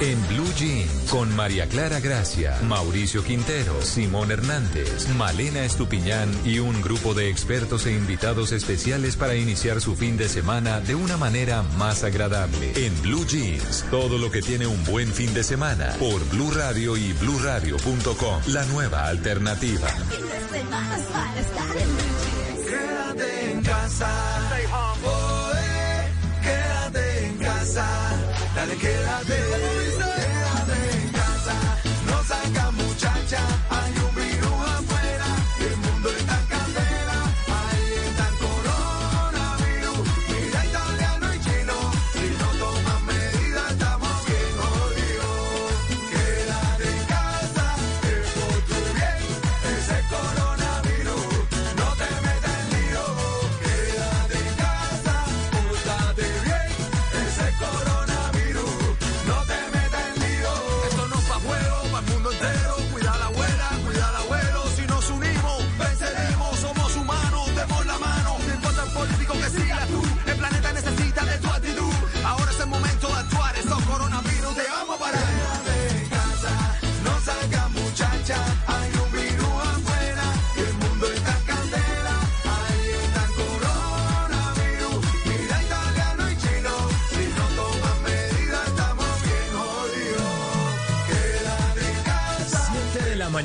En Blue Jeans, con María Clara Gracia, Mauricio Quintero, Simón Hernández, Malena Estupiñán y un grupo de expertos e invitados especiales para iniciar su fin de semana de una manera más agradable. En Blue Jeans, todo lo que tiene un buen fin de semana por Blue Radio y bluradio.com, la nueva alternativa. El fin de semana es para estar en blue jeans. Quédate en casa. Oh, eh, quédate en casa. Dale, quédate. Quédate time.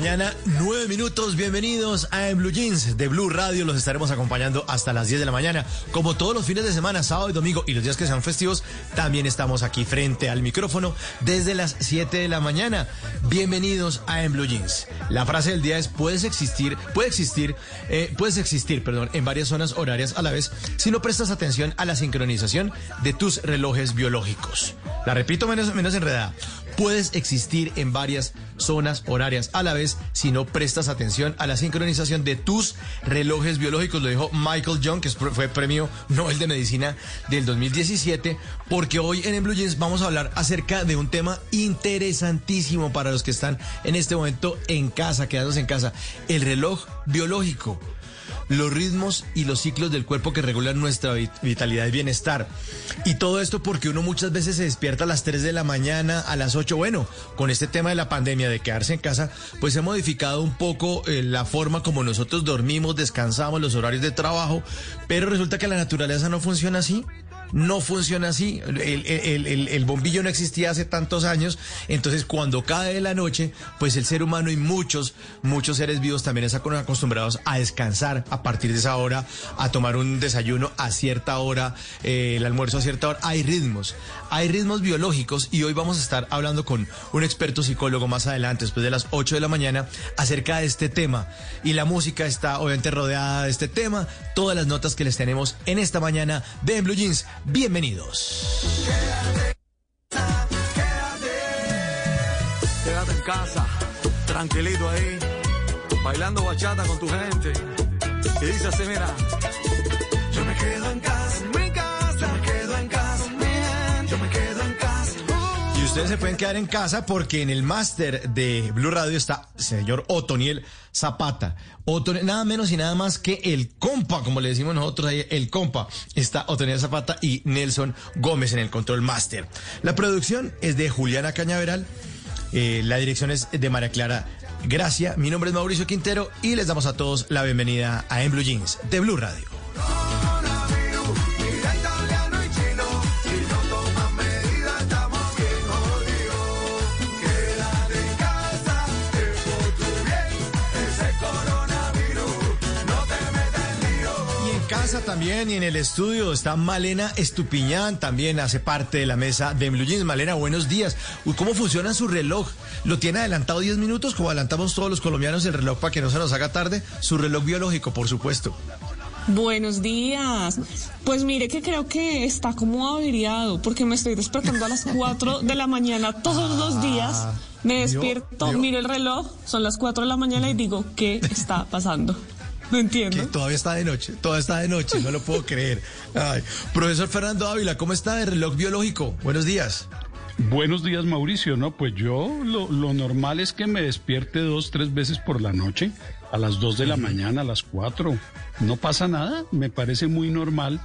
9 minutos. Bienvenidos a En Blue Jeans de Blue Radio. Los estaremos acompañando hasta las 10 de la mañana. Como todos los fines de semana, sábado y domingo y los días que sean festivos, también estamos aquí frente al micrófono desde las 7 de la mañana. Bienvenidos a En Blue Jeans. La frase del día es: puedes existir, puede existir, eh, puedes existir, perdón, en varias zonas horarias a la vez si no prestas atención a la sincronización de tus relojes biológicos. La repito menos, menos enredada. Puedes existir en varias zonas horarias a la vez si no prestas atención a la sincronización de tus relojes biológicos. Lo dijo Michael Young, que fue premio Nobel de Medicina del 2017, porque hoy en, En Blue Jeans vamos a hablar acerca de un tema interesantísimo para los que están en este momento en casa, quedándose en casa, el reloj biológico los ritmos y los ciclos del cuerpo que regulan nuestra vit- vitalidad y bienestar. Y todo esto porque uno muchas veces se despierta a las 3 de la mañana, a las 8. Bueno, con este tema de la pandemia, de quedarse en casa, pues he modificado un poco eh, la forma como nosotros dormimos, descansamos, los horarios de trabajo, pero resulta que la naturaleza no funciona así. No funciona así. El, bombillo no existía hace tantos años. Entonces, cuando cae la noche, pues el ser humano y muchos, muchos seres vivos también están acostumbrados a descansar a partir de esa hora, a tomar un desayuno a cierta hora, eh, el almuerzo a cierta hora. Hay ritmos, hay ritmos biológicos y hoy vamos a estar hablando con un experto psicólogo más adelante, después de las 8 de la mañana, acerca de este tema. Y la música está obviamente rodeada de este tema. Todas las notas que les tenemos en esta mañana de En Blue Jeans. Bienvenidos. Quédate en casa, tranquilito ahí, bailando bachata con tu gente. Y dice así, mira, Yo me quedo en casa. Ustedes se pueden quedar en casa porque en el máster de Blue Radio está señor Otoniel Zapata. Otoniel- nada menos y nada más que el compa, como le decimos nosotros ahí, el compa. Está Otoniel Zapata y Nelson Gómez en el control máster. La producción es de Juliana Cañaveral. eh, la dirección es de María Clara Gracia. Mi nombre es Mauricio Quintero y les damos a todos la bienvenida a En Blue Jeans de Blue Radio. Casa también y en el estudio está Malena Estupiñán, también hace parte de la mesa de Blue Jeans. Malena, buenos días. Uy, ¿Cómo funciona su reloj? ¿Lo tiene adelantado 10 minutos como adelantamos todos los colombianos el reloj para que no se nos haga tarde? Su reloj biológico, por supuesto. Buenos días. Pues mire que creo que está como averiado porque me estoy despertando a las 4 de la mañana todos los días. Me despierto, miro el reloj, son las 4 de la mañana y digo, ¿qué está pasando? No entiendo. Que todavía está de noche, todavía está de noche, no lo puedo creer. Ay, profesor Fernando Ávila, ¿cómo está de reloj biológico? Buenos días. Buenos días, Mauricio. No, pues yo lo, lo normal es que me despierte dos, tres veces por la noche, a las dos de la mañana, a las cuatro. No pasa nada, me parece muy normal.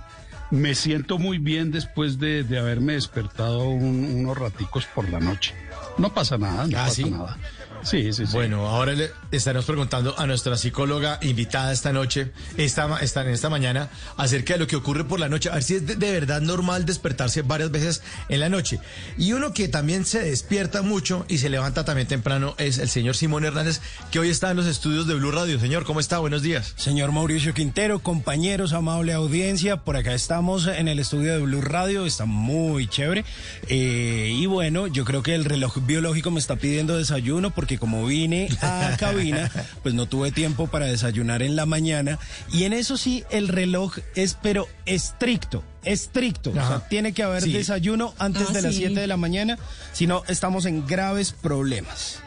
Me siento muy bien después de, de haberme despertado un- unos raticos por la noche. No pasa nada, no Ah, pasa ¿sí? nada. Sí, sí, sí. Bueno, ahora le estaremos preguntando a nuestra psicóloga invitada esta noche, esta, ma- esta, en esta mañana, acerca de lo que ocurre por la noche, a ver si es de, de verdad normal despertarse varias veces en la noche. Y uno que también se despierta mucho y se levanta también temprano es el señor Simón Hernández, que hoy está en los estudios de Blue Radio. Señor, ¿cómo está? Buenos días. Señor Mauricio Quintero, compañeros, amable audiencia, por acá estamos en el estudio de Blue Radio, está muy chévere. Eh, y bueno, yo creo que el reloj biológico me está pidiendo desayuno porque como vine a cabina, pues no tuve tiempo para desayunar en la mañana. Y en eso sí, el reloj es pero estricto. Estricto, o sea, Ajá. tiene que haber Sí. desayuno antes Ah, de las sí. 7 de la mañana, si no estamos en graves problemas.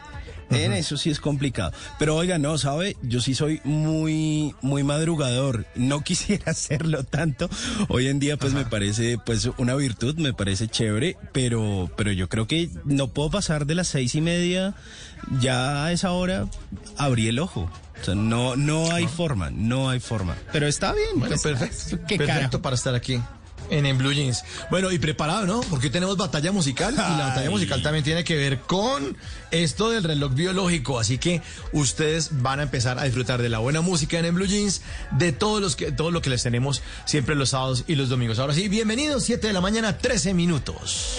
En eso sí es complicado. Pero oiga, no, ¿sabe? Yo sí soy muy, muy madrugador. No quisiera hacerlo tanto. Hoy en día, pues me parece, pues, una virtud, me parece chévere, pero, pero yo creo que no puedo pasar de las seis y media. Ya a esa hora abrí el ojo. O sea, no, no hay forma, no hay forma. Pero está bien. Bueno, pues, perfecto. ¿Qué perfecto carajo? para estar aquí. En, en Blue Jeans. Bueno, y preparado, ¿no? Porque hoy tenemos batalla musical y la batalla Ay. musical también tiene que ver con esto del reloj biológico. Así que ustedes van a empezar a disfrutar de la buena música en, en Blue Jeans, de todos los que, todo lo que les tenemos siempre los sábados y los domingos. Ahora sí, bienvenidos, 7 de la mañana, 13 minutos.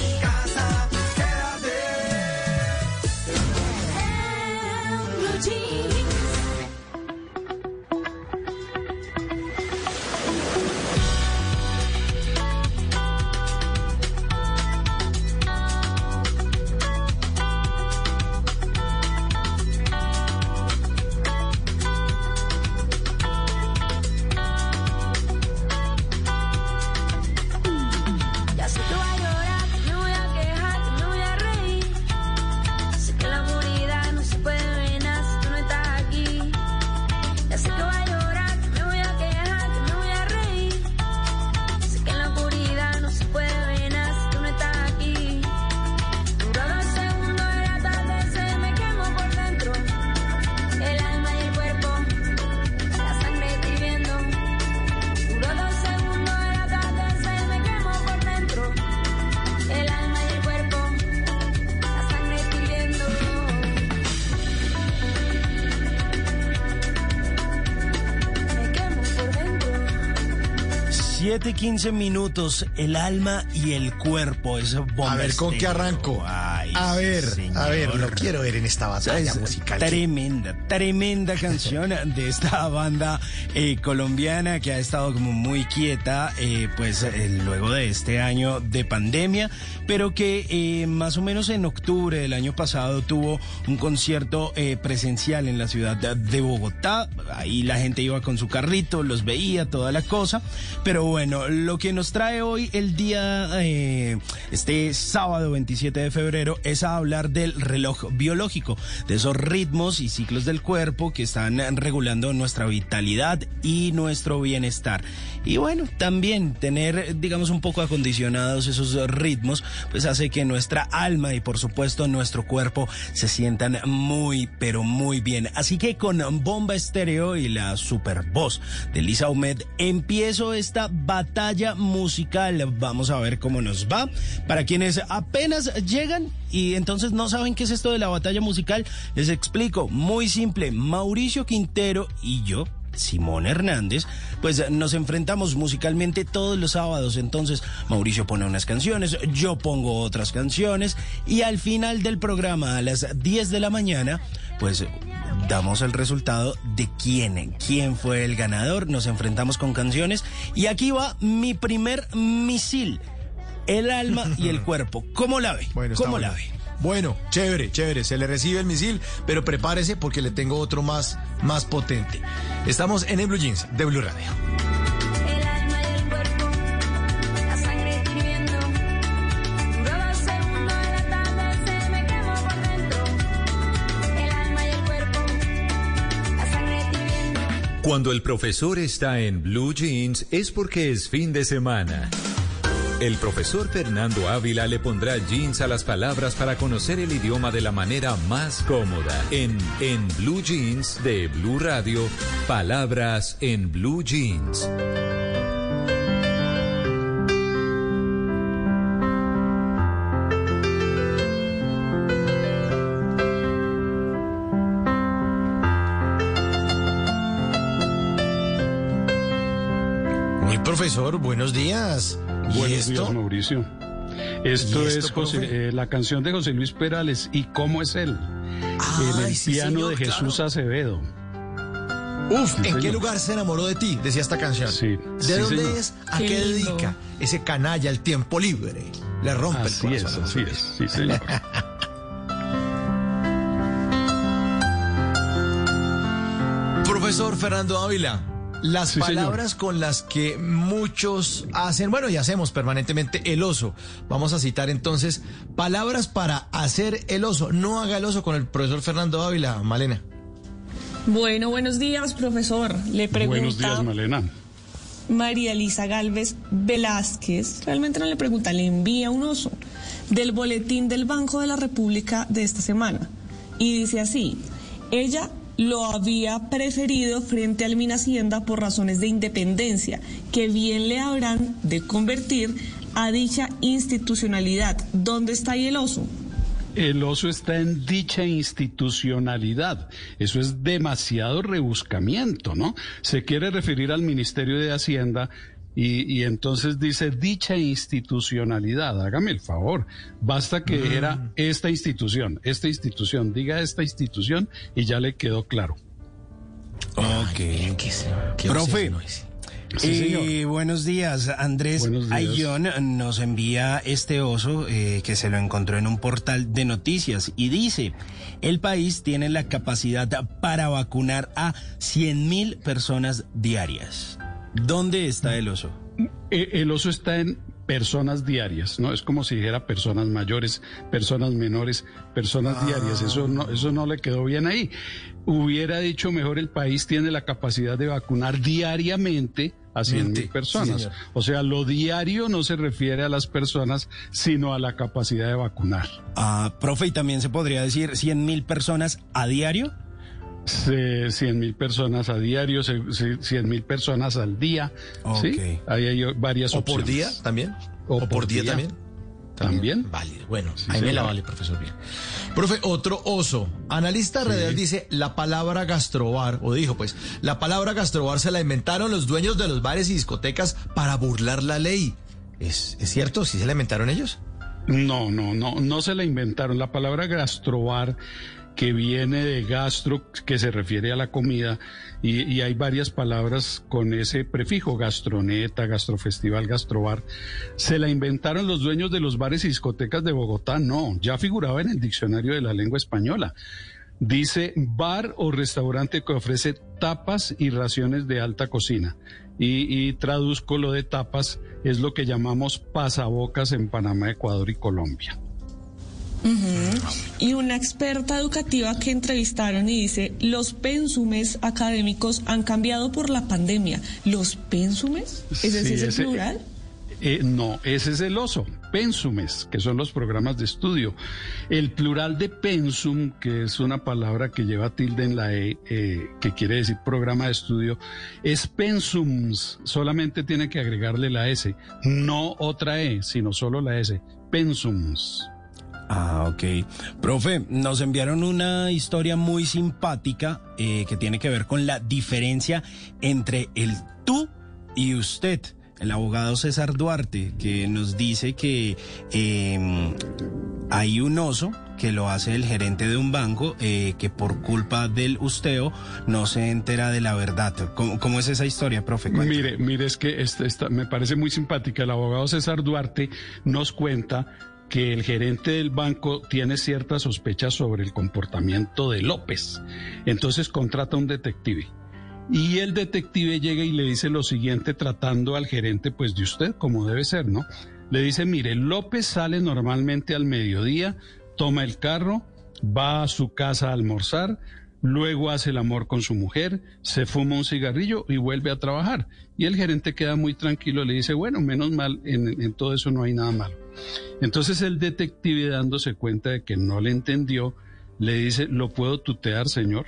15 minutos, el alma y el cuerpo. Es bomba A ver, ¿con qué arranco? Ay, a ver, a ver, lo quiero ver en esta batalla Es musical. Tremenda, tremenda canción de esta banda eh, colombiana que ha estado como muy quieta, eh, pues eh, luego de este año de pandemia, pero que eh, más o menos en octubre del año pasado tuvo un concierto eh, presencial en la ciudad de, de Bogotá. Ahí la gente iba con su carrito, los veía, toda la cosa. Pero bueno, lo que nos trae hoy el día, este sábado 27 de febrero, es hablar del reloj biológico, de esos ritmos y ciclos cuerpo que están regulando nuestra vitalidad y nuestro bienestar. Y bueno, también tener, digamos, un poco acondicionados esos ritmos, pues hace que nuestra alma y por supuesto nuestro cuerpo se sientan muy, pero muy bien. Así que con Bomba Estéreo y la super voz de Lisa Humed, empiezo esta batalla musical. Vamos a ver cómo nos va. Para quienes apenas llegan y entonces no saben qué es esto de la batalla musical, les explico. Muy simple. Mauricio Quintero y yo Simón Hernández, pues nos enfrentamos musicalmente todos los sábados. Entonces, Mauricio pone unas canciones, yo pongo otras canciones y al final del programa, a las 10 de la mañana, pues damos el resultado de quién, quién fue el ganador. Nos enfrentamos con canciones y aquí va mi primer misil. El alma y el cuerpo. ¿Cómo la ve? Bueno, ¿Cómo bueno. la ve? Bueno, chévere, chévere. Se le recibe el misil, pero prepárese porque le tengo otro más, más potente. Estamos en el Blue Jeans de Blue Radio. Cuando el profesor está en Blue Jeans es porque es fin de semana. El profesor Fernando Ávila le pondrá jeans a las palabras para conocer el idioma de la manera más cómoda. En En Blue Jeans de Blue Radio, palabras en Blue Jeans. Profesor, buenos días. ¿Y Buenos esto? días, Mauricio. Esto, ¿Y esto, es José- eh, la canción de José Luis Perales. ¿Y cómo es él? en el sí, piano señor, de Jesús claro. Acevedo. Uf, ¿en señor. qué lugar se enamoró de ti? Decía esta canción. Sí, ¿De sí, dónde señor. es? ¿A Qué dedica? Ese canalla el tiempo libre. Le rompe Así el es, corazón. así es. Sí, señor. Profesor Fernando Ávila, las Sí, señor. palabras con las que muchos hacen, bueno, y hacemos permanentemente el oso. Vamos a citar entonces palabras para hacer el oso. No haga el oso con el profesor Fernando Ávila, Malena. Bueno, buenos días, profesor. Le pregunta Buenos días, Malena. María Elisa Galvez Velázquez. Realmente no le pregunta, le envía un oso del boletín del Banco de la República de esta semana. Y dice así, ella lo había preferido frente al Minhacienda por razones de independencia, que bien le habrán de convertir a dicha institucionalidad. ¿Dónde está ahí el oso? El oso está en dicha institucionalidad. Eso es demasiado rebuscamiento, ¿no? Se quiere referir al Ministerio de Hacienda y, y entonces dice dicha institucionalidad. Hágame el favor. Basta que dijera esta institución, esta institución, diga esta institución y ya le quedó claro. Ok. ¿Qué, qué Profe. obsesivo es. Sí, Eh, buenos días, Andrés Buenos días. Ayllón nos envía este oso eh, que se lo encontró en un portal de noticias y dice, el país tiene la capacidad para vacunar a 100 mil personas diarias. ¿Dónde está el oso? Eh, El oso está en personas diarias, ¿no? Es como si dijera personas mayores, personas menores, personas diarias. Eso no, eso no le quedó bien ahí. Hubiera dicho mejor el país tiene la capacidad de vacunar diariamente a 100 Mente, mil personas. o sea, lo diario no se refiere a las personas, sino a la capacidad de vacunar. Ah, profe, y también se podría decir 100 mil personas a diario. 100 mil personas a diario, 100 mil personas al día. ¿sí? Ahí hay varias ¿O por día también? O ¿O, por, por día, día. también? También. Válido. Bueno, Sí, ahí me la vale, profesor. Bien. Profe, otro oso. Analista radial dice, la palabra gastrobar, o dijo pues, la palabra gastrobar se la inventaron los dueños de los bares y discotecas para burlar la ley. ¿Es, ¿es cierto? ¿Sí se la inventaron ellos? No, no, no, no se la inventaron. La palabra gastrobar, que viene de gastro, que se refiere a la comida, y, hay varias palabras con ese prefijo, gastroneta, gastrofestival, gastrobar. ¿Se la inventaron los dueños de los bares y discotecas de Bogotá? No, ya figuraba en el diccionario de la lengua española. Dice bar o restaurante que ofrece tapas y raciones de alta cocina. Y, y traduzco lo de tapas, es lo que llamamos pasabocas en Panamá, Ecuador y Colombia. Y una experta educativa que entrevistaron y dice, los pénsumes académicos han cambiado por la pandemia. ¿Los pénsumes? ¿Ese sí Sí, es el ese- plural? Eh, no, ese es el oso. Pensumes, que son los programas de estudio. El plural de pensum, que es una palabra que lleva tilde en la E, eh, que quiere decir programa de estudio, es pensums. Solamente tiene que agregarle la S. No otra E, sino solo la S. Pensums. Ah, ok. Profe, nos enviaron una historia muy simpática eh, que tiene que ver con la diferencia entre el tú y usted. el abogado César Duarte, que nos dice que eh, hay un oso que lo hace el gerente de un banco eh, que por culpa del usteo no se entera de la verdad. ¿Cómo, es esa historia, profe? Mire, mire, es que esta, esta- me parece muy simpática. El abogado César Duarte nos cuenta que el gerente del banco tiene ciertas sospechas sobre el comportamiento de López. Entonces contrata a un detective. Y el detective llega y le dice lo siguiente tratando al gerente pues de usted como debe ser, ¿no? Le dice, mire, López sale normalmente al mediodía, toma el carro, va a su casa a almorzar, luego hace el amor con su mujer, se fuma un cigarrillo y vuelve a trabajar. Y el gerente queda muy tranquilo, le dice, bueno, menos mal, en, en todo eso no hay nada malo. Entonces el detective dándose cuenta de que no le entendió, le dice, ¿lo puedo tutear, señor?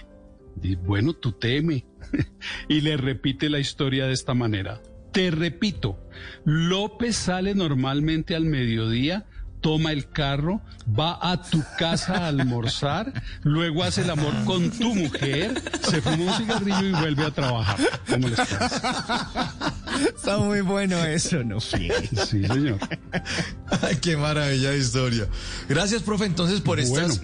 Y bueno, tuteeme. y le repite la historia de esta manera. Te repito, López sale normalmente al mediodía, toma el carro, va a tu casa a almorzar, luego hace el amor con tu mujer, se fuma un cigarrillo y vuelve a trabajar. ¿Cómo les parece? Está muy bueno eso, no friegue. Sí, señor. Ay, qué maravilla de historia. Gracias, profe, entonces, por estas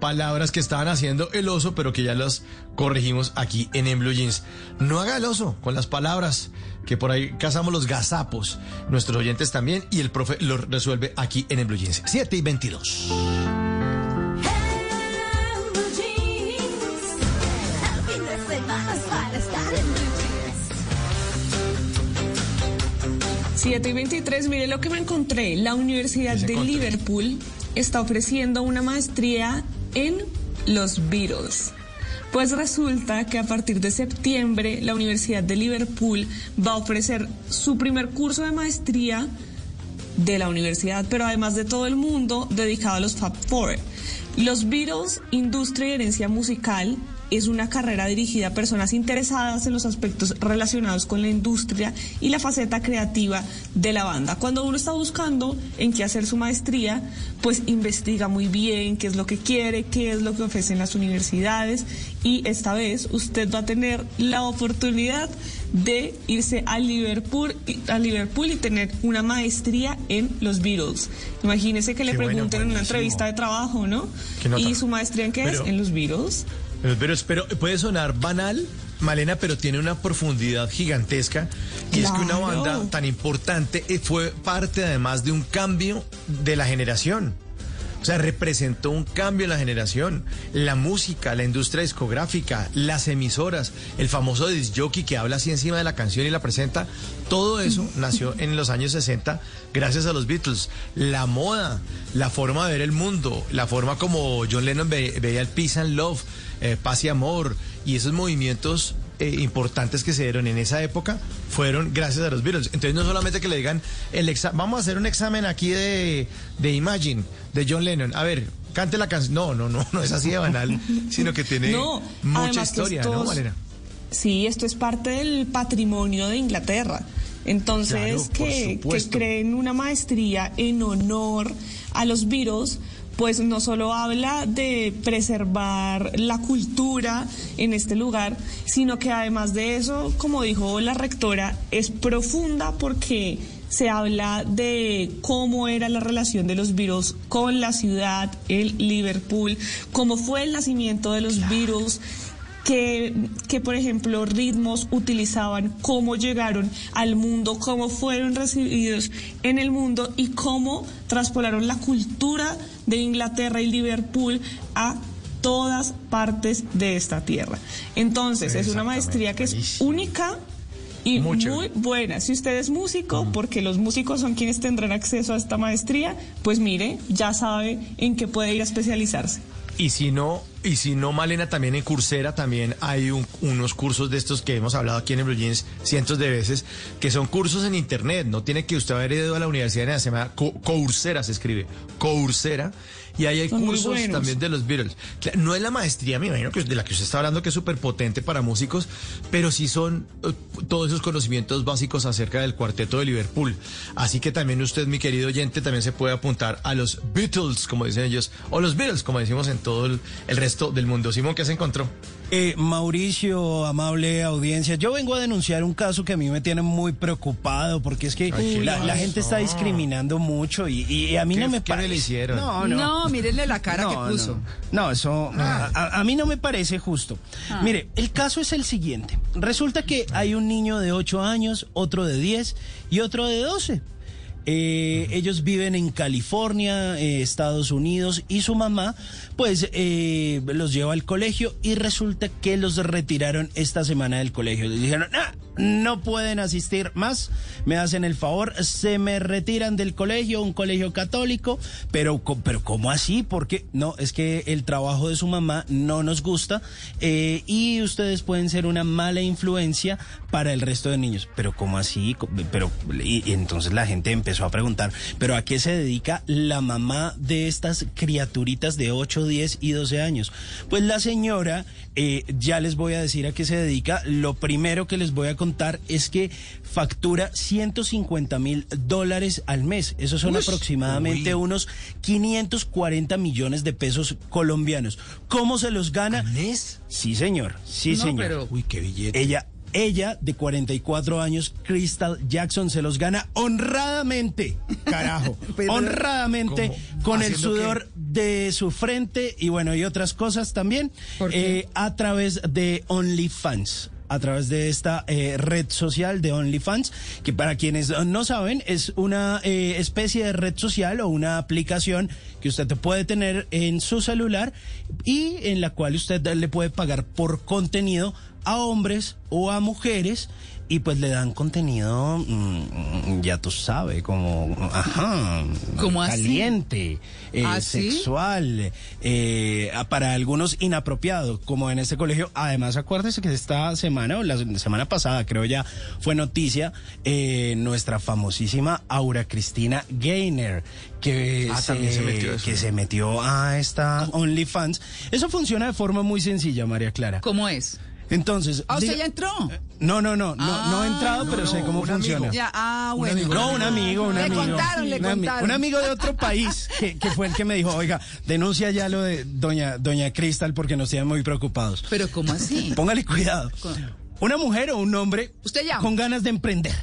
palabras que estaban haciendo el oso, pero que ya las corregimos aquí en En Blue Jeans. No haga el oso con las palabras, que por ahí cazamos los gazapos, nuestros oyentes también, y el profe lo resuelve aquí en En Blue Jeans. 7 y 22. En blue jeans, el fin de semana es para estar en blue jeans. 7 y 23, mire lo que me encontré. La Universidad ¿Qué se de? Liverpool está ofreciendo una maestría en los Beatles. Pues resulta que a partir de septiembre la Universidad de Liverpool va a ofrecer su primer curso de maestría de la universidad, pero además de todo el mundo, dedicado a los Fab Four. Los Beatles, Industria y Herencia Musical, es una carrera dirigida a personas interesadas en los aspectos relacionados con la industria y la faceta creativa de la banda. Cuando uno está buscando en qué hacer su maestría, pues investiga muy bien qué es lo que quiere, qué es lo que ofrecen las universidades y esta vez usted va a tener la oportunidad de irse a Liverpool, a Liverpool y tener una maestría en los Beatles. Imagínese que le Qué bueno, pregunten en una entrevista de trabajo, ¿no? ¿Y su maestría en qué Pero- es? En los Beatles. Pero, pero, puede sonar banal, Malena, pero tiene una profundidad gigantesca. Y es que una banda tan importante eh, fue parte además de un cambio de la generación. O sea, representó un cambio en la generación. La música, la industria discográfica, las emisoras, el famoso disc jockey que habla así encima de la canción y la presenta, todo eso nació en los años 60 gracias a los Beatles. La moda, la forma de ver el mundo, la forma como John Lennon ve- veía el peace and love, eh, paz y amor, y esos movimientos eh, importantes que se dieron en esa época fueron gracias a los Beatles. Entonces no solamente que le digan el exa- vamos a hacer un examen aquí de, de Imagine, de John Lennon. A ver, cante la canción. No, no, no, no es así de banal, sino que tiene No, mucha historia, ¿no, estos- Malena? Sí, esto es parte del patrimonio de Inglaterra. Entonces, Claro, que, creen una maestría en honor a los Beatles, pues no solo habla de preservar la cultura en este lugar, sino que además de eso, como dijo la rectora, es profunda porque se habla de cómo era la relación de los Beatles con la ciudad, el Liverpool, cómo fue el nacimiento de los Beatles, que, que, por ejemplo, ritmos utilizaban, cómo llegaron al mundo, cómo fueron recibidos en el mundo y cómo traspolaron la cultura de Inglaterra y Liverpool a todas partes de esta tierra. Entonces, es una maestría que es única y Muy buena. Si usted es músico, porque los músicos son quienes tendrán acceso a esta maestría, pues mire, ya sabe en qué puede ir a especializarse. Y si no, y si no, Malena, también en Coursera también hay un- unos cursos de estos que hemos hablado aquí en el cientos de veces, que son cursos en internet. No tiene que usted haber ido a la universidad se llama Co- Coursera, se escribe Coursera. Y ahí hay Son cursos también de los Beatles. No es la maestría, me imagino que es de la que usted está hablando, que es súper potente para músicos, pero sí son eh, todos esos conocimientos básicos acerca del cuarteto de Liverpool. Así que también usted, mi querido oyente, también se puede apuntar a los Beatles, como dicen ellos, o los Beatles, como decimos en todo el, resto del mundo. Simón, ¿qué se encontró? Eh, Mauricio, amable audiencia, yo vengo a denunciar un caso que a mí me tiene muy preocupado porque es que Ay, la, gente está discriminando mucho y, y a mí ¿Qué- no me qué le parece. hicieron? No, no. No, mírenle la cara No, que puso. No, No, eso a, a- a mí no me parece justo. Mire, el caso es el siguiente. Resulta que hay un niño de 8 años, otro de 10 y otro de 12. Eh, ellos viven en California, eh, Estados Unidos, y su mamá, pues, eh, los lleva al colegio y resulta que los retiraron esta semana del colegio. Les dijeron, "Ah, no pueden asistir más, me hacen el favor, se me retiran del colegio, un colegio católico, pero, pero ¿cómo así? Porque no, es que el trabajo de su mamá no nos gusta eh, y ustedes pueden ser una mala influencia para el resto de niños. Pero ¿cómo así? Pero entonces la gente empezó a preguntar, ¿pero a qué se dedica la mamá de estas criaturitas de 8, 10 y 12 años? Pues la señora, eh, ya les voy a decir a qué se dedica. Lo primero que les voy a contar es que factura 150 mil dólares al mes. Eso son aproximadamente unos 540 millones de pesos colombianos. ¿Cómo se los gana? ¿Mes? Sí, señor. Sí, No, señor. pero- Uy, qué billete. Ella, ella de 44 años, Crystal Jackson, se los gana honradamente, carajo. Pero- honradamente, ¿Cómo? con el ¿Haciendo sudor de su frente y bueno, y otras cosas también, ¿Por qué? eh, a través de OnlyFans. A través de esta eh, red social de OnlyFans, que para quienes no saben, es una eh, especie de red social o una aplicación que usted puede tener en su celular y en la cual usted le puede pagar por contenido a hombres o a mujeres y pues le dan contenido, mm, ya tú sabes, como, ajá, ¿Cómo así? caliente, eh, ¿Ah, sexual, eh, para algunos inapropiado, como en este colegio. Además, acuérdese que esta semana, o la semana pasada, creo ya, fue noticia, eh, nuestra famosísima Aura Cristina Gainer, que, Ah, también se metió eso. que se metió a esta OnlyFans. Eso funciona de forma muy sencilla, María Clara. ¿Cómo es? Entonces. Ah, ¿usted diga- ya entró? No, no, no, no, no he entrado, Ah, pero sé cómo un funciona. amigo. Ya, ah, Un bueno. amigo, No, un amigo, un Le amigo. contaron, le un, ami- contaron. un amigo de otro país que, que fue el que me dijo, oiga, denuncia ya lo de doña, doña Cristal porque nos tienen muy preocupados. Pero ¿cómo así? Póngale cuidado. Una mujer o un hombre Usted llama. con ganas de emprender.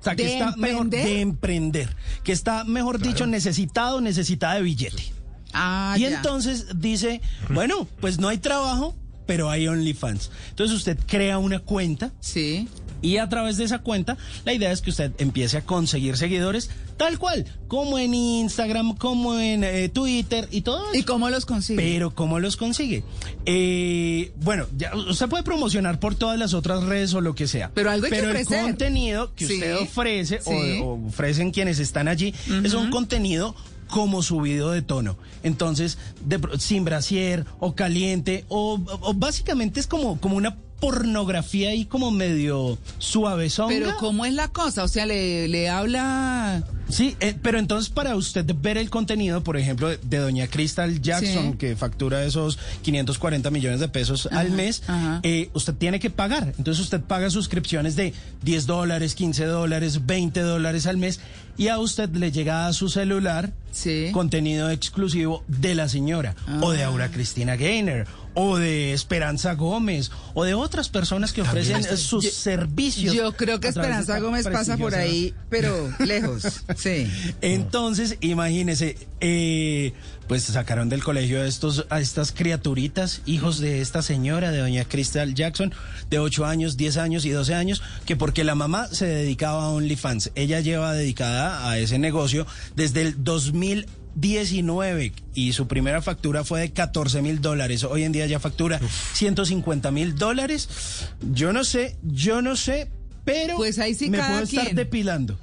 O sea, que ¿De está mejor emprender? de emprender. Que está, mejor dicho, necesitado, necesitada de billete. Ah, y ya. entonces dice, bueno, pues no hay trabajo, pero hay OnlyFans. Entonces usted crea una cuenta Sí. y a través de esa cuenta, la idea es que usted empiece a conseguir seguidores tal cual, como en Instagram, como en eh, Twitter y todo eso. ¿Y cómo los consigue? Pero ¿cómo los consigue? Eh, bueno, ya, usted puede promocionar por todas las otras redes o lo que sea. Pero algo hay que Pero el ofrecer. contenido que Sí. usted ofrece Sí. o, ofrecen quienes están allí es un contenido como subido de tono. Entonces, de sin brasier o caliente o, o básicamente es como, como una pornografía ahí como medio suavezonga. Pero ¿cómo es la cosa? O sea, le, le habla... Sí, eh, pero entonces para usted ver el contenido, por ejemplo, de, de doña Crystal Jackson, Sí. que factura esos 540 millones de pesos al mes, eh, usted tiene que pagar. Entonces usted paga suscripciones de 10 dólares, 15 dólares, 20 dólares al mes y a usted le llega a su celular Sí. contenido exclusivo de la señora o de Ah. Aura Cristina Gainer o de Esperanza Gómez o de otras personas que ofrecen está- sus servicios. Yo creo que Esperanza Gómez pasa por ahí, pero lejos. Sí. entonces, imagínese, eh, pues sacaron del colegio a, estos, a estas criaturitas, hijos de esta señora, de doña Crystal Jackson, de 8 años, 10 años y 12 años, que porque la mamá se dedicaba a OnlyFans. Ella lleva dedicada a ese negocio desde el 2019 y su primera factura fue de 14 mil dólares. Hoy en día ya factura 150 mil dólares. Yo no sé, yo no sé, pero Pues ahí sí me puedo estar depilando.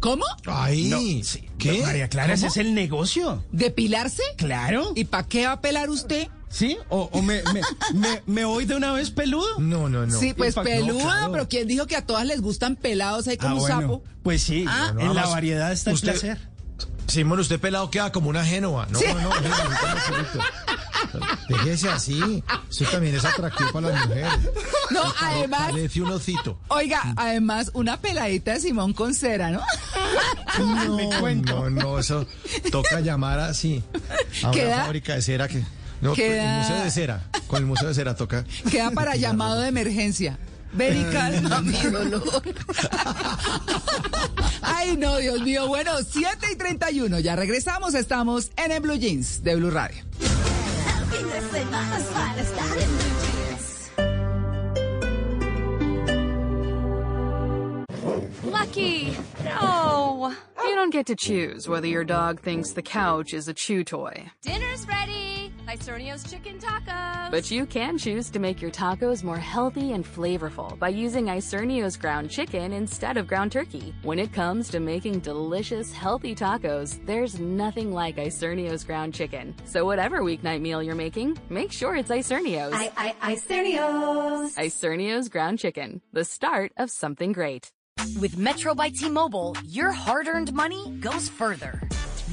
¿Cómo? Ay, No, sí. ¿qué? No, María Clara, ese es el negocio. ¿Depilarse? Claro. ¿Y para qué va a pelar usted? ¿Sí? ¿O, o me, me, me, me voy de una vez peludo? No, no, no. sí, pues peluda, claro. pero ¿quién dijo que a todas les gustan pelados ahí como Ah, un bueno. sapo? Pues sí, Ah. en la variedad está el usted- placer. Simón, usted pelado queda como una Génova. No, no, no, no, no, Déjese así. Eso también es atractivo para las mujeres. No, además, Parece un osito. oiga, además, una peladita de Simón con cera, ¿no? No, Le cuento. no, no, eso toca llamar así a fábrica de cera que No, Queda- el Museo de Cera. Con el Museo de Cera toca. Queda para llamado de emergencia. Calma mi dolor. Ay, no, Dios mío. Bueno, 7 y 31. Ya regresamos. Estamos en el Blue Jeans de Blue Radio. Lucky! No! You don't get to choose whether your dog thinks the couch is a chew toy. Dinner's ready. Isernio's chicken tacos. But you can choose to make your tacos more healthy and flavorful by using Isernio's ground chicken instead of ground turkey. When it comes to making delicious, healthy tacos, there's nothing like Isernio's ground chicken. So whatever weeknight meal you're making, make sure it's Isernio's. I, I, Isernio's. Isernio's ground chicken, the start of something great. With Metro by T-Mobile, your hard-earned money goes further.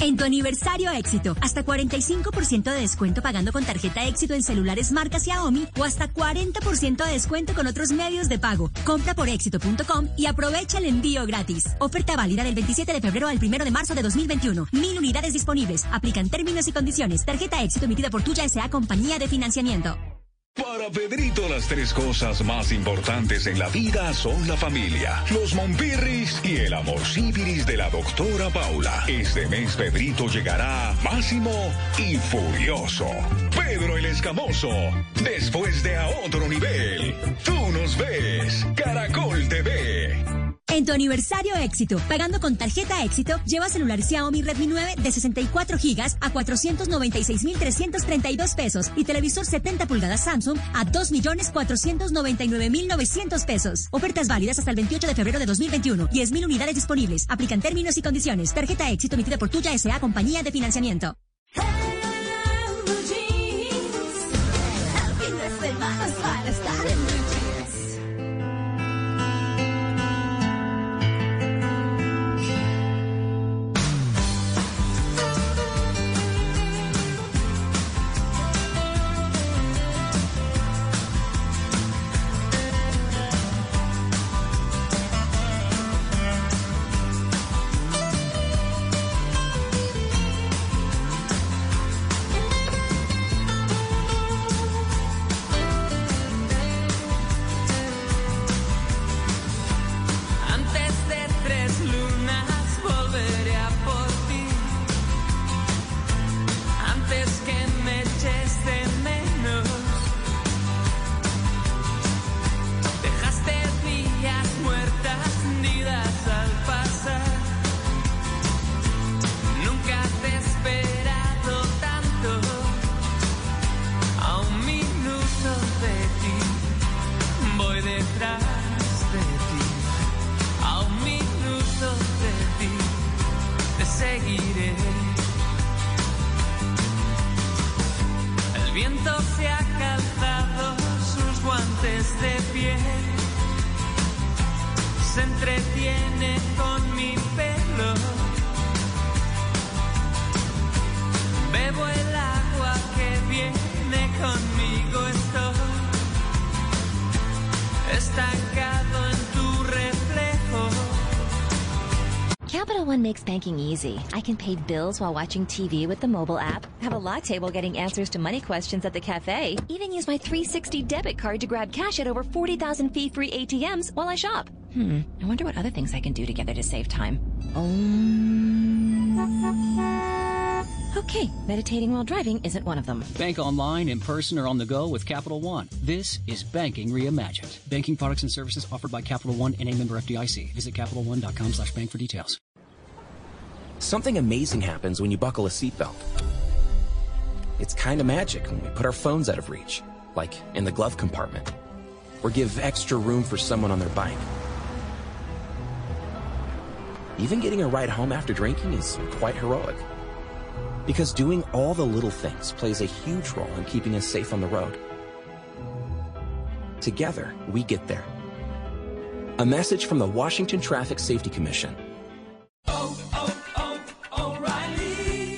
En tu aniversario éxito, hasta 45% de descuento pagando con tarjeta éxito en celulares marca Xiaomi o hasta 40% de descuento con otros medios de pago. Compra por éxito.com y aprovecha el envío gratis. Oferta válida del 27 de febrero al 1 de marzo de 2021. Mil unidades disponibles. Aplican términos y condiciones. Tarjeta éxito emitida por Tuya S.A. Compañía de Financiamiento. Para Pedrito las tres cosas más importantes en la vida son la familia, los Mompirris y el amor síbiris de la doctora Paula. Este mes Pedrito llegará máximo y furioso. Pedro el Escamoso, después de a otro nivel. Tú nos ves, Caracol TV. En tu aniversario éxito, pagando con tarjeta éxito, lleva celular Xiaomi Redmi 9 de 64 gigas a 496,332 pesos y televisor 70 pulgadas Samsung a 2,499,900 pesos. Ofertas válidas hasta el 28 de febrero de 2021. 10.000 unidades disponibles. Aplican términos y condiciones. Tarjeta éxito emitida por Tuya S.A. Compañía de Financiamiento. One makes banking easy. I can pay bills while watching TV with the mobile app, have a latte while getting answers to money questions at the cafe, even use my 360 debit card to grab cash at over 40,000 fee free ATMs while I shop. Hmm, I wonder what other things I can do together to save time. Um... Okay, meditating while driving isn't one of them. Bank online, in person, or on the go with Capital One. This is banking reimagined. Banking products and services offered by Capital One and a member FDIC. Visit CapitalOne.com slash bank for details. Something amazing happens when you buckle a seatbelt. It's kind of magic when we put our phones out of reach, like in the glove compartment, or give extra room for someone on their bike. even getting a ride home after drinking is quite heroic. Because doing all the little things plays a huge role in keeping us safe on the road. Together, we get there. A message from the Washington Traffic Safety Commission. Oh,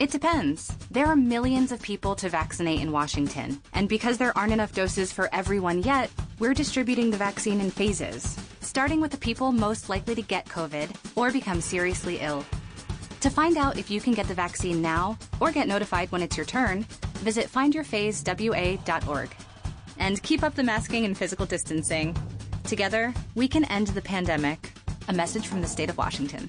It depends. There are millions of people to vaccinate in Washington, and because there aren't enough doses for everyone yet, we're distributing the vaccine in phases, starting with the people most likely to get COVID or become seriously ill. To find out if you can get the vaccine now or get notified when it's your turn, visit findyourphasewa.org. And keep up the masking and physical distancing. Together, we can end the pandemic. A message from the state of Washington.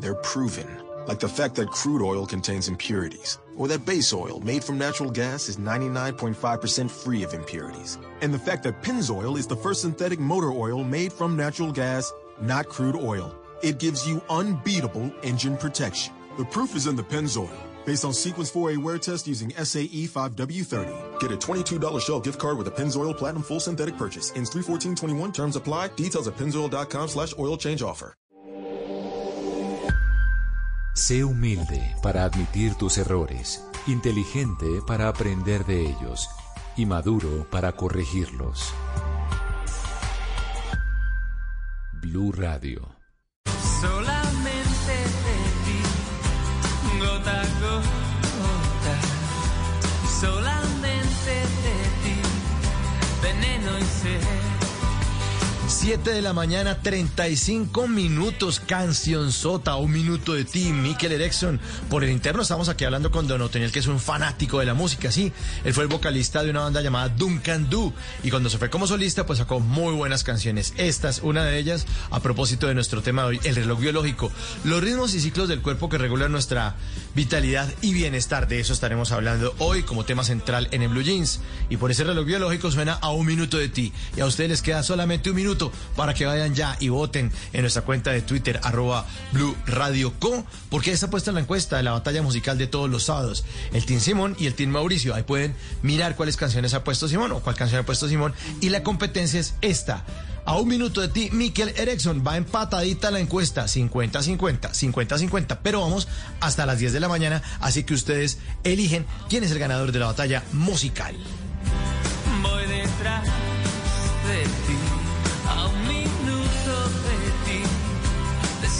they're proven. Like the fact that crude oil contains impurities, or that base oil made from natural gas is 99.5% free of impurities, and the fact that Pennzoil is the first synthetic motor oil made from natural gas, not crude oil. It gives you unbeatable engine protection. The proof is in the Pennzoil. Based on Sequence 4A wear test using SAE 5W30. Get a $22 Shell gift card with a Pennzoil Platinum Full Synthetic purchase. Ends 31421. Terms apply. Details at pennzoil.com slash oil change offer. Sé humilde para admitir tus errores, inteligente para aprender de ellos y maduro para corregirlos. Blue Radio. Solamente 7 de la mañana, 35 minutos, canción sota, un minuto de ti, Mikel Erickson. Por el interno estamos aquí hablando con Don Otoniel, que es un fanático de la música, sí. Él fue el vocalista de una banda llamada Duncan Do. Y cuando se fue como solista, pues sacó muy buenas canciones. Esta es una de ellas, a propósito de nuestro tema de hoy, el reloj biológico. Los ritmos y ciclos del cuerpo que regulan nuestra vitalidad y bienestar. De eso estaremos hablando hoy como tema central en el Blue Jeans. Y por ese reloj biológico suena a un minuto de ti. Y a ustedes les queda solamente un minuto para que vayan ya y voten en nuestra cuenta de Twitter, arroba Blue Radio Co, porque está puesta en la encuesta de la batalla musical de todos los sábados. El Team Simón y el Team Mauricio. Ahí pueden mirar cuáles canciones ha puesto Simón o cuál canción ha puesto Simón. Y la competencia es esta. A un minuto de ti, Mikel Erickson va empatadita la encuesta, 50-50, 50-50, pero vamos hasta las 10 de la mañana, así que ustedes eligen quién es el ganador de la batalla musical. Voy detrás de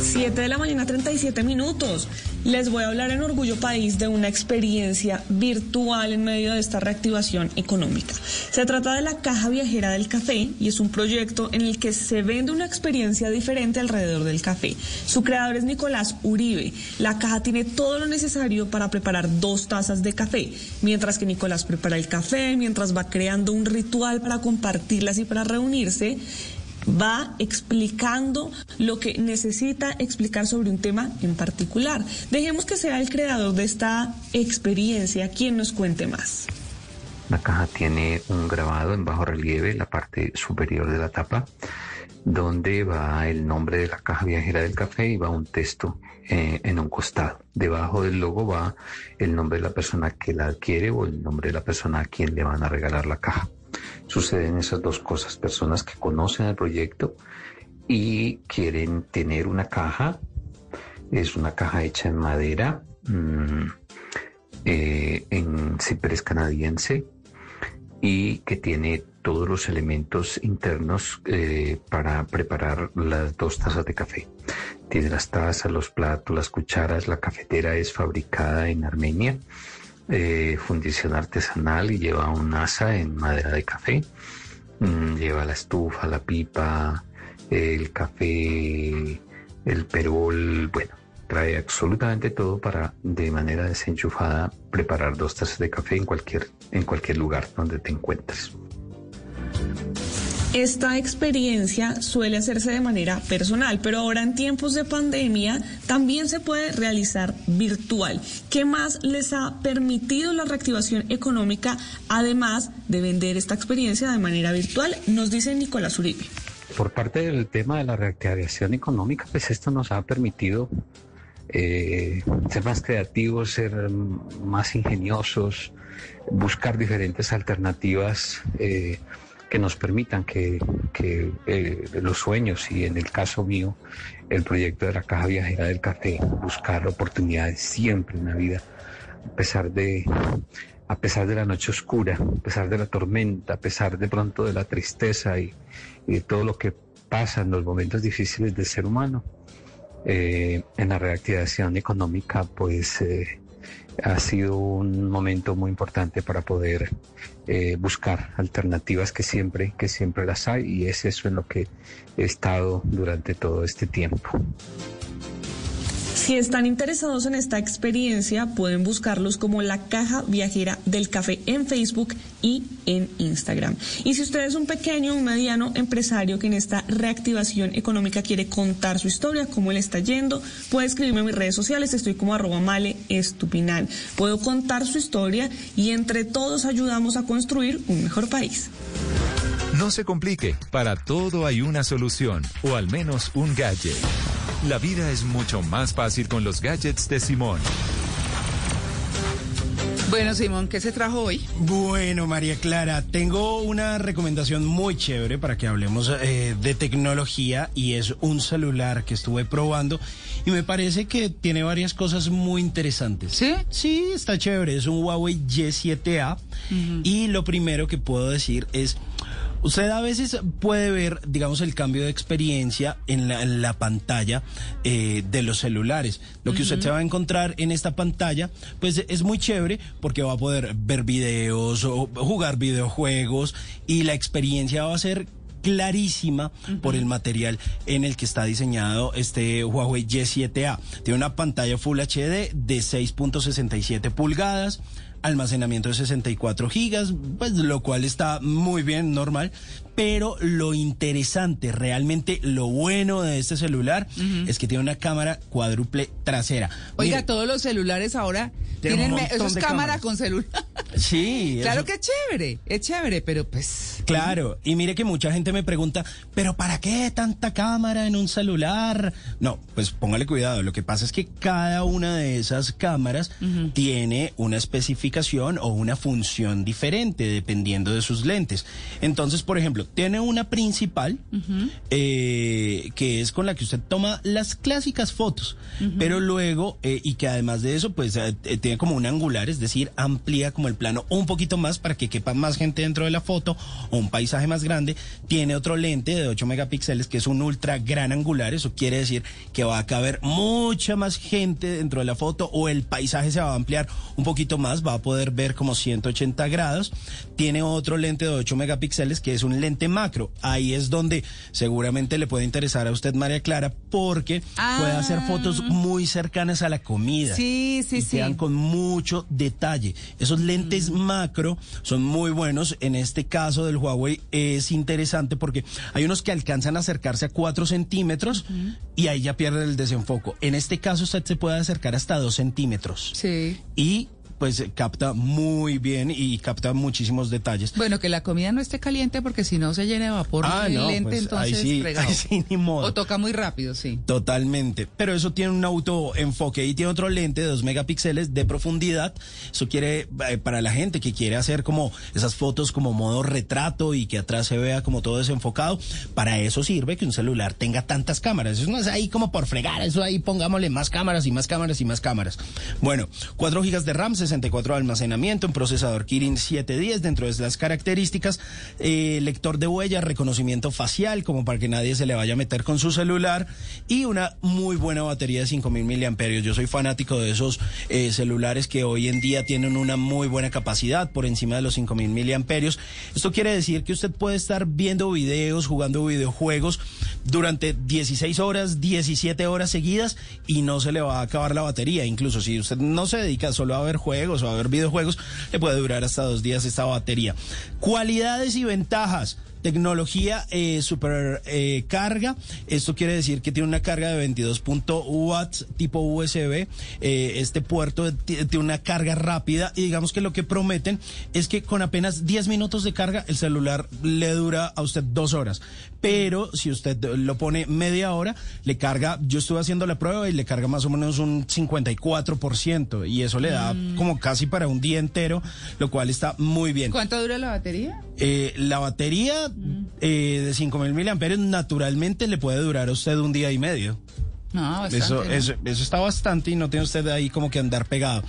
7 de la mañana, 37 minutos. Les voy a hablar en Orgullo País de una experiencia virtual en medio de esta reactivación económica. Se trata de la Caja Viajera del Café y es un proyecto en el que se vende una experiencia diferente alrededor del café. Su creador es Nicolás Uribe. La caja tiene todo lo necesario para preparar dos tazas de café, mientras que Nicolás prepara el café, mientras va creando un ritual para compartirlas y para reunirse. Va explicando lo que necesita explicar sobre un tema en particular. Dejemos que sea el creador de esta experiencia quien nos cuente más. La caja tiene un grabado en bajo relieve, la parte superior de la tapa, donde va el nombre de la caja viajera del café y va un texto eh, en un costado. Debajo del logo va el nombre de la persona que la adquiere o el nombre de la persona a quien le van a regalar la caja. Suceden esas dos cosas, personas que conocen el proyecto y quieren tener una caja, es una caja hecha en madera, mm, eh, en ciprés canadiense, y que tiene todos los elementos internos eh, para preparar las dos tazas de café. Tiene las tazas, los platos, las cucharas, la cafetera es fabricada en Armenia, eh, fundición artesanal y lleva un asa en madera de café. Mm, lleva la estufa, la pipa, el café, el perol, bueno, trae absolutamente todo para de manera desenchufada preparar dos tazas de café en cualquier, en cualquier lugar donde te encuentres. Esta experiencia suele hacerse de manera personal, pero ahora en tiempos de pandemia también se puede realizar virtual. ¿Qué más les ha permitido la reactivación económica, además de vender esta experiencia de manera virtual? Nos dice Nicolás Uribe. Por parte del tema de la reactivación económica, pues esto nos ha permitido eh, ser más creativos, ser más ingeniosos, buscar diferentes alternativas eh, que nos permitan que, eh, los sueños y en el caso mío el proyecto de la caja viajera del café, buscar oportunidades siempre en la vida, a pesar de a pesar de la noche oscura, a pesar de la tormenta, a pesar de pronto de la tristeza y, y de todo lo que pasa en los momentos difíciles del ser humano eh, en la reactivación económica, pues eh, ha sido un momento muy importante para poder eh, buscar alternativas que siempre, que siempre las hay y es eso en lo que he estado durante todo este tiempo. Si están interesados en esta experiencia, pueden buscarlos como la caja viajera del café en Facebook y en Instagram. Y si usted es un pequeño o mediano empresario que en esta reactivación económica quiere contar su historia, cómo le está yendo, puede escribirme en mis redes sociales, estoy como arroba male estupinal. Puedo contar su historia y entre todos ayudamos a construir un mejor país. No se complique, para todo hay una solución, o al menos un gadget. La vida es mucho más fácil con los gadgets de Simón. Bueno, Simón, ¿qué se trajo hoy? Bueno, María Clara, tengo una recomendación muy chévere para que hablemos eh, de tecnología y es un celular que estuve probando y me parece que tiene varias cosas muy interesantes. ¿Sí? Sí, está chévere. Es un Huawei Y7A y lo primero que puedo decir es Usted a veces puede ver, digamos, el cambio de experiencia en la, en la pantalla eh, de los celulares. Lo que usted se va a encontrar en esta pantalla, pues es muy chévere porque va a poder ver videos o jugar videojuegos y la experiencia va a ser clarísima por el material en el que está diseñado este Huawei Y7A. Tiene una pantalla Full HD de 6.67 pulgadas almacenamiento de 64 gigas, pues lo cual está muy bien, normal. Pero lo interesante, realmente lo bueno de este celular es que tiene una cámara cuádruple trasera. Oiga, Mire, todos los celulares ahora tienen eso es cámara cámaras. con celular. Sí, claro eso- que es chévere, es chévere, pero pues Claro, y mire que mucha gente me pregunta, pero ¿para qué tanta cámara en un celular? No, pues póngale cuidado, lo que pasa es que cada una de esas cámaras tiene una especificación o una función diferente dependiendo de sus lentes. Entonces, por ejemplo, tiene una principal eh, que es con la que usted toma las clásicas fotos, pero luego, eh, y que además de eso, pues eh, eh, tiene como un angular, es decir, amplía como el plano un poquito más para que quepa más gente dentro de la foto o un paisaje más grande. Tiene otro lente de 8 megapíxeles que es un ultra gran angular, eso quiere decir que va a caber mucha más gente dentro de la foto o el paisaje se va a ampliar un poquito más, va a poder ver como 180 grados. Tiene otro lente de 8 megapíxeles que es un lente macro. Ahí es donde seguramente le puede interesar a usted, María Clara, porque puede hacer fotos muy cercanas a la comida. Sí, sí, y sí. Quedan con mucho detalle. Esos lentes macro son muy buenos. En este caso del Huawei es interesante porque hay unos que alcanzan a acercarse a 4 centímetros y ahí ya pierde el desenfoco. En este caso usted se puede acercar hasta 2 centímetros. Sí. Y pues eh, capta muy bien y capta muchísimos detalles. Bueno, que la comida no esté caliente porque si no se llena de vapor Ah, no, lente, pues, entonces ahí sí, ahí sí, ni modo. O toca muy rápido, sí. Totalmente. Pero eso tiene un autoenfoque y tiene otro lente de 2 megapíxeles de profundidad. Eso quiere, eh, para la gente que quiere hacer como esas fotos como modo retrato y que atrás se vea como todo desenfocado, para eso sirve que un celular tenga tantas cámaras. Eso no es ahí como por fregar, eso ahí pongámosle más cámaras y más cámaras y más cámaras. Bueno, 4 gigas de RAM, 64 de almacenamiento, un procesador Kirin 710 dentro de las características, eh, lector de huellas, reconocimiento facial, como para que nadie se le vaya a meter con su celular, y una muy buena batería de 5000 miliamperios. Yo soy fanático de esos eh, celulares que hoy en día tienen una muy buena capacidad por encima de los 5000 miliamperios. Esto quiere decir que usted puede estar viendo videos, jugando videojuegos durante 16 horas, 17 horas seguidas y no se le va a acabar la batería. Incluso si usted no se dedica solo a ver juegos o a ver videojuegos, le puede durar hasta dos días esta batería. Cualidades y ventajas. Tecnología eh, super eh, carga. Esto quiere decir que tiene una carga de 22 watts tipo USB. Eh, este puerto ti- tiene una carga rápida y digamos que lo que prometen es que con apenas 10 minutos de carga el celular le dura a usted dos horas. Pero si usted lo pone media hora, le carga, yo estuve haciendo la prueba y le carga más o menos un 54% y eso le da como casi para un día entero, lo cual está muy bien. ¿Cuánto dura la batería? Eh, la batería eh, de 5000 miliamperios naturalmente le puede durar a usted un día y medio. No, bastante. Eso, ¿no? eso, eso está bastante y no tiene usted ahí como que andar pegado.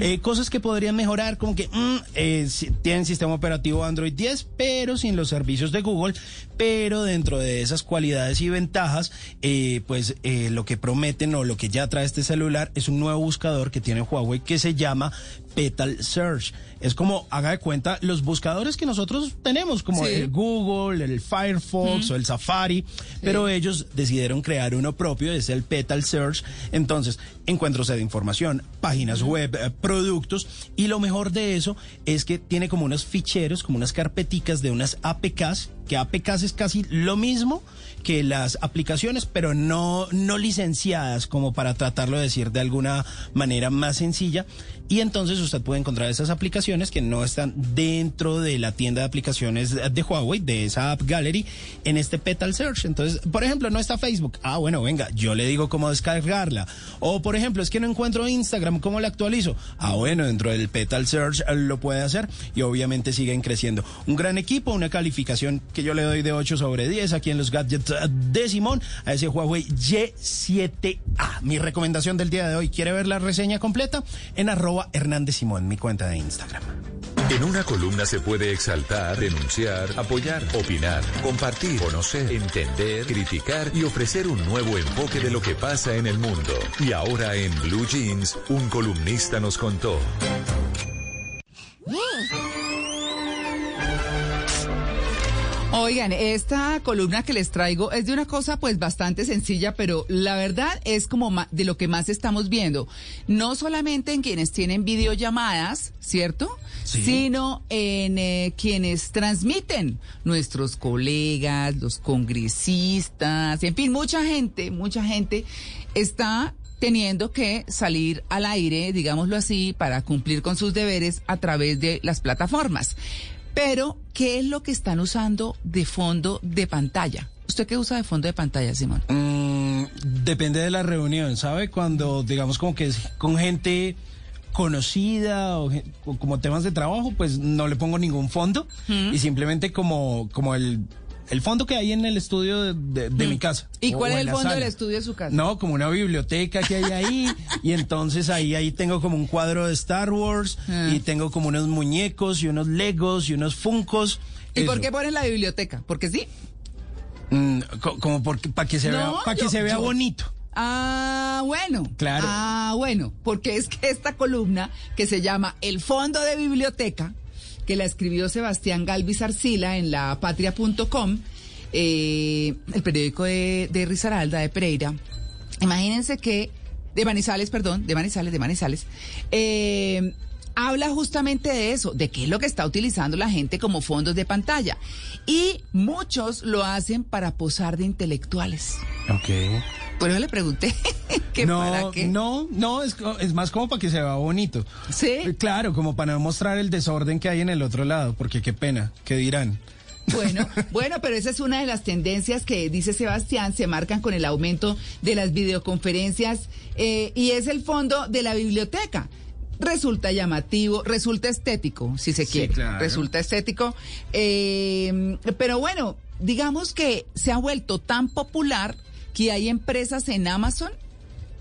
Eh, cosas que podrían mejorar, como que mm, eh, si- tienen sistema operativo Android 10, pero sin los servicios de Google. Pero dentro de esas cualidades y ventajas, eh, pues lo que prometen o lo que ya trae este celular es un nuevo buscador que tiene Huawei que se llama Petal Search. Es como, haga de cuenta, los buscadores que nosotros tenemos, como Sí. el Google, el Firefox o el Safari, pero ellos decidieron crear uno propio, es el Petal Search. Entonces, encuentros de información, páginas web, eh, productos, y lo mejor de eso es que tiene como unos ficheros, como unas carpeticas de unas APKs, que APKs es casi lo mismo que las aplicaciones, pero no, no licenciadas, como para tratarlo de decir de alguna manera más sencilla. Y entonces usted puede encontrar esas aplicaciones que no están dentro de la tienda de aplicaciones de Huawei, de esa App Gallery, en este Petal Search. Entonces, por ejemplo, no está Facebook. Ah, bueno, venga, yo le digo cómo descargarla. O, por ejemplo, es que no encuentro Instagram, ¿cómo la actualizo? Ah, bueno, dentro del Petal Search eh, lo puede hacer y obviamente siguen creciendo. Un gran equipo, una calificación que yo le doy de 8 sobre 10 aquí en los gadgets eh, de Simón a ese Huawei Y7A. Mi recomendación del día de hoy, ¿quiere ver la reseña completa? En arroba Hernández Simón, mi cuenta de Instagram. En una columna se puede exaltar, denunciar, apoyar, opinar, compartir, conocer, entender, criticar y ofrecer un nuevo enfoque de lo que pasa en el mundo. Y ahora en Blue Jeans, un columnista nos contó. Oigan, esta columna que les traigo es de una cosa pues bastante sencilla, pero la verdad es como de lo que más estamos viendo. No solamente en quienes tienen videollamadas, ¿cierto? Sino en eh, quienes transmiten, nuestros colegas, los congresistas, en fin, mucha gente, mucha gente está teniendo que salir al aire, digámoslo así, para cumplir con sus deberes a través de las plataformas. Pero, ¿qué es lo que están usando de fondo de pantalla? ¿Usted qué usa de fondo de pantalla, Simón? Mm, depende de la reunión, ¿sabe? Cuando, digamos, como que es con gente conocida o, como temas de trabajo, pues no le pongo ningún fondo y simplemente como, como el, el fondo que hay en el estudio de, de- de mi casa. ¿Y cuál es el fondo sala. del estudio de su casa? No, como una biblioteca que hay ahí y entonces ahí ahí tengo como un cuadro de Star Wars Ah. y tengo como unos muñecos y unos Legos y unos Funcos. ¿Y por qué ponen la biblioteca? Porque sí. Mm, co- como porque para que se vea No, para que yo- se vea yo- bonito. Ah, bueno. Claro. Ah, bueno, porque es que esta columna que se llama El Fondo de Biblioteca, que la escribió Sebastián Galvis Arcila en la patria.com, eh, el periódico de, de Risaralda, de Pereira. Imagínense que, de Manizales, perdón, de Manizales, de Manizales, eh, habla justamente de eso, de qué es lo que está utilizando la gente como fondos de pantalla. Y muchos lo hacen para posar de intelectuales. Ok. Por eso le pregunté que no, para qué. no, no, es, es más como para que se vea bonito. Sí. Eh, Claro, como para no mostrar el desorden que hay en el otro lado, porque qué pena, ¿qué dirán? Bueno, bueno, pero esa es una de las tendencias que dice Sebastián se marcan con el aumento de las videoconferencias eh, y es el fondo de la biblioteca. Resulta llamativo, resulta estético, si se Sí, quiere. claro. Resulta estético. eh, pero bueno, digamos que se ha vuelto tan popular que hay empresas en Amazon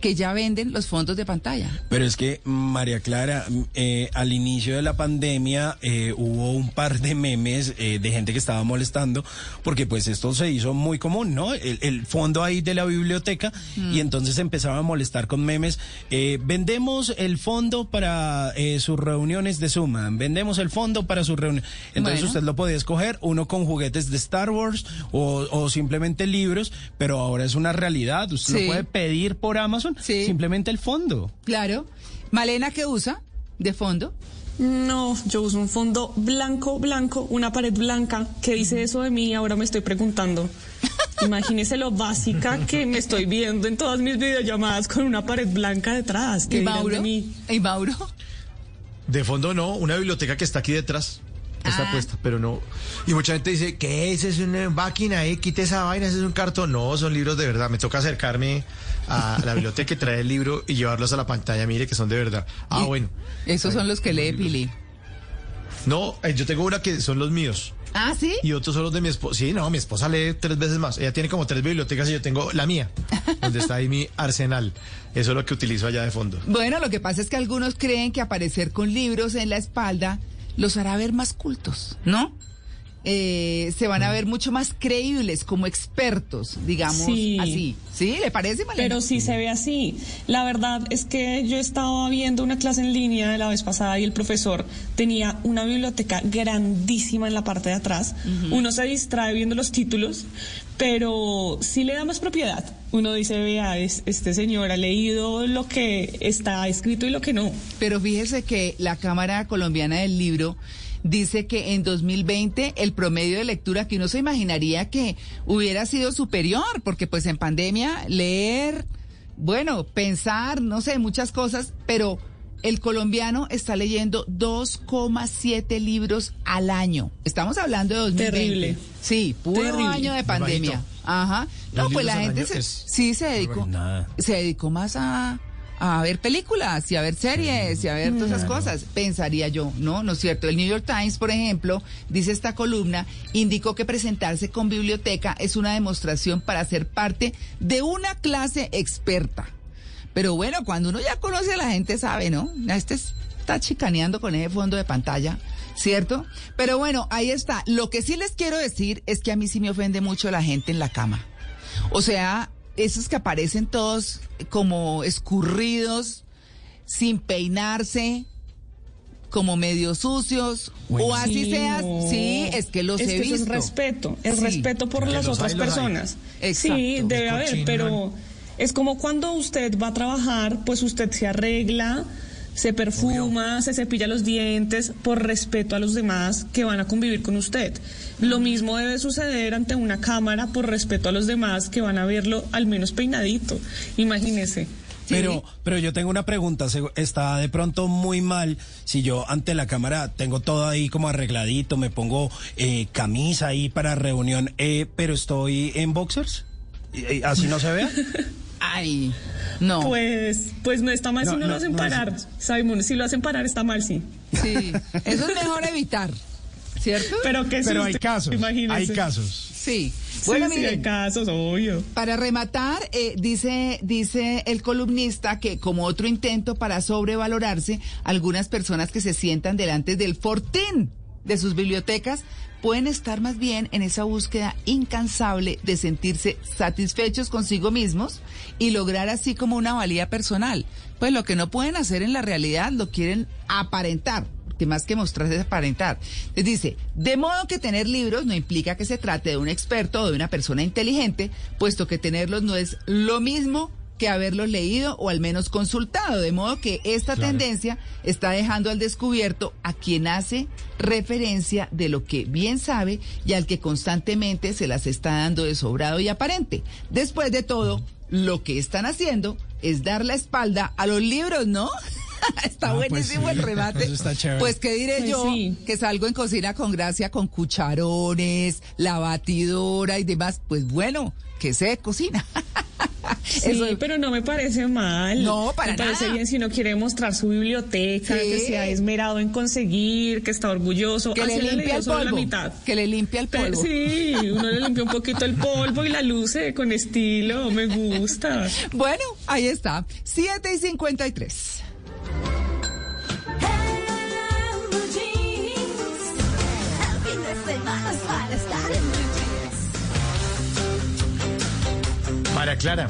que ya venden los fondos de pantalla. Pero es que, María Clara, mm, eh, al inicio de la pandemia eh, hubo un par de memes eh, de gente que estaba molestando, porque pues esto se hizo muy común, ¿no? El, el fondo ahí de la biblioteca, y entonces empezaban a molestar con memes. eh, vendemos el fondo para eh, sus reuniones de Suma, vendemos el fondo para sus reuniones. Entonces Bueno. usted lo podía escoger, uno con juguetes de Star Wars o, o simplemente libros, pero ahora es una realidad. Usted Sí. lo puede pedir por Amazon, Sí. simplemente el fondo. Claro. Malena, ¿qué usa de fondo? No, yo uso un fondo blanco, blanco, una pared blanca. ¿Qué dice eso de mí? Ahora me estoy preguntando. Imagínese lo básica que me estoy viendo en todas mis videollamadas con una pared blanca detrás. ¿Qué ¿Y de mí? ¿Y Mauro? De fondo no, una biblioteca que está aquí detrás. Está Ah. puesta, pero no. Y mucha gente dice, ¿qué es? Es una máquina, eh, quite esa vaina, ese es un cartón. No, son libros de verdad. Me toca acercarme a la biblioteca y traer el libro y llevarlos a la pantalla. Mire que son de verdad. Ah, bueno. Esos son los que lee Pili. No, eh, yo tengo una que son los míos. Ah, ¿sí? Y otros son los de mi esposa. Sí, no, mi esposa lee tres veces más. Ella tiene como tres bibliotecas y yo tengo la mía, donde está ahí mi arsenal. Eso es lo que utilizo allá de fondo. Bueno, lo que pasa es que algunos creen que aparecer con libros en la espalda los hará ver más cultos, ¿no? Eh, se van a ver mucho más creíbles como expertos, digamos Sí. así. ¿Sí? ¿Le parece, Malena? Pero sí se ve así. La verdad es que yo estaba viendo una clase en línea la vez pasada y el profesor tenía una biblioteca grandísima en la parte de atrás. Uno se distrae viendo los títulos, pero sí le da más propiedad. Uno dice, vea, es- este señor ha leído lo que está escrito y lo que no. Pero fíjese que la Cámara Colombiana del Libro dice que en 2020 el promedio de lectura que uno se imaginaría que hubiera sido superior, porque pues en pandemia leer, bueno, pensar, no sé, muchas cosas, pero el colombiano está leyendo 2,7 libros al año. Estamos hablando de 2020. Terrible. Sí, puro Terrible. año de pandemia. Ajá. No, pues la gente se- sí se dedicó, nada. se dedicó más a, a ver películas y a ver series y a ver todas esas cosas, pensaría yo, ¿no? ¿No es cierto? El New York Times, por ejemplo, dice esta columna, indicó que presentarse con biblioteca es una demostración para ser parte de una clase experta. Pero bueno, cuando uno ya conoce a la gente sabe, ¿no? Este es- está chicaneando con ese fondo de pantalla, ¿cierto? Pero bueno, ahí está. Lo que sí les quiero decir es que a mí sí me ofende mucho la gente en la cama. O sea, esos que aparecen todos como escurridos, sin peinarse, como medio sucios, o así Sí, seas. no. Sí, es que los es he que visto. es respeto, el Sí. respeto por las otras hay, personas. Exacto. Sí, debe haber, pero es como cuando usted va a trabajar, pues usted se arregla, se perfuma, se cepilla los dientes por respeto a los demás que van a convivir con usted. Lo mismo debe suceder ante una cámara por respeto a los demás que van a verlo al menos peinadito. Imagínese. Pero, pero yo tengo una pregunta. Está de pronto muy mal si yo ante la cámara tengo todo ahí como arregladito, me pongo eh, camisa ahí para reunión, eh, pero estoy en boxers. ¿Y- y ¿Así no se vea? Ay, no. Pues, pues no está mal No, si no, no, lo hacen no es- parar, Simon. Si lo hacen parar está mal, sí. Sí, eso es mejor evitar, ¿cierto? Pero que Pero hay casos. imagínese. Hay casos. Sí. Bueno, Bueno, sí, hay casos, obvio. Para rematar, eh, dice, dice el columnista que como otro intento para sobrevalorarse, algunas personas que se sientan delante del fortín de sus bibliotecas pueden estar más bien en esa búsqueda incansable de sentirse satisfechos consigo mismos y lograr así como una valía personal. Pues lo que no pueden hacer en la realidad lo quieren aparentar que más que mostrarse es aparentar. Les dice, de modo que tener libros no implica que se trate de un experto o de una persona inteligente, puesto que tenerlos no es lo mismo que haberlos leído o al menos consultado. De modo que esta tendencia está dejando al descubierto a quien hace referencia de lo que bien sabe y al que constantemente se las está dando de sobrado y aparente. Después de todo, lo que están haciendo es dar la espalda a los libros, ¿no? está Ah, pues buenísimo sí. el remate. Eso está chévere. Pues qué diré Pues yo, sí. que salgo en cocina con gracia con cucharones, la batidora y demás. Pues bueno, que sé cocina. Sí, Eso- pero no me parece mal. No, para Me parece nada. bien si uno quiere mostrar su biblioteca, Sí. que se ha esmerado en conseguir, que está orgulloso. Que Así le limpia el la polvo. mitad. Que le limpia el polvo. sí, uno le limpia un poquito el polvo y la luce con estilo, me gusta. Bueno, ahí está. 7 y 53. María Clara,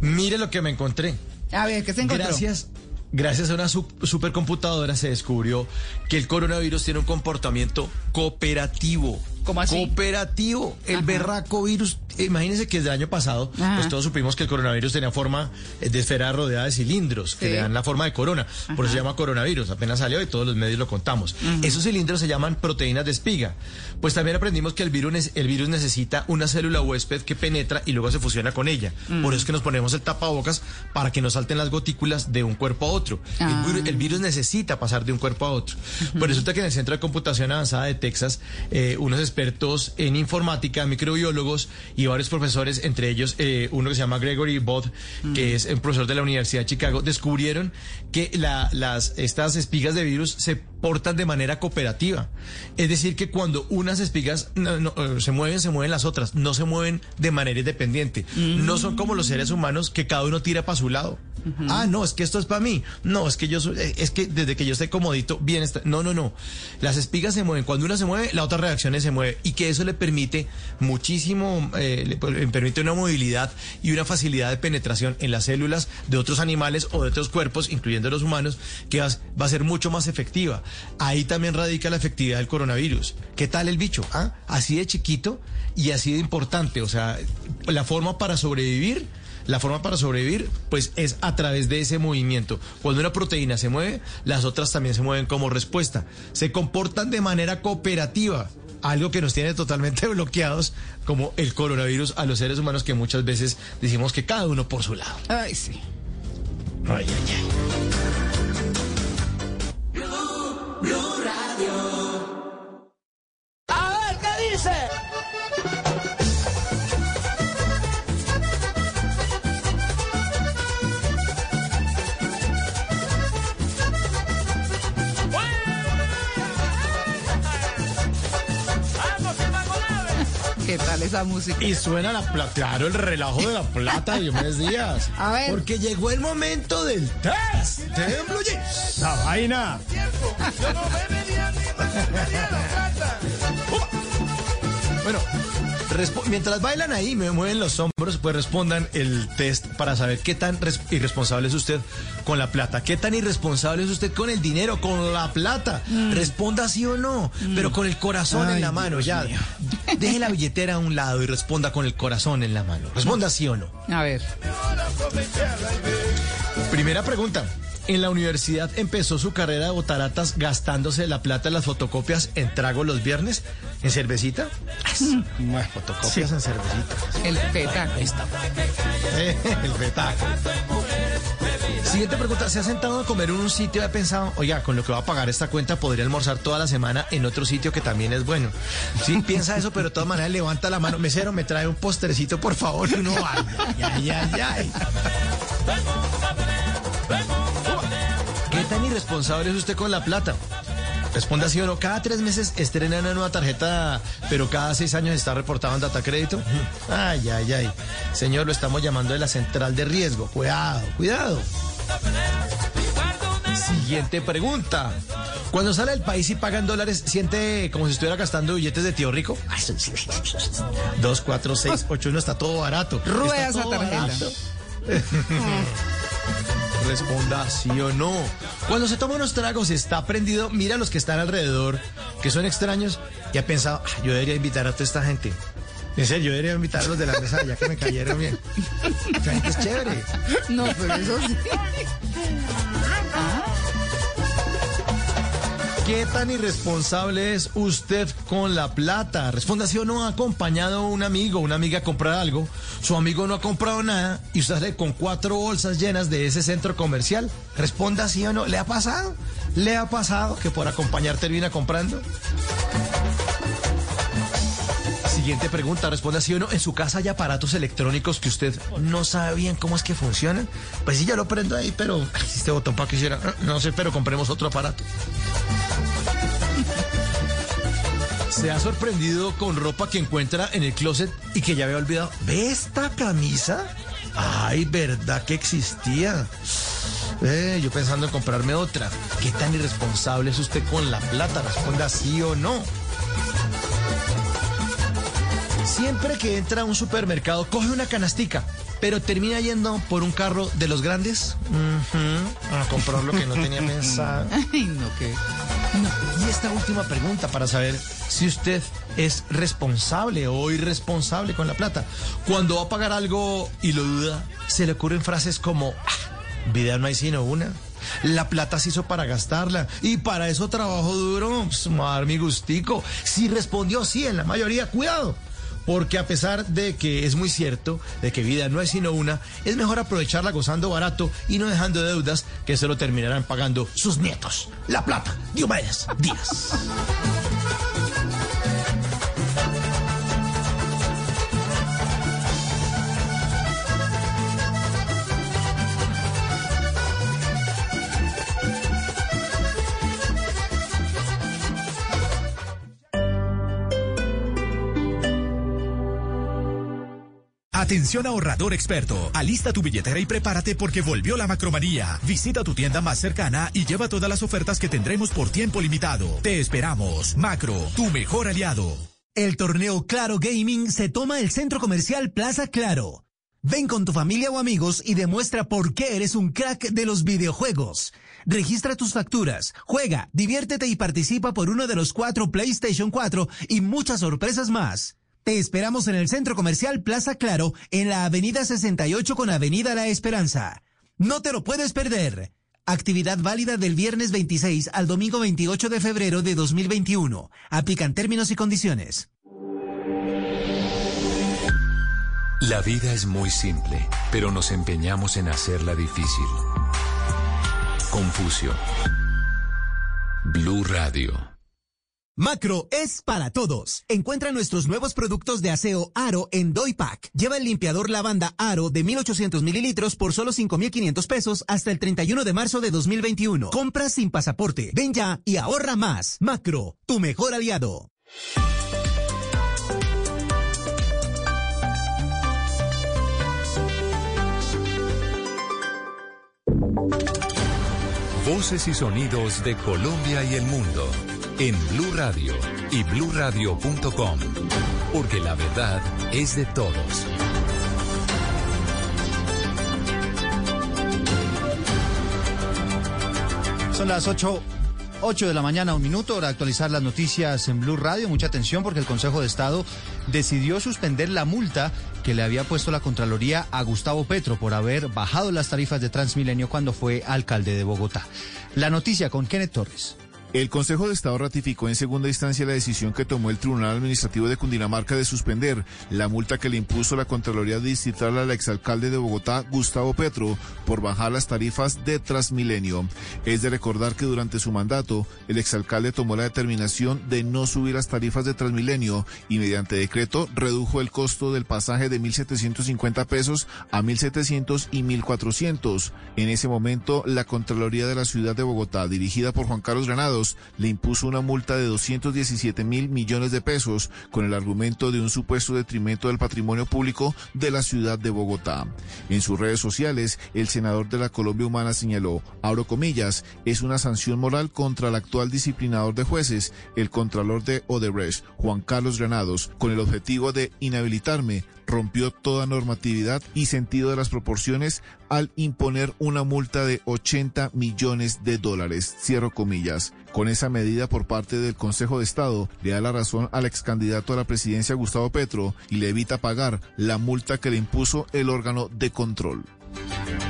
mire lo que me encontré. A ver, ¿qué se encontró? Gracias, gracias a una su- supercomputadora se descubrió que el coronavirus tiene un comportamiento cooperativo. ¿Cómo así? Cooperativo. El berraco virus. Imagínense que desde el año pasado, Ajá. pues todos supimos que el coronavirus tenía forma eh, de esfera rodeada de cilindros que le dan la forma de corona. Por eso se llama coronavirus. Apenas salió y todos los medios lo contamos. Esos cilindros se llaman proteínas de espiga. Pues también aprendimos que el virus, el virus necesita una célula huésped que penetra y luego se fusiona con ella. Por eso es que nos ponemos el tapabocas para que no salten las gotículas de un cuerpo a otro. Ah. El, virus, el virus necesita pasar de un cuerpo a otro. Pues resulta que en el Centro de Computación Avanzada de Texas, eh, unos expertos en informática, microbiólogos y varios profesores, entre ellos eh, uno que se llama Gregory Bott, que es un profesor de la Universidad de Chicago, descubrieron que la- las, estas espigas de virus se portan de manera cooperativa. Es decir, que cuando unas espigas no- no, eh, se mueven, se mueven las otras, no se mueven de manera independiente. No son como los seres humanos que cada uno tira para su lado. Ah, no, es que esto es para mí. No, es que yo eh, es que desde que yo esté comodito, bien está. No, no, no. Las espigas se mueven. Cuando una se mueve, la otra reacción se mueve. Y que eso le permite muchísimo, eh, le, le permite una movilidad y una facilidad de penetración en las células de otros animales o de otros cuerpos, incluyendo los humanos, que va, va a ser mucho más efectiva. Ahí también radica la efectividad del coronavirus. ¿Qué tal el bicho? ¿Ah? Así de chiquito y así de importante. O sea, la forma para sobrevivir la forma para sobrevivir, pues es a través de ese movimiento. Cuando una proteína se mueve, las otras también se mueven como respuesta. Se comportan de manera cooperativa, algo que nos tiene totalmente bloqueados, como el coronavirus a los seres humanos que muchas veces decimos que cada uno por su lado. Ay, sí. Ay, ay, ay. A ver, ¿qué dice? ¿Qué tal esa música? Y suena la plata, claro, el relajo de la plata de Diomedes Díaz. A ver. Porque llegó el momento del test de Blue Jeans. La vaina. Bueno, mientras bailan ahí, me mueven los hombros, pues respondan el test para saber qué tan res- irresponsable es usted con la plata, qué tan irresponsable es usted con el dinero, con la plata. Responda sí o no, pero con el corazón en la mano, Dios ya. mío. Deje la billetera a un lado y responda con el corazón en la mano. Responda sí o no. A ver. Primera pregunta. En la universidad empezó su carrera de botaratas gastándose la plata en las fotocopias en trago los viernes, en cervecita. Bueno, fotocopias en cervecita. El petaco. Eh, el petaco. Siguiente pregunta. ¿Se ha sentado a comer en un sitio y ha pensado, oiga, con lo que va a pagar esta cuenta podría almorzar toda la semana en otro sitio que también es bueno? Sí, piensa eso, pero de todas maneras levanta la mano. Mesero, me trae un postrecito, por favor. Y uno, ay, ay, ay, ay. ¿Qué tan irresponsable es usted con la plata? Responda sí o no. Cada tres meses estrena una nueva tarjeta, pero cada seis años está reportado en data crédito. Ay, ay, ay. Señor, lo estamos llamando de la central de riesgo. Cuidado, cuidado. Siguiente pregunta. Cuando sale del país y paga en dólares, ¿siente como si estuviera gastando billetes de tío rico? Dos, cuatro, seis, ocho, no está todo barato. Rueda esa tarjeta. Responda sí o no. Cuando se toma unos tragos y está prendido, mira a los que están alrededor, que son extraños, y ha pensado, "Ah, yo debería invitar a toda esta gente. En serio, yo debería invitar a los de la mesa ya que me cayeron bien. Esa gente es chévere. No, pero eso sí. ¿Qué tan irresponsable es usted con la plata? Responda si o no ha acompañado a un amigo, una amiga a comprar algo, su amigo no ha comprado nada y usted sale con cuatro bolsas llenas de ese centro comercial. Responda sí o no. ¿Le ha pasado? ¿Le ha pasado que por acompañar termina comprando? Siguiente pregunta, responda sí o no. ¿En su casa hay aparatos electrónicos que usted no sabe bien cómo es que funcionan? Pues sí, ya lo prendo ahí, pero este botón para que hiciera. No sé, pero compremos otro aparato. ¿Se ha sorprendido con ropa que encuentra en el closet y que ya había olvidado? ¿Ve esta camisa? Ay, verdad que existía. Eh, yo pensando en comprarme otra. ¿Qué tan irresponsable es usted con la plata? Responda sí o no. Siempre que entra a un supermercado, coge una canastica, pero termina yendo por un carro de los grandes a comprar lo que no tenía pensado. Ay, no, qué. Y esta última pregunta para saber si usted es responsable o irresponsable con la plata. Cuando va a pagar algo y lo duda, se le ocurren frases como, "Ah, vida no hay sino una. La plata se hizo para gastarla y para eso trabajo duro. Pues, mi gustico. Si respondió sí en la mayoría, cuidado. Porque a pesar de que es muy cierto de que vida no es sino una, es mejor aprovecharla gozando barato y no dejando deudas que se lo terminarán pagando sus nietos. La plata, Diomedes Díaz. Atención ahorrador experto. Alista tu billetera y prepárate porque volvió la macromanía. Visita tu tienda más cercana y lleva todas las ofertas que tendremos por tiempo limitado. Te esperamos. Macro, tu mejor aliado. El torneo Claro Gaming se toma el centro comercial Plaza Claro. Ven con tu familia o amigos y demuestra por qué eres un crack de los videojuegos. Registra tus facturas, juega, diviértete y participa por uno de los cuatro PlayStation 4 y muchas sorpresas más. Te esperamos en el centro comercial Plaza Claro, en la avenida 68 con avenida La Esperanza. No te lo puedes perder. Actividad válida del viernes 26 al domingo 28 de febrero de 2021. Aplican términos y condiciones. La vida es muy simple, pero nos empeñamos en hacerla difícil. Confucio. Blue Radio. Macro es para todos. Encuentra nuestros nuevos productos de aseo Aro en Doypack. Lleva el limpiador lavanda Aro de 1800 mililitros por solo 5500 pesos hasta el 31 de marzo de 2021. Compra sin pasaporte. Ven ya y ahorra más. Macro, tu mejor aliado. Voces y sonidos de Colombia y el mundo en Blue Radio y bluradio.com, porque la verdad es de todos. Son las 8, 8 de la mañana, un minuto, para actualizar las noticias en Blue Radio. Mucha atención porque el Consejo de Estado decidió suspender la multa que le había puesto la Contraloría a Gustavo Petro por haber bajado las tarifas de Transmilenio cuando fue alcalde de Bogotá. La noticia con Kenneth Torres. El Consejo de Estado ratificó en segunda instancia la decisión que tomó el Tribunal Administrativo de Cundinamarca de suspender la multa que le impuso la Contraloría Distrital al exalcalde de Bogotá, Gustavo Petro, por bajar las tarifas de Transmilenio. Es de recordar que durante su mandato, el exalcalde tomó la determinación de no subir las tarifas de Transmilenio y mediante decreto redujo el costo del pasaje de 1.750 pesos a 1.700 y 1.400. En ese momento, la Contraloría de la Ciudad de Bogotá, dirigida por Juan Carlos Le impuso una multa de 217 mil millones de pesos con el argumento de un supuesto detrimento del patrimonio público de la ciudad de Bogotá. En sus redes sociales, el senador de la Colombia Humana señaló, abro comillas, es una sanción moral contra el actual disciplinador de jueces, el contralor de Odebrecht, Juan Carlos Granados, con el objetivo de inhabilitarme rompió toda normatividad y sentido de las proporciones al imponer una multa de 80 millones de dólares. Cierro comillas. Con esa medida por parte del Consejo de Estado, le da la razón al ex candidato a la presidencia Gustavo Petro y le evita pagar la multa que le impuso el órgano de control.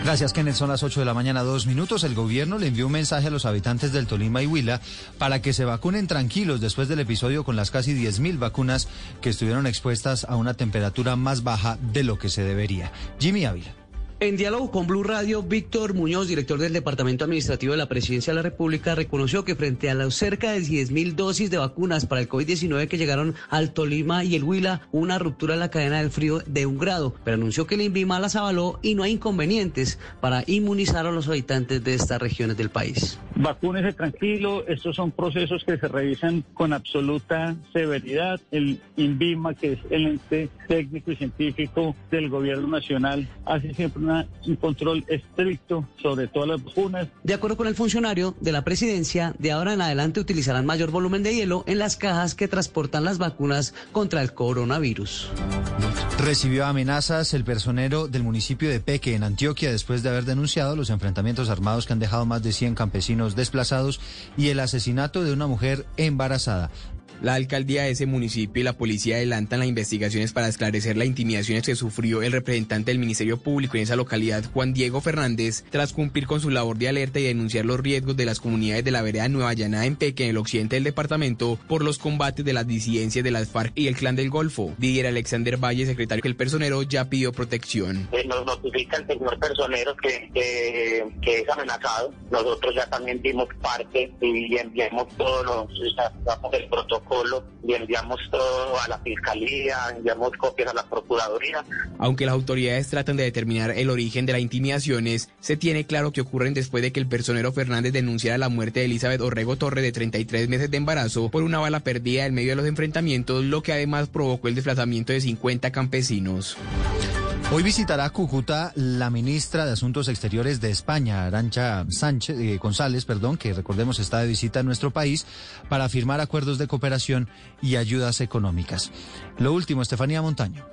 Gracias, Kenneth. Son las 8 de la mañana, dos minutos. El gobierno le envió un mensaje a los habitantes del Tolima y Huila para que se vacunen tranquilos después del episodio con las casi 10.000 vacunas que estuvieron expuestas a una temperatura más baja de lo que se debería. Jimmy Ávila. En diálogo con Blue Radio, Víctor Muñoz, director del Departamento Administrativo de la Presidencia de la República, reconoció que frente a las cerca de 10.000 dosis de vacunas para el COVID-19 que llegaron al Tolima y el Huila, una ruptura en la cadena del frío de un grado, pero anunció que el INVIMA las avaló y no hay inconvenientes para inmunizar a los habitantes de estas regiones del país. Vacúnese tranquilo, estos son procesos que se revisan con absoluta severidad. El INVIMA, que es el ente técnico y científico del gobierno nacional, hace siempre una- un control estricto sobre todas las vacunas. De acuerdo con el funcionario de la presidencia, de ahora en adelante utilizarán mayor volumen de hielo en las cajas que transportan las vacunas contra el coronavirus. Recibió amenazas el personero del municipio de Peque, en Antioquia, después de haber denunciado los enfrentamientos armados que han dejado más de 100 campesinos desplazados y el asesinato de una mujer embarazada. La alcaldía de ese municipio y la policía adelantan las investigaciones para esclarecer las intimidaciones que sufrió el representante del Ministerio Público en esa localidad, Juan Diego Fernández, tras cumplir con su labor de alerta y denunciar los riesgos de las comunidades de la vereda Nueva Llanada en Peque, en el occidente del departamento, por los combates de las disidencias de las FARC y el Clan del Golfo. Didier Alexander Valle, secretario del personero, ya pidió protección. Eh, nos notifica el señor personero que, es amenazado. Nosotros ya también dimos parte y enviamos todos los, y enviamos todo a la fiscalía, enviamos copias a la procuraduría. Aunque las autoridades tratan de determinar el origen de las intimidaciones, se tiene claro que ocurren después de que el personero Fernández denunciara la muerte de Elizabeth Orrego Torre de 33 meses de embarazo por una bala perdida en medio de los enfrentamientos, lo que además provocó el desplazamiento de 50 campesinos. Hoy visitará Cúcuta la ministra de Asuntos Exteriores de España, Arancha Sánchez eh, González, perdón, que recordemos está de visita en nuestro país para firmar acuerdos de cooperación y ayudas económicas. Lo último, Estefanía Montaño.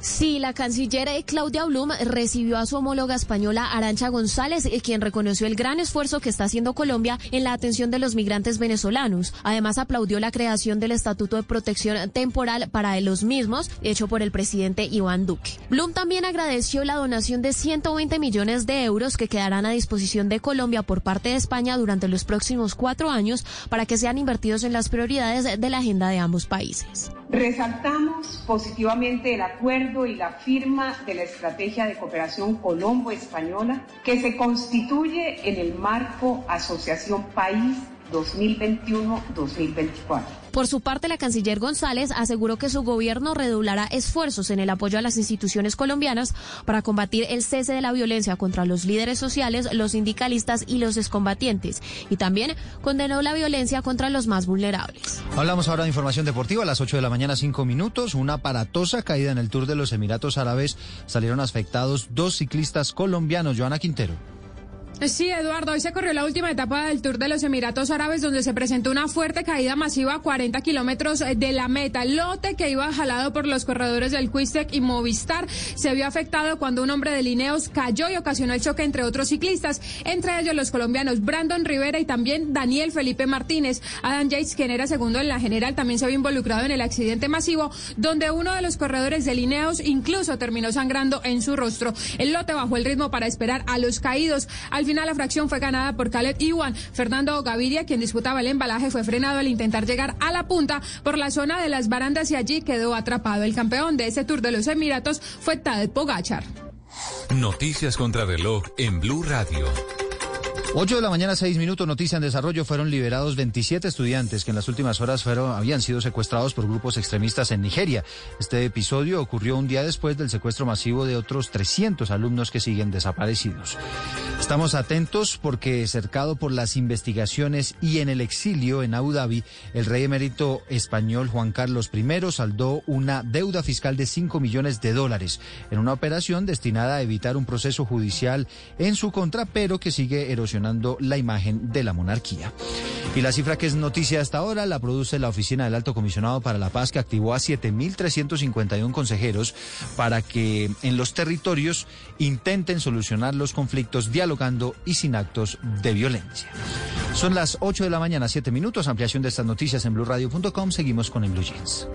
Sí, la canciller Claudia Blum recibió a su homóloga española Arancha González, eh, quien reconoció el gran esfuerzo que está haciendo Colombia en la atención de los migrantes venezolanos. Además, aplaudió la creación del Estatuto de Protección Temporal para los mismos, hecho por el presidente Iván Duque. Blum también agradeció la donación de 120 millones de euros que quedarán a disposición de Colombia por parte de España durante los próximos cuatro años para que sean invertidos en las prioridades de la agenda de ambos países. Resaltamos positivamente el acuerdo y la firma de la Estrategia de Cooperación Colombo-Española que se constituye en el marco Asociación País 2021-2024. Por su parte, la canciller González aseguró que su gobierno redoblará esfuerzos en el apoyo a las instituciones colombianas para combatir el cese de la violencia contra los líderes sociales, los sindicalistas y los excombatientes. Y también condenó la violencia contra los más vulnerables. Hablamos ahora de información deportiva a las 8 de la mañana, 5 minutos. Una aparatosa caída en el Tour de los Emiratos Árabes. Salieron afectados dos ciclistas colombianos. Joana Quintero. Sí, Eduardo, hoy se corrió la última etapa del Tour de los Emiratos Árabes donde se presentó una fuerte caída masiva a 40 kilómetros de la meta. Lote que iba jalado por los corredores del Quistec y Movistar se vio afectado cuando un hombre de Lineos cayó y ocasionó el choque entre otros ciclistas, entre ellos los colombianos Brandon Rivera y también Daniel Felipe Martínez. Adam Yates, quien era segundo en la general, también se vio involucrado en el accidente masivo donde uno de los corredores de Lineos incluso terminó sangrando en su rostro. El lote bajó el ritmo para esperar a los caídos. Final la fracción fue ganada por Caleb Iwan. Fernando Gaviria, quien disputaba el embalaje, fue frenado al intentar llegar a la punta por la zona de las barandas y allí quedó atrapado. El campeón de ese Tour de los Emiratos fue Tadej Pogachar. Noticias contra reloj en Blue Radio. 8 de la mañana, 6 minutos, noticia en desarrollo. Fueron liberados 27 estudiantes que en las últimas horas fueron, habían sido secuestrados por grupos extremistas en Nigeria. Este episodio ocurrió un día después del secuestro masivo de otros 300 alumnos que siguen desaparecidos. Estamos atentos porque cercado por las investigaciones y en el exilio en Abu Dhabi, el rey emérito español Juan Carlos I saldó una deuda fiscal de 5 millones de dólares en una operación destinada a evitar un proceso judicial en su contra, pero que sigue erosionando la imagen de la monarquía. Y la cifra que es noticia hasta ahora la produce la Oficina del Alto Comisionado para la Paz, que activó a 7.351 consejeros para que en los territorios intenten solucionar los conflictos dialogando y sin actos de violencia. Son las 8 de la mañana, 7 minutos. Ampliación de estas noticias en blueradio.com. Seguimos con el Blue Jeans.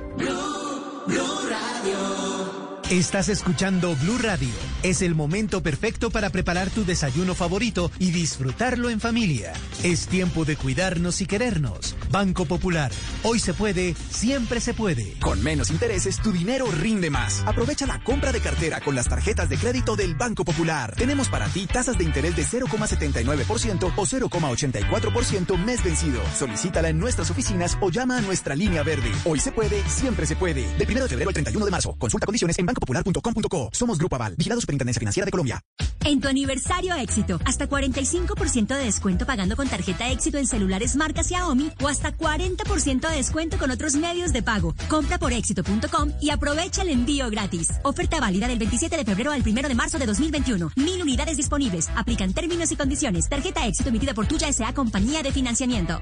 Estás escuchando Blue Radio. Es el momento perfecto para preparar tu desayuno favorito y disfrutarlo en familia. Es tiempo de cuidarnos y querernos. Banco Popular. Hoy se puede, siempre se puede. Con menos intereses, tu dinero rinde más. Aprovecha la compra de cartera con las tarjetas de crédito del Banco Popular. Tenemos para ti tasas de interés de 0,79% o 0,84% mes vencido. Solicítala en nuestras oficinas o llama a nuestra línea verde. Hoy se puede, siempre se puede. Del 1 de febrero al 31 de marzo. Consulta condiciones en bancopopular.com.co. Somos Grupo Aval, vigilado Superintendencia Financiera de Colombia. En tu aniversario éxito, hasta 45% de descuento pagando con tarjeta éxito en celulares marca Xiaomi o hasta 40% de descuento con otros medios de pago. Compra por éxito.com y aprovecha el envío gratis. Oferta válida del 27 de febrero al 1 de marzo de 2021. Mil unidades disponibles. Aplican términos y condiciones. Tarjeta éxito emitida por Tuya S.A. Compañía de Financiamiento.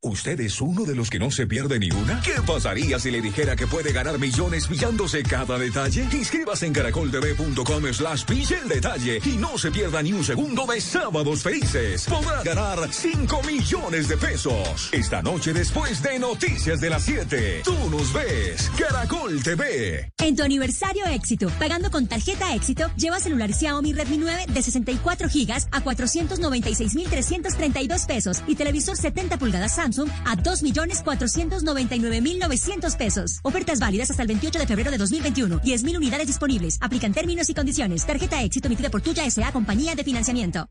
¿Usted es uno de los que no se pierde ni una? ¿Qué pasaría si le dijera que puede ganar millones pillándose cada detalle? Inscríbase en caracoltv.com slash pille el detalle y no se pierda ni un segundo de Sábados Felices. Podrá ganar 5 millones de pesos. Esta noche después de Noticias de las 7. Tú nos ves. Caracol TV. En tu aniversario éxito, pagando con tarjeta éxito, lleva celular Xiaomi Redmi 9 de 64 gigas a 496,332 pesos y televisor 70 pulgadas Samsung a 2.499.900 pesos. Ofertas válidas hasta el 28 de febrero de 2021. 10.000 unidades disponibles. Aplican términos y condiciones. Tarjeta éxito emitida por Tuya S.A. Compañía de Financiamiento.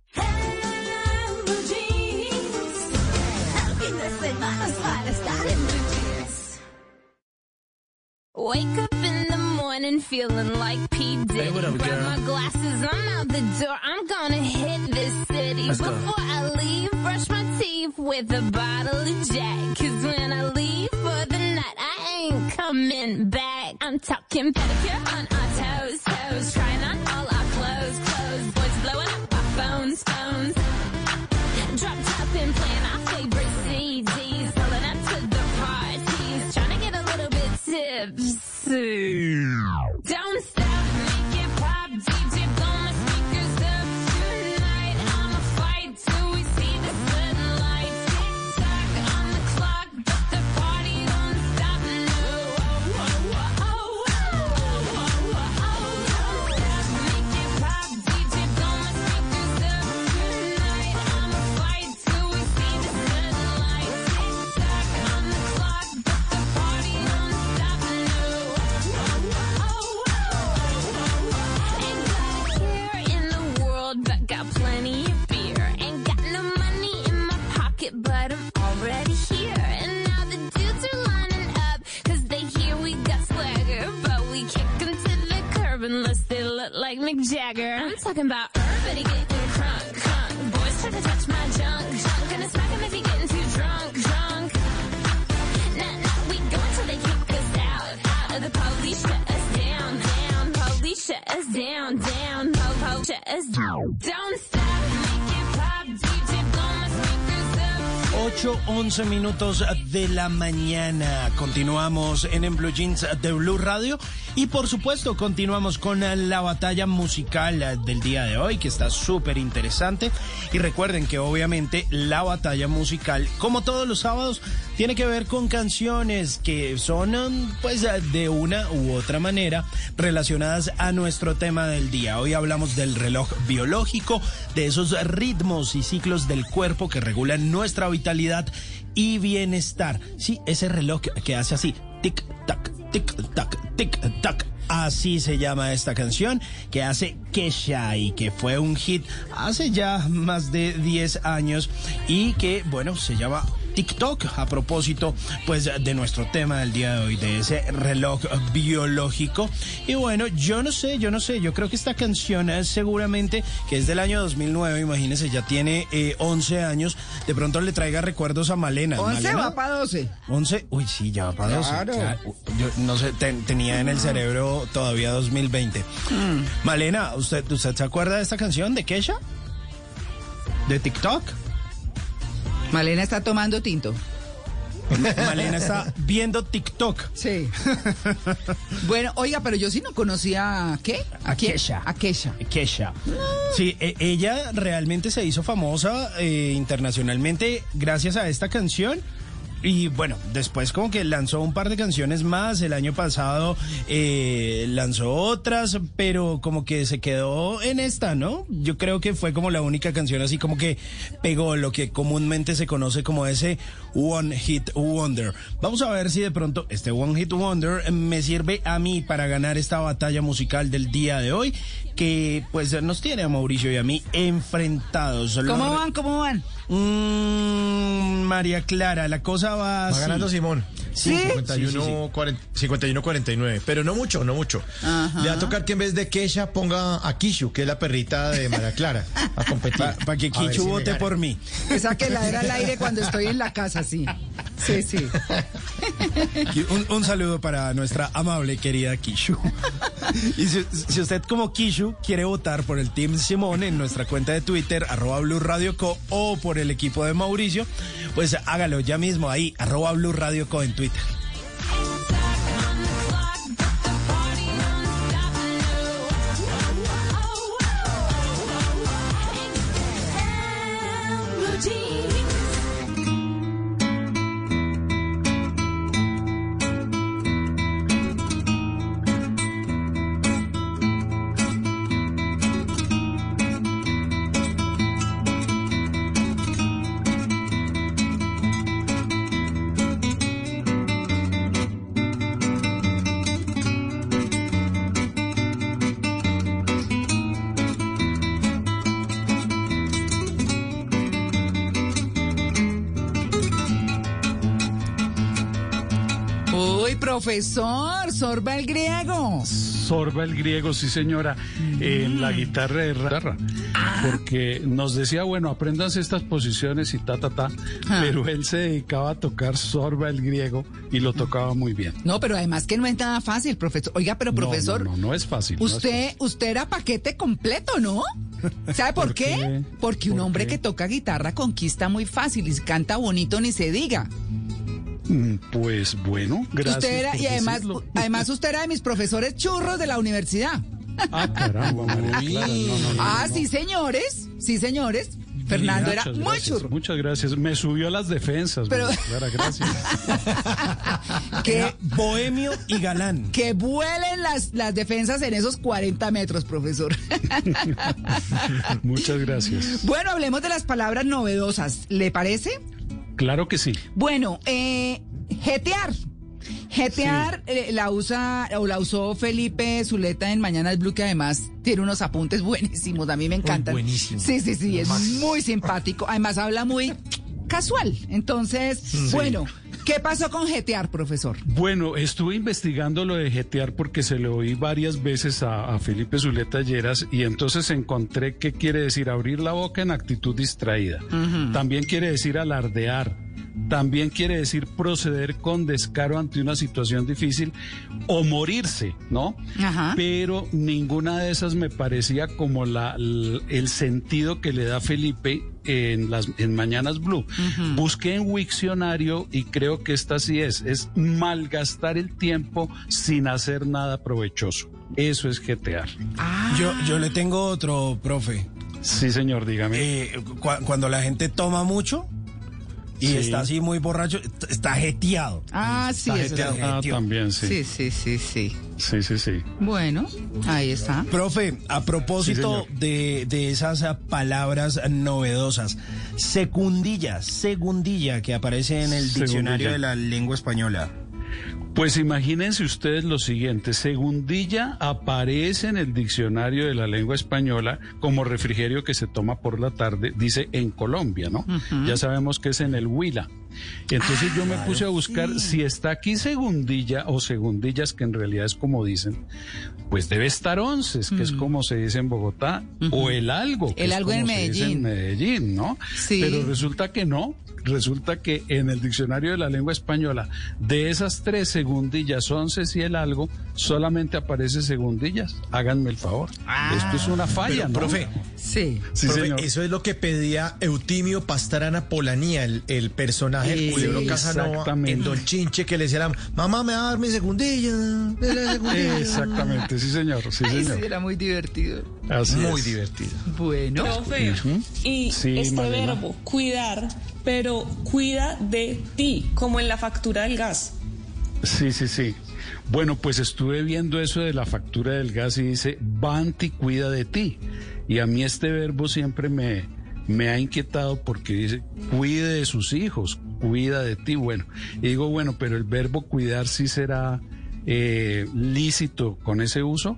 Wake up in the morning feeling like P. Diddy. Hey, what up, Grab girl? my glasses, I'm out the door. I'm gonna hit this city. Let's go. Before I leave, with a bottle of Jack. Cause when I leave for the night, I ain't coming back. I'm talking pedicure on our toes, toes. Trying on all our clothes, clothes. Boys blowing up our phones, phones. Drop top and playing our favorite CDs. Pulling up to the parties. Trying to get a little bit tipsy. Don't got plenty of beer. Ain't got no money in my pocket, but I'm already here. And now the dudes are lining up, cause they hear we got swagger. But we kick 'em to the curb unless they look like Mick Jagger. I'm talking about everybody getting crunk, crunk. Boys try to touch my shut us down, down. Po, po, shut us down. Don't stop, make it pop, DJ, blow my speakers up. 8, 11 minutos de la mañana. Continuamos en, en Blue Jeans de Blue Radio. Y por supuesto, continuamos con la batalla musical del día de hoy, que está súper interesante. Y recuerden que obviamente la batalla musical, como todos los sábados, tiene que ver con canciones que son, um, pues, de una u otra manera relacionadas a nuestro tema del día. Hoy hablamos del reloj biológico, de esos ritmos y ciclos del cuerpo que regulan nuestra vitalidad y bienestar. Sí, ese reloj que hace así, tic tac, tic tac, tic tac. Así se llama esta canción que hace Kesha y que fue un hit hace ya más de 10 años y que, bueno, se llama TikTok a propósito pues de nuestro tema del día de hoy, de ese reloj biológico. Y bueno, yo no sé, yo no sé, yo creo que esta canción es seguramente que es del año 2009, imagínense, ya tiene eh, 11 años, de pronto le traiga recuerdos a Malena. 11 Malena, va para 12. 11, uy, sí, ya va para 12. Claro. Yo no sé, ten- tenía en el cerebro todavía 2020. Malena, ¿usted, ¿usted se acuerda de esta canción de Kesha? ¿De TikTok? Malena está tomando tinto. Malena está viendo TikTok. Sí. bueno, oiga, pero yo sí no conocía a qué? A quién? Kesha. A Kesha. Kesha. Sí, e- ella realmente se hizo famosa eh, internacionalmente gracias a esta canción. Y bueno, después como que lanzó un par de canciones más, el año pasado eh, lanzó otras, pero como que se quedó en esta, ¿no? Yo creo que fue como la única canción así como que pegó lo que comúnmente se conoce como ese One Hit Wonder. Vamos a ver si de pronto este One Hit Wonder me sirve a mí para ganar esta batalla musical del día de hoy, que pues nos tiene a Mauricio y a mí enfrentados. ¿Cómo van? ¿Cómo van? Mm, María Clara, la cosa va Va así. ganando Simón. ¿Sí? 51, 40 51 49. Pero no mucho, no mucho. Ajá. Le va a tocar que en vez de Kesha ponga a Kishu, que es la perrita de María Clara, a competir. Para que si me vote por mí. Esa que la era al aire cuando estoy en la casa, sí. Sí, sí. Un, un saludo para nuestra amable querida Kishu. Y si, si usted como Kishu quiere votar por el Team Simón en nuestra cuenta de Twitter, arroba Blue Radio Co, o por el equipo de Mauricio, pues hágalo ya mismo ahí, arroba Blue Radio Co en Twitter. Profesor, sorba el griego. Sorba el griego, sí señora, en la guitarra de Rara. Porque nos decía, bueno, apréndanse estas posiciones y ta, ta, ta. Ah. Pero él se dedicaba a tocar sorba el griego y lo tocaba muy bien. No, pero además que no es nada fácil, profesor. Oiga, pero profesor, No, no, no es fácil. no es usted, usted era paquete completo, ¿no? ¿Sabe por, ¿Por qué? qué? Porque un ¿Por hombre qué? que toca guitarra conquista muy fácil y si canta bonito ni se diga. Mm, Pues bueno, gracias. usted era, por y además, decirlo. además usted era de mis profesores churros de la universidad. Ah, caramba, María Clara, no, no, no, ah, no. sí, señores, sí, señores. Fernando era muy churro. Muchas gracias. Me subió las defensas, Pero- Clara, gracias. Que, bohemio y galán. que vuelen las, las defensas en esos 40 metros, profesor. Muchas gracias. bueno, hablemos de las palabras novedosas. ¿Le parece? Claro que sí. Bueno, eh, jetear. Jetear eh, la usa o la usó Felipe Zuleta en Mañanas Blue, que además tiene unos apuntes buenísimos. A mí me encantan. buenísimo. Sí, sí, sí, es muy simpático. Además habla muy casual. Entonces, bueno, ¿qué pasó con jetear, profesor? Bueno, estuve investigando lo de jetear porque se lo oí varias veces a, a Felipe Zuleta Lleras y entonces encontré que quiere decir abrir la boca en actitud distraída. También quiere decir alardear. También quiere decir proceder con descaro ante una situación difícil o morirse, ¿no? Ajá. Pero ninguna de esas me parecía como la, el sentido que le da Felipe en las en Mañanas Blue. Busqué en Wikcionario y creo que esta sí es, es malgastar el tiempo sin hacer nada provechoso. Eso es jetear. Yo, yo le tengo otro, profe. Sí, señor, dígame. Eh, cu- cuando la gente toma mucho y Sí. está así muy borracho, está jeteado. Ah, sí, Está eso jeteado. es- Ah, también, sí. Sí, sí, sí, sí. Sí, sí, sí. Bueno, ahí está. Profe, a propósito Sí, de, de esas palabras novedosas, secundilla, segundilla que aparece en el diccionario Segundilla. de la lengua española. Pues imagínense ustedes lo siguiente, segundilla aparece en el diccionario de la lengua española como refrigerio que se toma por la tarde, dice en Colombia, ¿no? Ya sabemos que es en el Huila. Entonces yo me puse a buscar si está aquí segundilla o segundillas, que en realidad es como dicen, pues debe estar once, que es como se dice en Bogotá, o el algo. Que El es algo en como se dice en Medellín, ¿no? Sí. Pero resulta que no. Resulta que en el diccionario de la lengua española, de esas tres segundillas, once y el algo, solamente aparece segundillas. Háganme el favor. Esto es una falla, Pero, ¿no? profe, Sí. Sí, Profe, señor. eso es lo que pedía Eutimio Pastrana Polanía, el, el personaje del Sí, culebro Casanova en Don Chinche, que le decía mamá, me va a dar mi segundilla. dele la segundilla". Exactamente, sí, señor. Sí, Ay, señor. sí, era muy divertido. Así Muy es. divertido. Bueno. Profe, y Sí, este Malena. verbo, cuidar, pero cuida de ti, como en la factura del gas. Sí, sí, sí. Bueno, pues estuve viendo eso de la factura del gas y dice, Banti cuida de ti. Y a mí este verbo siempre me, me ha inquietado porque dice, cuide de sus hijos, cuida de ti. Bueno, y digo, bueno, pero el verbo cuidar sí será eh, lícito con ese uso.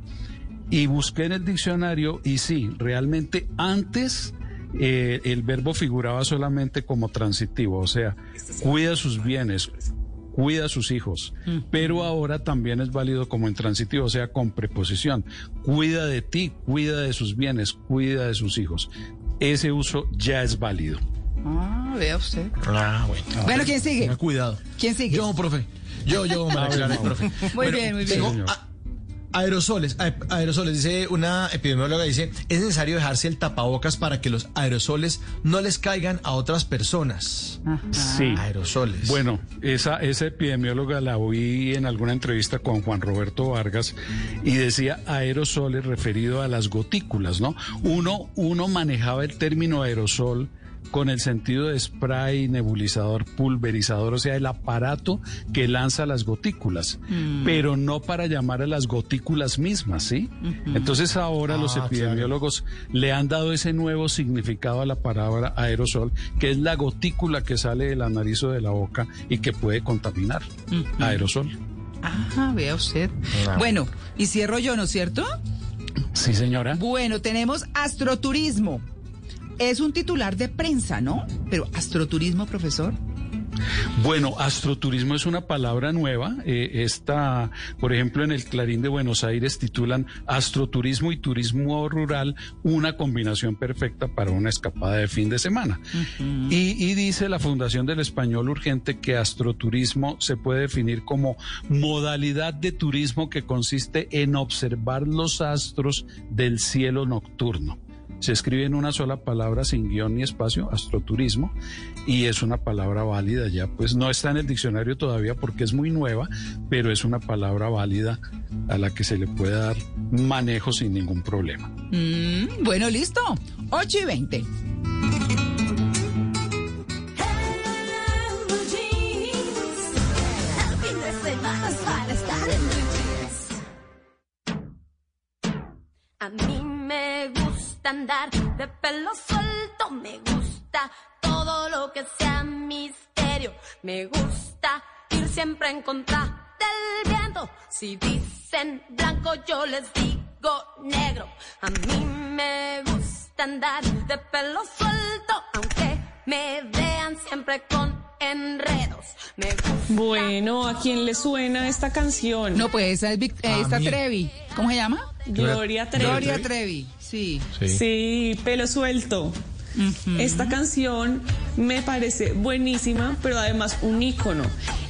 Y busqué en el diccionario y sí, realmente antes eh, el verbo figuraba solamente como transitivo, o sea, cuida sus bienes, cuida a sus hijos, pero ahora también es válido como en transitivo, o sea, con preposición. Cuida de ti, cuida de sus bienes, cuida de sus hijos. Ese uso ya es válido. Ah, vea usted. Ah, bueno. Bueno, ¿quién sigue? Cuidado. ¿Quién sigue? Yo, profe. Yo, yo, María Ah, profe. Muy Bueno, bien, muy bien. tengo. Aerosoles, aerosoles, dice una epidemióloga, dice, es necesario dejarse el tapabocas para que los aerosoles no les caigan a otras personas. Sí. Aerosoles. Bueno, esa, esa epidemióloga la oí en alguna entrevista con Juan Roberto Vargas y decía aerosoles referido a las gotículas, ¿no? Uno, uno manejaba el término aerosol con el sentido de spray, nebulizador, pulverizador, o sea, el aparato que lanza las gotículas, Mm. pero no para llamar a las gotículas mismas, ¿sí? Entonces ahora los Ah, epidemiólogos le han dado ese nuevo significado a la palabra aerosol, que es la gotícula que sale de la nariz o de la boca y que puede contaminar. Aerosol. Ah, vea usted. Bueno, y cierro yo, ¿no es cierto? Sí, señora. Bueno, tenemos astroturismo. Es un titular de prensa, ¿no? Pero astroturismo, profesor. Bueno, astroturismo es una palabra nueva. Eh, esta, por ejemplo, en el Clarín de Buenos Aires titulan Astroturismo y Turismo Rural, una combinación perfecta para una escapada de fin de semana. y, y dice la Fundación del Español Urgente que astroturismo se puede definir como modalidad de turismo que consiste en observar los astros del cielo nocturno. Se escribe en una sola palabra sin guion ni espacio, astroturismo, y es una palabra válida ya, pues no está en el diccionario todavía porque es muy nueva, pero es una palabra válida a la que se le puede dar manejo sin ningún problema. Mm, bueno, listo. 8 y 20. A mí me gusta andar de pelo suelto, me gusta todo lo que sea misterio, me gusta ir siempre en contra del viento. Si dicen blanco, yo les digo negro. A mí me gusta andar de pelo suelto, aunque me vean siempre con enredos. Me. Bueno, ¿a quién le suena esta canción? No, pues esa es Vic- eh, esta Trevi. ¿Cómo se llama? Gloria Trevi. Gloria Trevi, sí. Sí, pelo suelto. Esta canción me parece buenísima, pero además un ícono.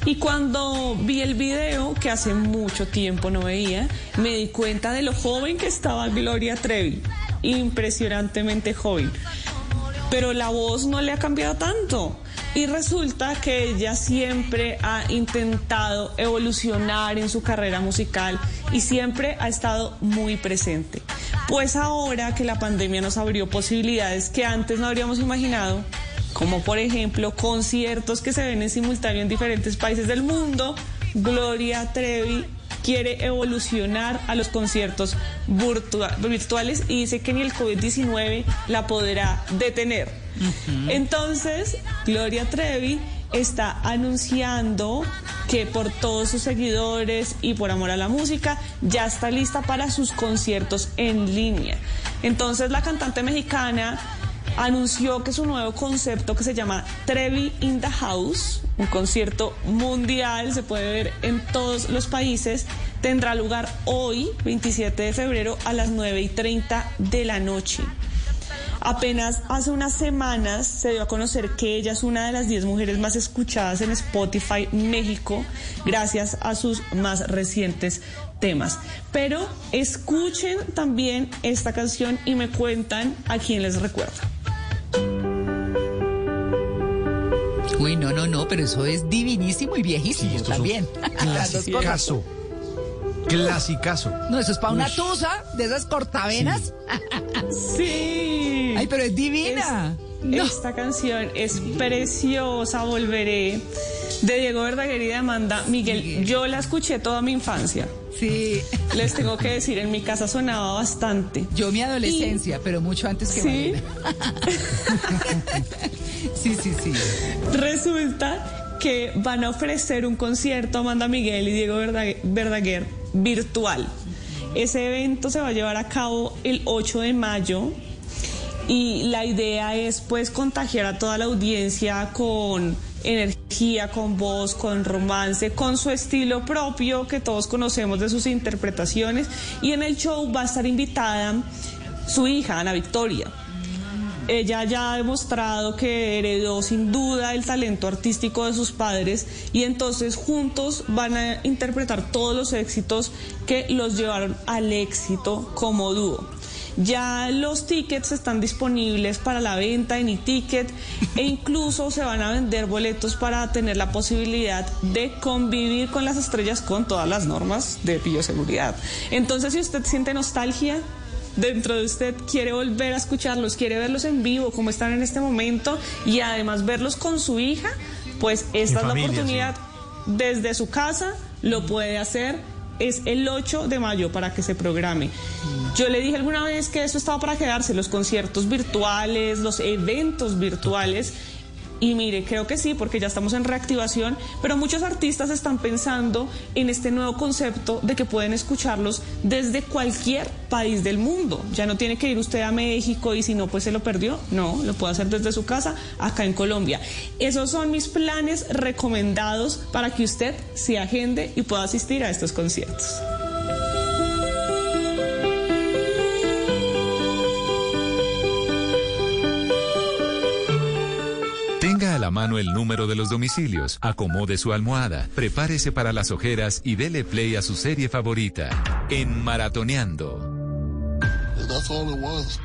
Y cuando vi el video, que hace mucho tiempo no veía, me di cuenta de lo joven que estaba Gloria Trevi. Impresionantemente joven. Pero la voz no le ha cambiado tanto. Y resulta que ella siempre ha intentado evolucionar en su carrera musical y siempre ha estado muy presente. Pues ahora que la pandemia nos abrió posibilidades que antes no habríamos imaginado, como por ejemplo conciertos que se ven en simultáneo en diferentes países del mundo, Gloria Trevi quiere evolucionar a los conciertos virtua- virtuales y dice que ni el COVID-19 la podrá detener. Entonces, Gloria Trevi está anunciando que por todos sus seguidores y por amor a la música ya está lista para sus conciertos en línea. Entonces, la cantante mexicana anunció que su nuevo concepto que se llama Trevi in the House, un concierto mundial, se puede ver en todos los países, tendrá lugar hoy, 27 de febrero, a las 9 y 30 de la noche. Apenas hace unas semanas se dio a conocer que ella es una de las 10 mujeres más escuchadas en Spotify México gracias a sus más recientes temas. Pero escuchen también esta canción y me cuentan a quién les recuerda. Uy, no, no, no, pero eso es divinísimo y viejísimo esto un también. Clasicazo. Clasicazo. No, eso es para una tusa de esas cortavenas. Sí. Ay, pero es divina. Es- No. Esta canción es preciosa, Volveré, de Diego Verdaguer y de Amanda Miguel. Yo la escuché toda mi infancia. Sí. Les tengo que decir, en mi casa sonaba bastante. Yo mi adolescencia, pero mucho antes que Sí. Sí, sí, sí. Resulta que van a ofrecer un concierto Amanda Miguel y Diego Verdaguer, Verdaguer virtual. Ese evento se va a llevar a cabo el 8 de mayo y la idea es pues contagiar a toda la audiencia con energía, con voz, con romance, con su estilo propio que todos conocemos de sus interpretaciones y en el show va a estar invitada su hija Ana Victoria. Ella ya ha demostrado que heredó sin duda el talento artístico de sus padres y entonces juntos van a interpretar todos los éxitos que los llevaron al éxito como dúo. Ya los tickets están disponibles para la venta en e-ticket e incluso se van a vender boletos para tener la posibilidad de convivir con las estrellas con todas las normas de bioseguridad. Entonces, si usted siente nostalgia, dentro de usted quiere volver a escucharlos, quiere verlos en vivo como están en este momento y además verlos con su hija, pues esta es familia, la oportunidad desde su casa, lo puede hacer. Es el 8 de mayo para que se programe. Yo le dije alguna vez que eso estaba para quedarse, los conciertos virtuales, los eventos virtuales. Y mire, creo que sí, porque ya estamos en reactivación, pero muchos artistas están pensando en este nuevo concepto de que pueden escucharlos desde cualquier país del mundo. Ya no tiene que ir usted a México y si no, pues se lo perdió. No, lo puede hacer desde su casa acá en Colombia. Esos son mis planes recomendados para que usted se agende y pueda asistir a estos conciertos. La mano el número de los domicilios, acomode su almohada, prepárese para las ojeras y dele play a su serie favorita. En Maratoneando. That's all it was.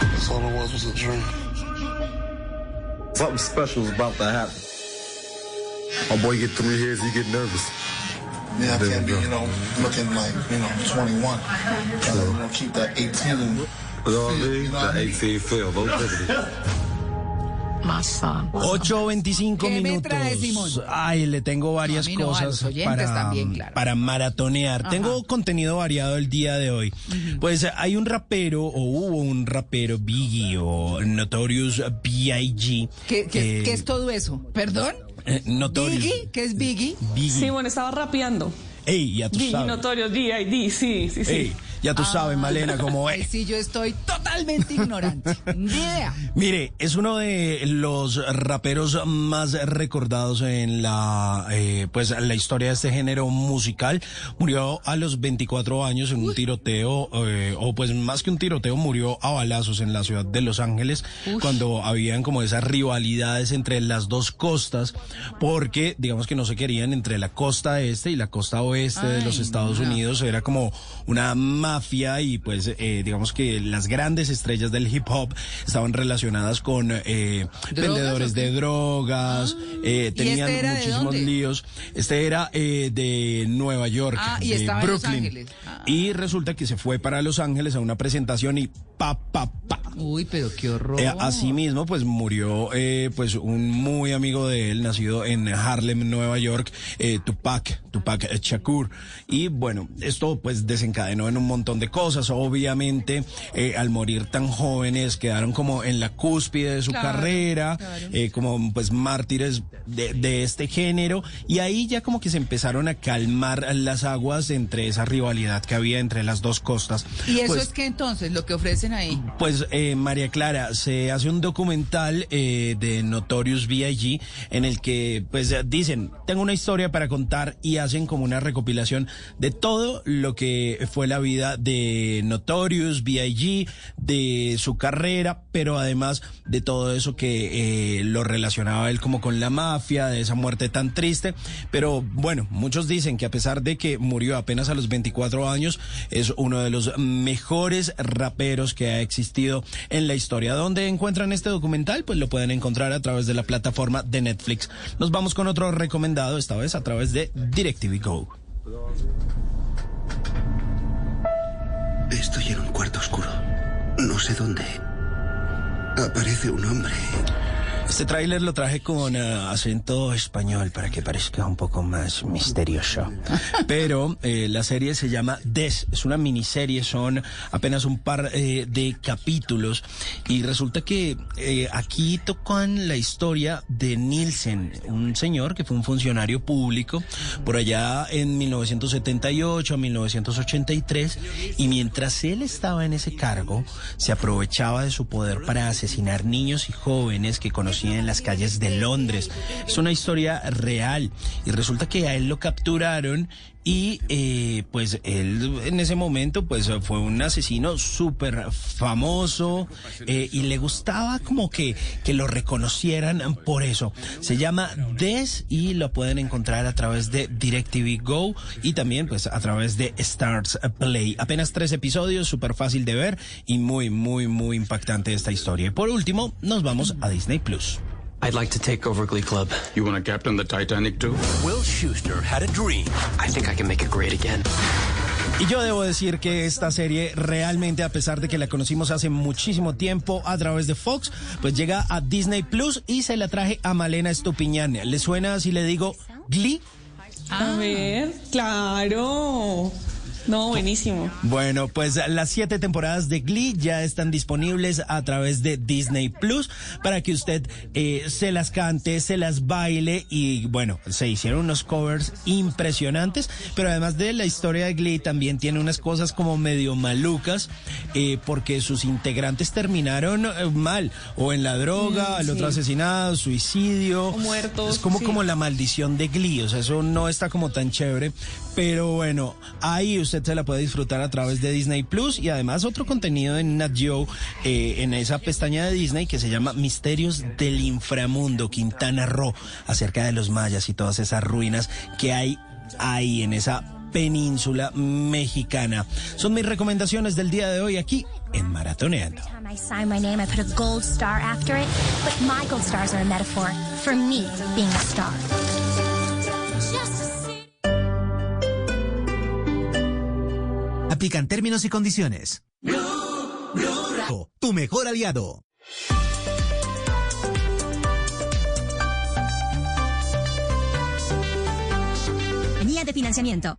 That's all it was was a dream. Something special is about to happen. My boy get three he get nervous. Yeah, I There can't be, go. you know, looking like, you know, 21. Gotta, you know, keep that 18. You know I? The 18 feel, son. 8.25 ¿Qué me minutos. Ay, le tengo varias no, a cosas para, también, claro. para maratonear. Ajá. Tengo contenido variado el día de hoy. Pues eh, hay un rapero, o hubo un rapero, Biggie o Notorious B.I.G. ¿Qué, qué- que- qué es todo eso? ¿Perdón? Eh, Notorious. ¿Biggie? ¿Qué es Biggie? Biggie. Simón estaba rapeando. Ey, ya tú Digi sabes. Notorio, D.I.D., sí, sí, sí. Ey, ya tú sabes, Malena, cómo Ay, es. sí, yo estoy totalmente ignorante. Ni idea. Mire, es uno de los raperos más recordados en la, eh, pues, la historia de este género musical. Murió a los 24 años en un tiroteo, eh, o pues más que un tiroteo, murió a balazos en la ciudad de Los Ángeles cuando habían como esas rivalidades entre las dos costas, porque digamos que no se querían entre la costa este y la costa oeste de los Ay, Estados no. Unidos. Era como una mafia y pues eh, digamos que las grandes estrellas del hip hop estaban relacionadas con eh, vendedores de drogas, eh, tenían este de muchísimos líos. Este era eh, de Nueva York, Ah, y de estaba en Los Brooklyn. Ah. Y resulta que se fue para Los Ángeles a una presentación y pa, pa, pa. Uy, pero qué horror. Eh, asimismo, pues murió eh, pues un muy amigo de él, nacido en Harlem, Nueva York, eh, Tupac, Tupac Shakur. Y bueno, esto pues desencadenó en un montón de cosas. Obviamente, eh, al morir tan jóvenes, quedaron como en la cúspide de su Claro, carrera, claro. eh, como pues mártires de, de este género. Y ahí ya como que se empezaron a calmar las aguas entre esa rivalidad que había entre las dos costas. ¿Y eso Pues, es que entonces, lo que ofrecen ahí? pues eh, María Clara, se hace un documental eh, de Notorious B.I.G. en el que pues dicen, tengo una historia para contar y hacen como una recopilación de todo lo que fue la vida de Notorious B.I.G., de su carrera, pero además de todo eso que eh, lo relacionaba él como con la mafia, de esa muerte tan triste. Pero bueno, muchos dicen que a pesar de que murió apenas a los 24 años, es uno de los mejores raperos que ha existido en la historia. ¿Dónde encuentran este documental? Pues lo pueden encontrar a través de la plataforma de Netflix. Nos vamos con otro recomendado, esta vez a través de DirecTV Go. Estoy en un cuarto oscuro. No sé dónde. Aparece un hombre. Este tráiler lo traje con eh, acento español para que parezca un poco más misterioso. Pero eh, la serie se llama Des, es una miniserie, son apenas un par eh, de capítulos. Y resulta que aquí tocan la historia de Nielsen, un señor que fue un funcionario público por allá en 1978 a 1983 y mientras él estaba en ese cargo se aprovechaba de su poder para asesinar niños y jóvenes que en las calles de Londres. Es una historia real y resulta que a él lo capturaron y eh, pues él en ese momento pues fue un asesino súper famoso eh, y le gustaba como que, que lo reconocieran por eso. Se llama Des y lo pueden encontrar a través de DirecTV Go y también pues a través de Stars Play. Apenas tres episodios, súper fácil de ver y muy, muy, muy impactante esta historia. Y por último, nos vamos a Disney Plus. I'd like to take over Glee Club. You want to captain the Titanic too? Will Schuster had a dream. I think I can make it great again. Y yo debo decir que esta serie realmente, a pesar de que la conocimos hace muchísimo tiempo a través de Fox, pues llega a Disney Plus y se la traje a Malena Estupiñán. ¿Le suena si le digo Glee? A ver, claro. No, buenísimo. Bueno, pues las siete temporadas de Glee ya están disponibles a través de Disney Plus para que usted eh, se las cante, se las baile y bueno, se hicieron unos covers impresionantes, pero además de la historia de Glee también tiene unas cosas como medio malucas eh, porque sus integrantes terminaron eh, mal o en la droga, Mm, el otro asesinado, suicidio, O muertos, Es como sí. como la maldición de Glee, o sea, eso no está como tan chévere, pero bueno, ahí usted se la puede disfrutar a través de Disney Plus y además otro contenido en Nat Geo eh, en esa pestaña de Disney que se llama Misterios del Inframundo, Quintana Roo, acerca de los mayas y todas esas ruinas que hay ahí en esa península mexicana. Son mis recomendaciones del día de hoy aquí en Maratoneando. I sign my name, I put a gold star after it. But my gold stars are a metaphor for me being a star. Aplican términos y condiciones. Tu mejor aliado. Línea de financiamiento.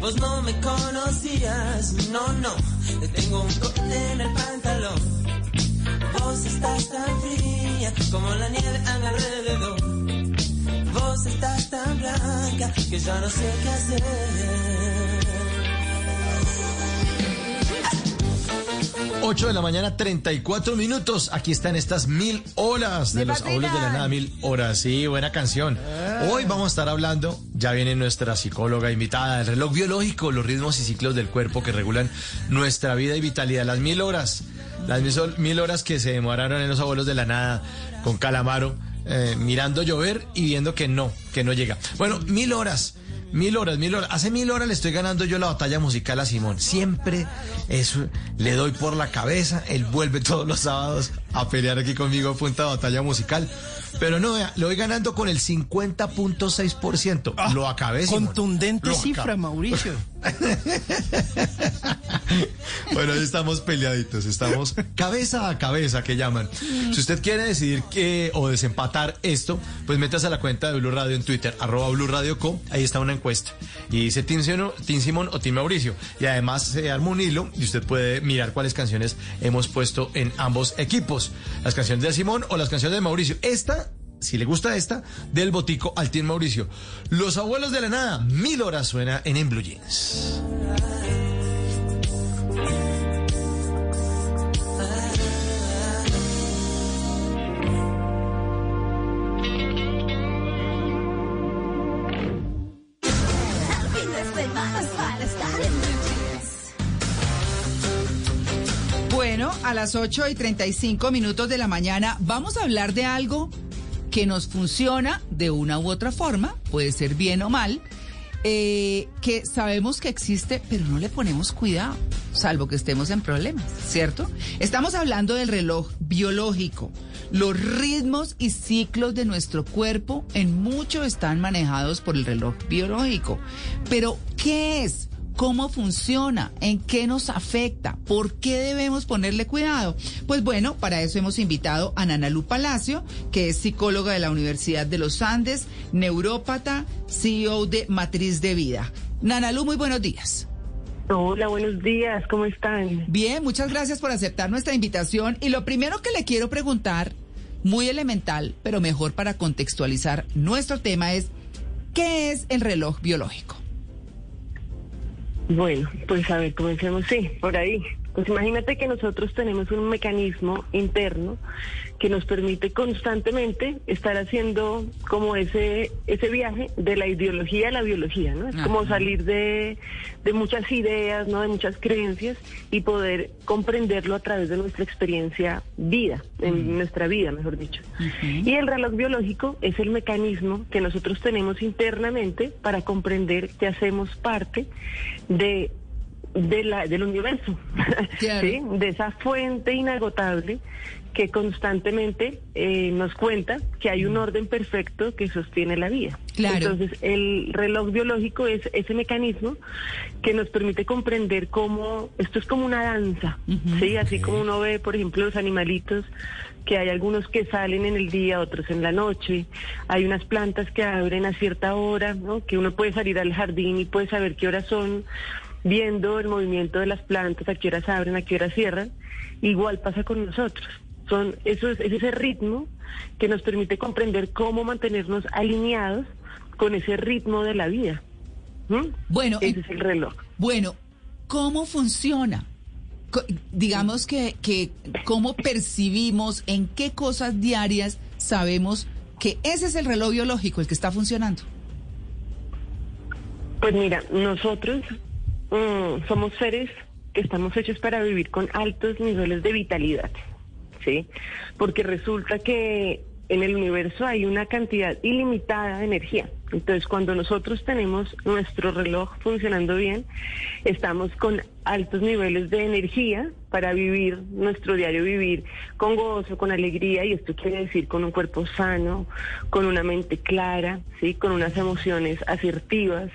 vos no me conocías, no, no, te tengo un corte en el pantalón. Vos estás tan fría como la nieve a mi alrededor. Vos estás tan blanca que ya no sé qué hacer. 8 de la mañana, 34 minutos. Aquí están estas mil horas de los abuelos de la nada, mil horas. Sí, buena canción. Hoy vamos a estar hablando, ya viene nuestra psicóloga invitada, el reloj biológico, los ritmos y ciclos del cuerpo que regulan nuestra vida y vitalidad. Las mil horas, las mil horas que se demoraron en los abuelos de la nada con Calamaro, eh, mirando llover y viendo que no, que no llega. Bueno, mil horas. Mil horas, mil horas. Hace mil horas le estoy ganando yo la batalla musical a Simón. Siempre le doy por la cabeza. Él vuelve todos los sábados a pelear aquí conmigo punta de batalla musical. Pero no, vea, lo voy ganando con el 50.6%. lo acabé. Contundente Lo cifra, acabé. Mauricio. Bueno, ahí estamos peleaditos, estamos cabeza a cabeza que llaman. Si usted quiere decidir que o desempatar esto, pues métase a la cuenta de Blue Radio en Twitter, arroba Blue Radio Co. Ahí está una encuesta. Y dice Tim, Tim Simón o Tim Mauricio. Y además se arma un hilo y usted puede mirar cuáles canciones hemos puesto en ambos equipos. Las canciones de Simón o las canciones de Mauricio. Esta si le gusta esta, del botico al Team Mauricio. Los abuelos de la nada, mil horas suena en En Blue Jeans. Las 8 y 35 minutos de la mañana vamos a hablar de algo que nos funciona de una u otra forma, puede ser bien o mal, eh, que sabemos que existe, pero no le ponemos cuidado, salvo que estemos en problemas, ¿cierto? Estamos hablando del reloj biológico. Los ritmos y ciclos de nuestro cuerpo en mucho están manejados por el reloj biológico. Pero, ¿qué es? ¿Cómo funciona? ¿En qué nos afecta? ¿Por qué debemos ponerle cuidado? Pues bueno, para eso hemos invitado a Nanalu Palacio, que es psicóloga de la Universidad de los Andes, neurópata, CEO de Matriz de Vida. Nanalu, muy buenos días. Hola, buenos días, ¿cómo están? Bien, muchas gracias por aceptar nuestra invitación. Y lo primero que le quiero preguntar, muy elemental, pero mejor para contextualizar nuestro tema, es ¿qué es el reloj biológico? Bueno, pues a ver, comencemos, sí, por ahí. Pues imagínate que nosotros tenemos un mecanismo interno que nos permite constantemente estar haciendo como ese ese viaje de la ideología a la biología, ¿no? Es como salir de, de muchas ideas, ¿no? De muchas creencias y poder comprenderlo a través de nuestra experiencia vida, en nuestra vida, mejor dicho. Y el reloj biológico es el mecanismo que nosotros tenemos internamente para comprender que hacemos parte de, de la, del universo, ¿sí? de esa fuente inagotable que constantemente eh, nos cuenta que hay un orden perfecto que sostiene la vida. Claro. Entonces, el reloj biológico es ese mecanismo que nos permite comprender cómo esto es como una danza, ¿sí? Así como uno ve, por ejemplo, los animalitos que hay algunos que salen en el día, otros en la noche. Hay unas plantas que abren a cierta hora, ¿no? Que uno puede salir al jardín y puede saber qué horas son, viendo el movimiento de las plantas, a qué horas abren, a qué horas cierran. Igual pasa con nosotros. Son, eso es, es ese ritmo que nos permite comprender cómo mantenernos alineados con ese ritmo de la vida. ¿Mm? Bueno, ese es el reloj. Bueno, ¿cómo funciona? Digamos que, que cómo percibimos, en qué cosas diarias sabemos que ese es el reloj biológico el que está funcionando. Pues mira, nosotros mm, somos seres que estamos hechos para vivir con altos niveles de vitalidad, ¿sí? Porque resulta que en el universo hay una cantidad ilimitada de energía. Entonces, cuando nosotros tenemos nuestro reloj funcionando bien, estamos con altos niveles de energía para vivir nuestro diario vivir con gozo, con alegría, y esto quiere decir con un cuerpo sano, con una mente clara, ¿sí? con unas emociones asertivas.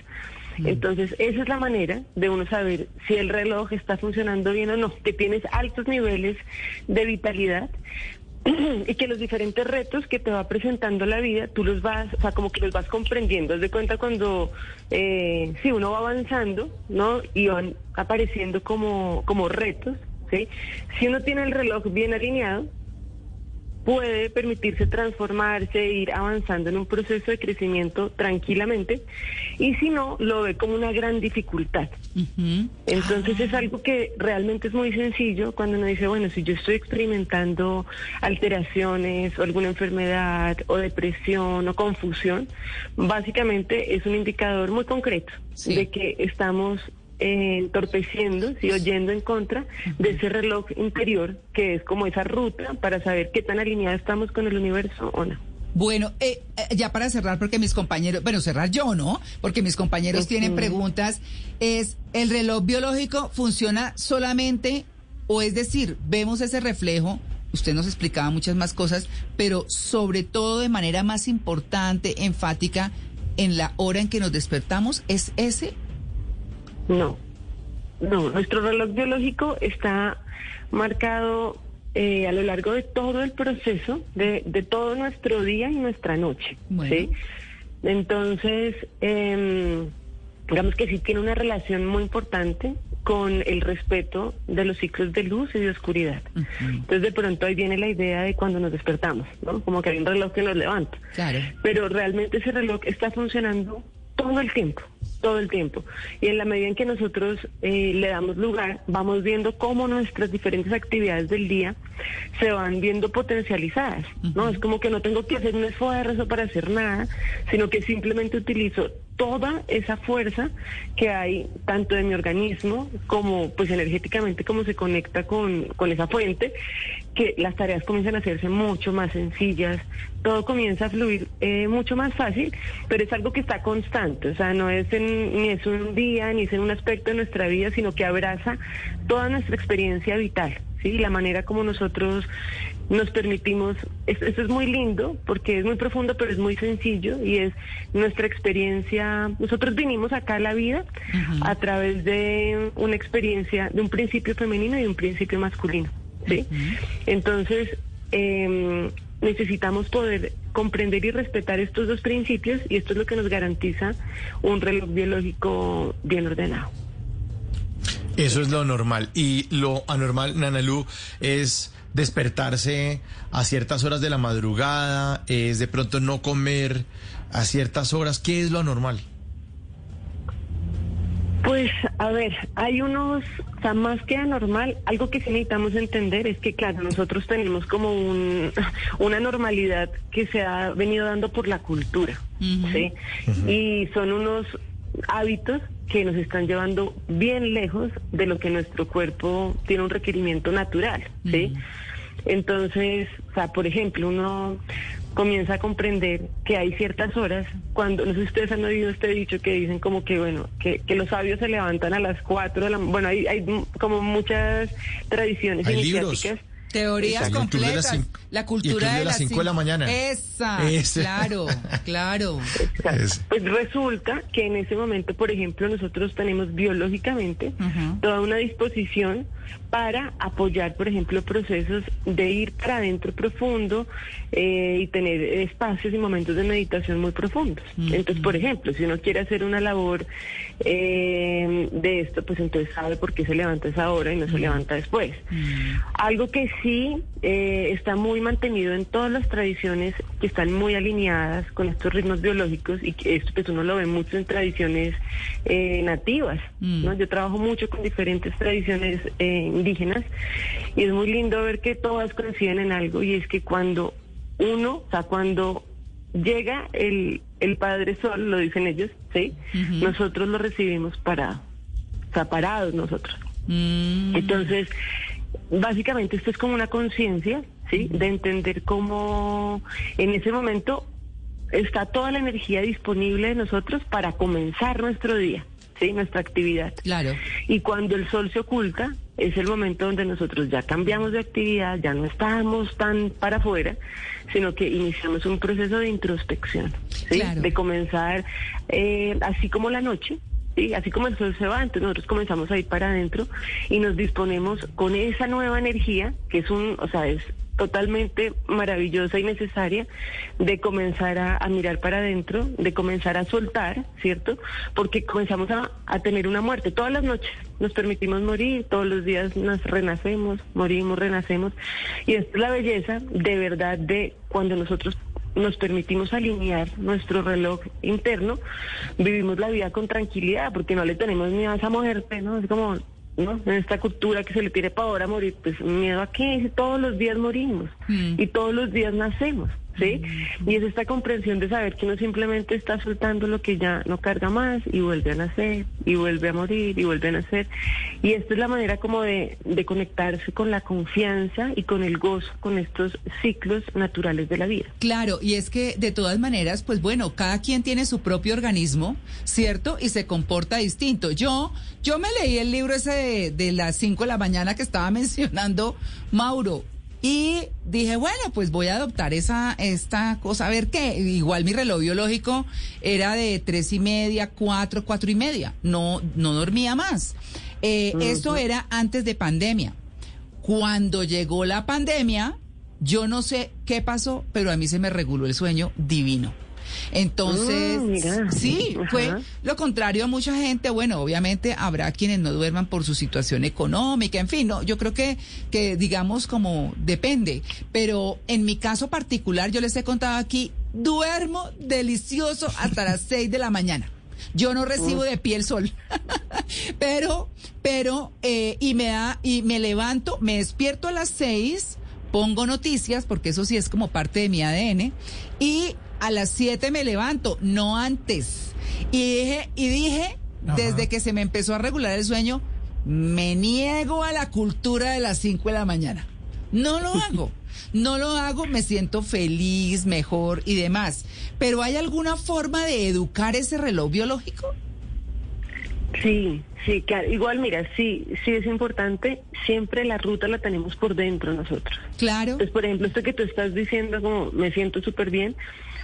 Entonces, esa es la manera de uno saber si el reloj está funcionando bien o no, que tienes altos niveles de vitalidad, y que los diferentes retos que te va presentando la vida, tú los vas, o sea, como que los vas comprendiendo. Haz de cuenta cuando, eh, sí, uno va avanzando, ¿no? Y van apareciendo como, como retos, ¿sí? Si uno tiene el reloj bien alineado, puede permitirse transformarse e ir avanzando en un proceso de crecimiento tranquilamente y si no, lo ve como una gran dificultad. Entonces es algo que realmente es muy sencillo cuando uno dice, bueno, si yo estoy experimentando alteraciones o alguna enfermedad o depresión o confusión, básicamente es un indicador muy concreto de que estamos eh, entorpeciendo, sí, oyendo en contra de ese reloj interior que es como esa ruta para saber qué tan alineados estamos con el universo o no. Bueno, eh, eh, ya para cerrar, porque mis compañeros, bueno, cerrar yo, ¿no? Porque mis compañeros tienen preguntas, es, ¿el reloj biológico funciona solamente, o es decir, vemos ese reflejo, usted nos explicaba muchas más cosas, pero sobre todo de manera más importante, enfática, en la hora en que nos despertamos, ¿es ese? No, no, nuestro reloj biológico está marcado eh, a lo largo de todo el proceso, de, de todo nuestro día y nuestra noche. ¿sí? Entonces, em, digamos que sí tiene una relación muy importante con el respeto de los ciclos de luz y de oscuridad. Entonces de pronto ahí viene la idea de cuando nos despertamos, ¿no? Como que hay un reloj que nos levanta. Claro. Pero realmente ese reloj está funcionando todo el tiempo, todo el tiempo. Y en la medida en que nosotros eh, le damos lugar, vamos viendo cómo nuestras diferentes actividades del día se van viendo potencializadas, ¿no? Es como que no tengo que hacer un esfuerzo para hacer nada, sino que simplemente utilizo toda esa fuerza que hay tanto de mi organismo como pues energéticamente como se conecta con, con esa fuente, que las tareas comienzan a hacerse mucho más sencillas, todo comienza a fluir eh, mucho más fácil, pero es algo que está constante, o sea, no es en, ni es un día, ni es en un aspecto de nuestra vida, sino que abraza toda nuestra experiencia vital. ¿Sí? La manera como nosotros nos permitimos, esto, es muy lindo porque es muy profundo, pero es muy sencillo y es nuestra experiencia. Nosotros vinimos acá a la vida a través de una experiencia, de un principio femenino y un principio masculino. ¿Sí? Entonces, em, necesitamos poder comprender y respetar estos dos principios y esto es lo que nos garantiza un reloj biológico bien ordenado. Eso es lo normal. Y lo anormal, Nanalú, es despertarse a ciertas horas de la madrugada, es de pronto no comer a ciertas horas. ¿Qué es lo anormal? Pues, a ver, hay unos, o sea, más que anormal, algo que sí necesitamos entender es que, claro, nosotros tenemos como un, una normalidad que se ha venido dando por la cultura, ¿sí? Y son unos hábitos que nos están llevando bien lejos de lo que nuestro cuerpo tiene un requerimiento natural, ¿sí? Entonces, o sea, por ejemplo, uno comienza a comprender que hay ciertas horas, cuando, no sé si ustedes han oído este dicho que dicen como que, bueno, que, que los sabios se levantan a las cuatro de la bueno, hay, hay como muchas tradiciones Hay iniciáticas. Teorías completas. la cultura de de las cinco de la mañana. Esa, Ese. claro, claro. Pues resulta que en ese momento, por ejemplo, nosotros tenemos biológicamente toda una disposición para apoyar, por ejemplo, procesos de ir para adentro profundo eh, y tener espacios y momentos de meditación muy profundos. Entonces, por ejemplo, si uno quiere hacer una labor eh, de esto, pues entonces sabe por qué se levanta esa hora y no se levanta después. Algo que sí eh, está muy mantenido en todas las tradiciones que están muy alineadas con estos ritmos biológicos y que esto pues uno lo ve mucho en tradiciones eh, nativas. ¿no? Yo trabajo mucho con diferentes tradiciones eh, indígenas y es muy lindo ver que todas coinciden en algo y es que cuando uno, o sea, cuando llega el, el Padre Sol, lo dicen ellos, ¿sí? Nosotros lo recibimos parado, o sea, parados nosotros. Entonces, básicamente esto es como una conciencia, ¿sí? De entender cómo en ese momento está toda la energía disponible de nosotros para comenzar nuestro día, ¿sí? Nuestra actividad. Claro. Y cuando el sol se oculta, es el momento donde nosotros ya cambiamos de actividad, ya no estamos tan para afuera, sino que iniciamos un proceso de introspección, ¿sí? De comenzar, eh, así como la noche, ¿sí? Así como el sol se va, entonces nosotros comenzamos a ir para adentro y nos disponemos con esa nueva energía, que es un, o sea, es totalmente maravillosa y necesaria de comenzar a, mirar para adentro, de comenzar a soltar, ¿cierto? Porque comenzamos a, tener una muerte todas las noches. Nos permitimos morir, todos los días nos renacemos, morimos, renacemos. Y es la belleza de verdad de cuando nosotros nos permitimos alinear nuestro reloj interno, vivimos la vida con tranquilidad, porque no le tenemos miedo a esa muerte, ¿no? Es como, ¿no? En esta cultura que se le tiene pavor a morir, pues miedo a qué, todos los días morimos y todos los días nacemos. ¿Sí? Y es esta comprensión de saber que uno simplemente está soltando lo que ya no carga más y vuelve a nacer, y vuelve a morir, y vuelve a nacer. Y esta es la manera como de, de conectarse con la confianza y con el gozo, con estos ciclos naturales de la vida. Claro, y es que de todas maneras, pues bueno, cada quien tiene su propio organismo, ¿cierto? Y se comporta distinto. Yo, yo me leí el libro ese de, de las 5 de la mañana que estaba mencionando Mauro. Y dije, bueno, pues voy a adoptar esa, esta cosa, a ver qué. Igual mi reloj biológico era de tres y media, cuatro, cuatro y media. No, no dormía más. Eh, Esto era antes de pandemia. Cuando llegó la pandemia, yo no sé qué pasó, pero a mí se me reguló el sueño divino. Entonces, mira. sí, fue lo contrario a mucha gente. Bueno, obviamente habrá quienes no duerman por su situación económica, en fin, no, yo creo que, que digamos como depende. Pero en mi caso particular, yo les he contado aquí, duermo delicioso hasta las 6 de la mañana. Yo no recibo de pie el sol. pero, pero, eh, y me da, y me levanto, me despierto a las 6, pongo noticias, porque eso sí es como parte de mi ADN, y a las 7 me levanto, no antes. Y dije, y dije, desde que se me empezó a regular el sueño, me niego a la cultura de las 5 de la mañana. No lo hago. No lo hago, me siento feliz, mejor y demás. Pero ¿hay alguna forma de educar ese reloj biológico? Sí, sí, claro. Igual, mira, sí, sí es importante. Siempre la ruta la tenemos por dentro nosotros. Claro. Entonces, por ejemplo, esto que tú estás diciendo, como me siento súper bien,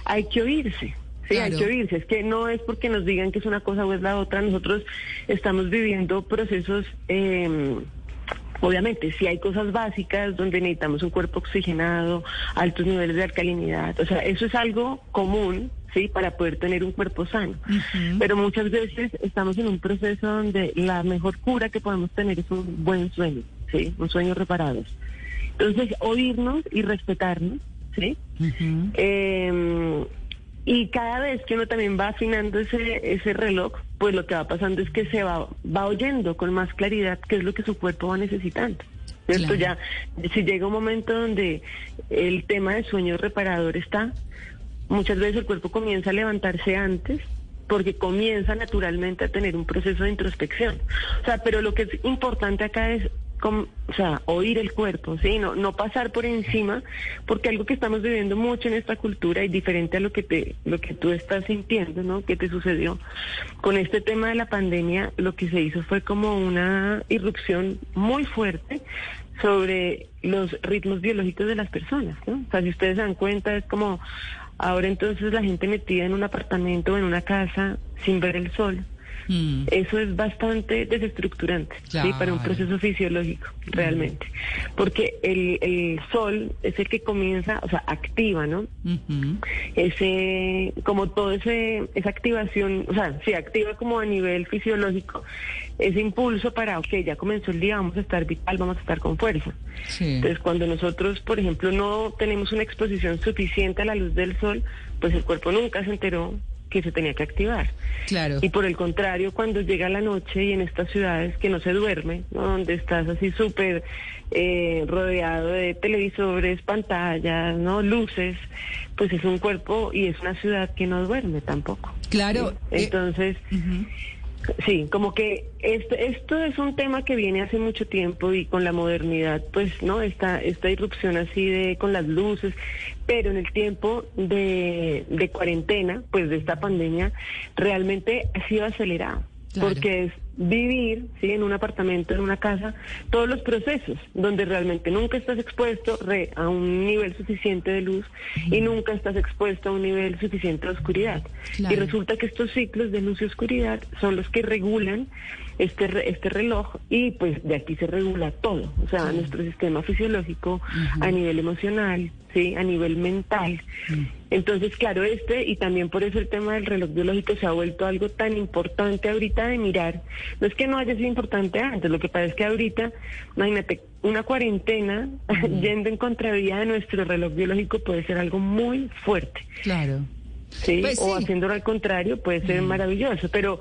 hay que oírse. Sí, hay que oírse. Es que no es porque nos digan que es una cosa o es la otra. Nosotros estamos viviendo procesos. eh, Obviamente, si hay cosas básicas donde necesitamos un cuerpo oxigenado, altos niveles de alcalinidad, o sea, eso es algo común, ¿sí? Para poder tener un cuerpo sano. Pero muchas veces estamos en un proceso donde la mejor cura que podemos tener es un buen sueño, ¿sí? Un sueño reparado. Entonces, oírnos y respetarnos, ¿sí? Eh, y cada vez que uno también va afinando ese, ese reloj, pues lo que va pasando es que se va, va oyendo con más claridad qué es lo que su cuerpo va necesitando. ¿Cierto? Ya, si llega un momento donde el tema del sueño reparador está, muchas veces el cuerpo comienza a levantarse antes porque comienza naturalmente a tener un proceso de introspección. O sea, pero lo que es importante acá es o sea, oír el cuerpo, ¿sí? No, no pasar por encima, porque algo que estamos viviendo mucho en esta cultura y diferente a lo que te, lo que tú estás sintiendo, ¿no? Que te sucedió con este tema de la pandemia, lo que se hizo fue como una irrupción muy fuerte sobre los ritmos biológicos de las personas, ¿no? O sea, si ustedes se dan cuenta, es como ahora entonces la gente metida en un apartamento o en una casa sin ver el sol. Eso es bastante desestructurante ¿sí? para un proceso fisiológico, realmente. Porque el, el sol es el que comienza, o sea, activa, ¿no? Ese, como todo ese, esa activación, o sea, se activa como a nivel fisiológico ese impulso para, ok, ya comenzó el día, vamos a estar vital, vamos a estar con fuerza. Entonces, cuando nosotros, por ejemplo, no tenemos una exposición suficiente a la luz del sol, pues el cuerpo nunca se enteró que se tenía que activar. Claro. Y por el contrario, cuando llega la noche y en estas ciudades que no se duerme, ¿no? donde estás así súper eh, rodeado de televisores, pantallas, no luces, pues es un cuerpo y es una ciudad que no duerme tampoco. Claro. ¿sí? eh, Entonces, Sí, como que esto, esto es un tema que viene hace mucho tiempo y con la modernidad, pues, ¿no? Esta, esta irrupción así de con las luces, pero en el tiempo de, de cuarentena, pues de esta pandemia, realmente ha sido acelerado. Claro. Porque es vivir, ¿sí? En un apartamento, en una casa, todos los procesos, donde realmente nunca estás expuesto re- a un nivel suficiente de luz y nunca estás expuesto a un nivel suficiente de oscuridad. Claro. Y resulta que estos ciclos de luz y oscuridad son los que regulan este, este reloj y pues de aquí se regula todo, o sea, nuestro sistema fisiológico a nivel emocional, sí, a nivel mental. Entonces, claro, este y también por eso el tema del reloj biológico se ha vuelto algo tan importante ahorita de mirar. No es que no haya sido importante antes, lo que pasa es que ahorita, imagínate, una cuarentena yendo en contravía de nuestro reloj biológico puede ser algo muy fuerte. Claro. Sí, Pues o sí. haciéndolo al contrario puede ser maravilloso, pero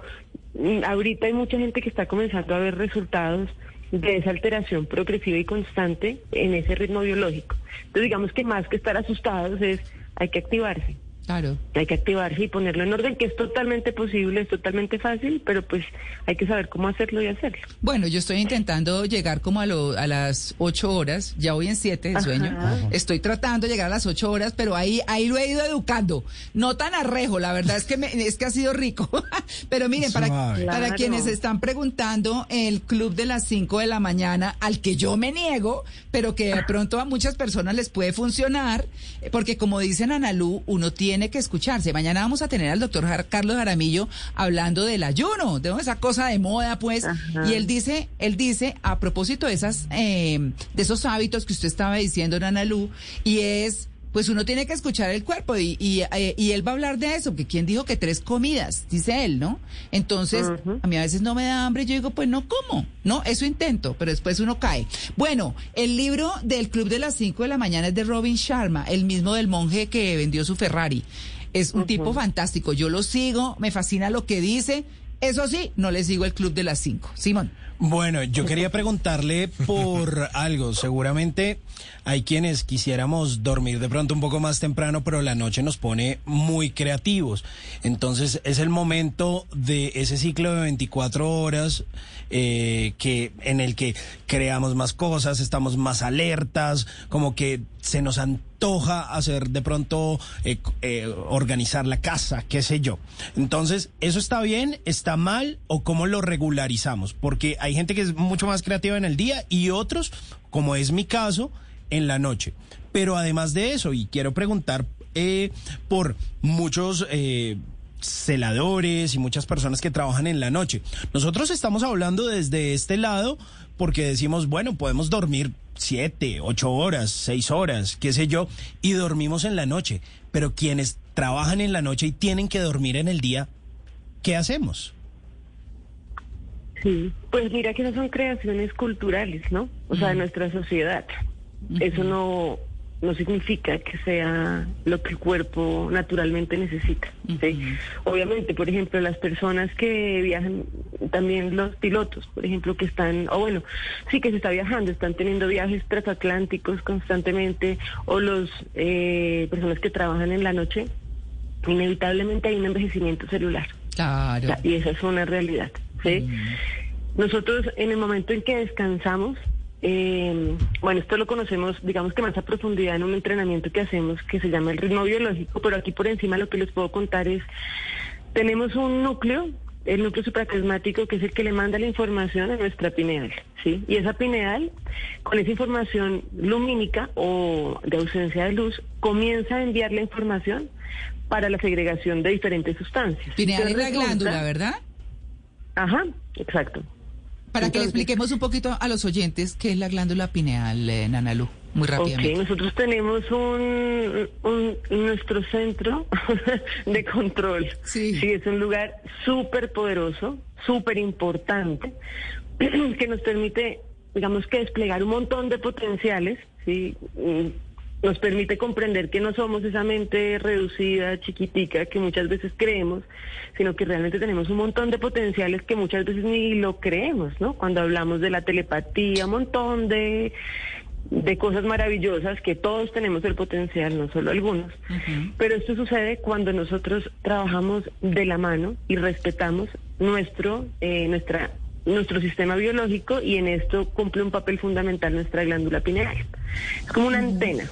mm, ahorita hay mucha gente que está comenzando a ver resultados de esa alteración progresiva y constante en ese ritmo biológico. Entonces digamos que más que estar asustados es hay que activarse. Claro. Hay que activarse y ponerlo en orden, que es totalmente posible, es totalmente fácil, pero pues hay que saber cómo hacerlo y hacerlo. Bueno, yo estoy intentando llegar como a, lo- a las ocho horas, ya voy en siete de sueño. Ajá. Estoy tratando de llegar a las ocho horas, pero ahí, ahí lo he ido educando. No tan arrejo, la verdad es que me- es que ha sido rico. pero miren, para, Suave. para Claro. quienes están preguntando, el club de las cinco de la mañana, al que yo me niego, pero que de pronto a muchas personas les puede funcionar, porque como dicen Analú, uno tiene que escucharse. Mañana vamos a tener al doctor Jar- Carlos Jaramillo hablando del ayuno, de esa cosa de moda, pues, Ajá. y él dice, él dice, a propósito de esas, eh, de esos hábitos que usted estaba diciendo, Analú, y es pues uno tiene que escuchar el cuerpo y, y, eh, y él va a hablar de eso, que quién dijo que tres comidas, dice él, ¿no? Entonces, a mí a veces no me da hambre, yo digo, pues no como, ¿no? Eso intento, pero después uno cae. Bueno, el libro del Club de las 5 de la mañana es de Robin Sharma, el mismo del monje que vendió su Ferrari. Es un tipo fantástico, yo lo sigo, me fascina lo que dice. Eso sí, no le sigo el Club de las 5. Simón. Bueno, yo quería preguntarle por algo. Seguramente hay quienes quisiéramos dormir de pronto un poco más temprano, pero la noche nos pone muy creativos. Entonces es el momento de ese ciclo de 24 horas eh, que en el que creamos más cosas, estamos más alertas, como que se nos antoja hacer de pronto eh, eh, organizar la casa, qué sé yo. Entonces, ¿eso está bien, está mal o cómo lo regularizamos? Porque hay gente que es mucho más creativa en el día y otros, como es mi caso, en la noche. Pero además de eso, y quiero preguntar por muchos... celadores y muchas personas que trabajan en la noche. Nosotros estamos hablando desde este lado porque decimos, bueno, podemos dormir siete, ocho horas, seis horas, qué sé yo, y dormimos en la noche. Pero quienes trabajan en la noche y tienen que dormir en el día, ¿qué hacemos? Sí, pues mira que esas son creaciones culturales, ¿no? O sea, de nuestra sociedad. Eso no, no significa que sea lo que el cuerpo naturalmente necesita. ¿sí? Obviamente, por ejemplo, las personas que viajan, también los pilotos, por ejemplo, que están, o bueno, sí que se está viajando, están teniendo viajes transatlánticos constantemente, o los eh, personas que trabajan en la noche, inevitablemente hay un envejecimiento celular. Claro. Y esa es una realidad. ¿sí? Nosotros en el momento en que descansamos, eh, bueno, esto lo conocemos, digamos que más a profundidad en un entrenamiento que hacemos que se llama el ritmo biológico, pero aquí por encima lo que les puedo contar es, tenemos un núcleo, el núcleo supraclasmático, que es el que le manda la información a nuestra pineal, ¿sí? Y esa pineal, con esa información lumínica o de ausencia de luz, comienza a enviar la información para la segregación de diferentes sustancias. Pineal es la glándula, ¿verdad? Ajá, exacto. Para que le expliquemos un poquito a los oyentes qué es la glándula pineal, eh, Nanalú, muy rápidamente. Ok, nosotros tenemos un, un- nuestro centro de control. Sí. es un lugar súper poderoso, súper importante, que nos permite, digamos que desplegar un montón de potenciales, ¿sí? Nos permite comprender que no somos esa mente reducida, chiquitica, que muchas veces creemos, sino que realmente tenemos un montón de potenciales que muchas veces ni lo creemos, ¿no? Cuando hablamos de la telepatía, un montón de de cosas maravillosas que todos tenemos el potencial, no solo algunos. Pero esto sucede cuando nosotros trabajamos de la mano y respetamos nuestro, eh, nuestra, nuestro sistema biológico y en esto cumple un papel fundamental nuestra glándula pineal. Es como una antena,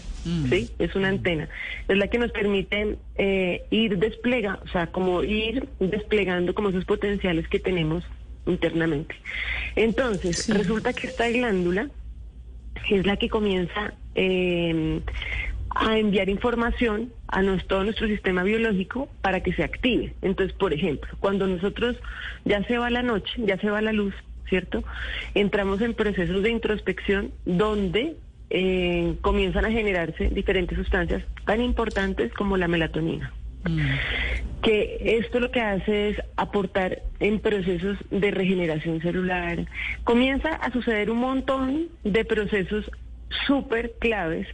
¿sí? Es una antena. Es la que nos permite eh, ir desplega, o sea, como ir desplegando como esos potenciales que tenemos internamente. Entonces, resulta que esta glándula es la que comienza eh, a enviar información a nos- todo nuestro sistema biológico para que se active. Entonces, por ejemplo, cuando nosotros ya se va la noche, ya se va la luz, ¿cierto? Entramos en procesos de introspección donde eh, comienzan a generarse diferentes sustancias tan importantes como la melatonina que esto lo que hace es aportar en procesos de regeneración celular. Comienza a suceder un montón de procesos súper claves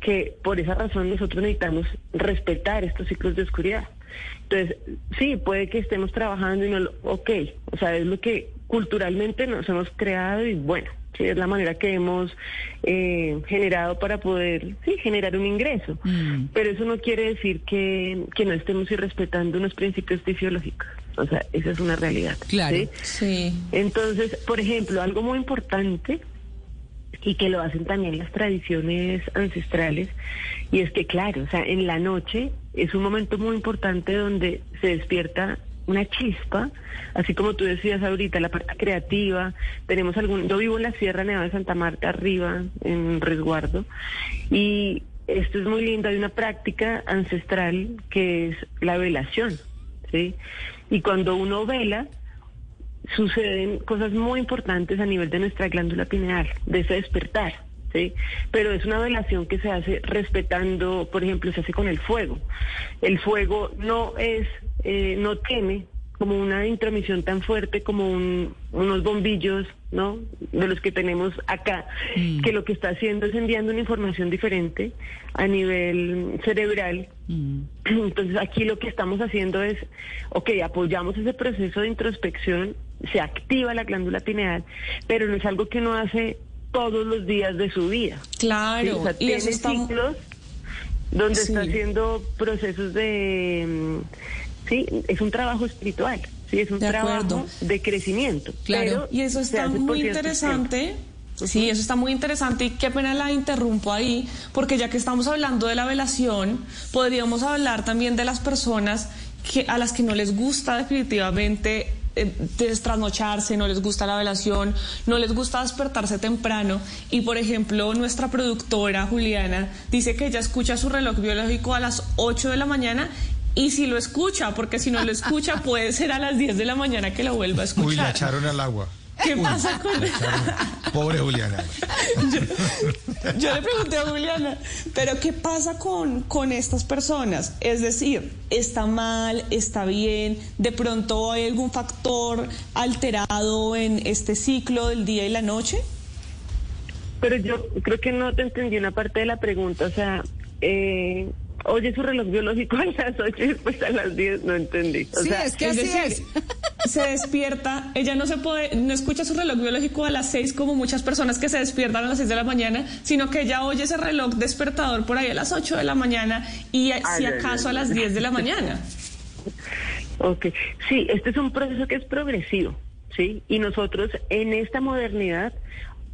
que por esa razón nosotros necesitamos respetar estos ciclos de oscuridad. Entonces, sí, puede que estemos trabajando y no lo, ok, o sea, es lo que culturalmente nos hemos creado y bueno, sí, es la manera que hemos eh, generado para poder, sí, generar un ingreso. Pero eso no quiere decir que, que no estemos irrespetando unos principios fisiológicos. O sea, esa es una realidad. Claro. ¿sí? Sí. Entonces, por ejemplo, algo muy importante y que lo hacen también las tradiciones ancestrales, y es que, claro, o sea, en la noche es un momento muy importante donde se despierta una chispa, así como tú decías ahorita, la parte creativa, tenemos algún, yo vivo en la Sierra Nevada de Santa Marta, arriba, en resguardo, y esto es muy lindo, hay una práctica ancestral que es la velación, ¿sí? Y cuando uno vela, suceden cosas muy importantes a nivel de nuestra glándula pineal, de ese despertar, ¿sí? Pero es una velación que se hace respetando, por ejemplo, se hace con el fuego. El fuego no es, eh, no tiene como una intromisión tan fuerte como un- unos bombillos, ¿no? De los que tenemos acá, que lo que está haciendo es enviando una información diferente a nivel cerebral. Entonces aquí lo que estamos haciendo es, ok, apoyamos ese proceso de introspección, se activa la glándula pineal, pero no es algo que uno hace todos los días de su vida. Claro, Sí, o sea, y tiene eso está- ciclos donde Sí. está haciendo procesos de, mm, sí, es un trabajo espiritual, sí, es un De trabajo acuerdo. de crecimiento. Claro, y eso está muy interesante. Sí, eso está muy interesante y qué pena la interrumpo ahí, porque ya que estamos hablando de la velación, podríamos hablar también de las personas que, a las que no les gusta definitivamente eh, destrasnocharse, no les gusta la velación, no les gusta despertarse temprano. Y por ejemplo, nuestra productora Juliana dice que ella escucha su reloj biológico a las 8 de la mañana. Y si lo escucha, porque si no lo escucha, puede ser a las 10 de la mañana que lo vuelva a escuchar. Uy, la echaron al agua. ¿Qué Uy, pasa con la. Pobre Juliana. Yo le pregunté a Juliana, pero ¿qué pasa con, con estas personas? Es decir, ¿está mal? ¿Está bien? ¿De pronto hay algún factor alterado en este ciclo del día y la noche? Pero yo creo que no te entendí una parte de la pregunta, o sea, eh, oye su reloj biológico a las 8 y después a las 10, no entendí. O Sí, sea, es que así es. Se despierta, ella no se puede, no escucha su reloj biológico a las 6 como muchas personas que se despiertan a las 6 de la mañana, sino que ella oye ese reloj despertador por ahí a las 8 de la mañana y Ay, si acaso ay, a las ay. 10 de la mañana. Ok, sí, este es un proceso que es progresivo, ¿sí? Y nosotros en esta modernidad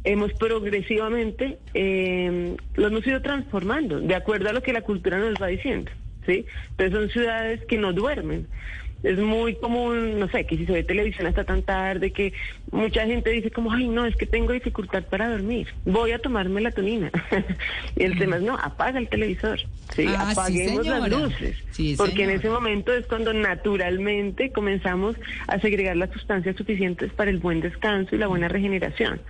hemos progresivamente, eh, lo hemos ido transformando, de acuerdo a lo que la cultura nos va diciendo, ¿sí? Entonces son ciudades que no duermen. Es muy común, no sé, que si se ve televisión hasta tan tarde, que mucha gente dice como, ay, no, es que tengo dificultad para dormir, voy a tomar melatonina. y el tema es, no, apaga el televisor, ¿sí? Ah, sí, Apaguemos las luces. Sí, porque en ese momento es cuando naturalmente comenzamos a segregar las sustancias suficientes para el buen descanso y la buena regeneración.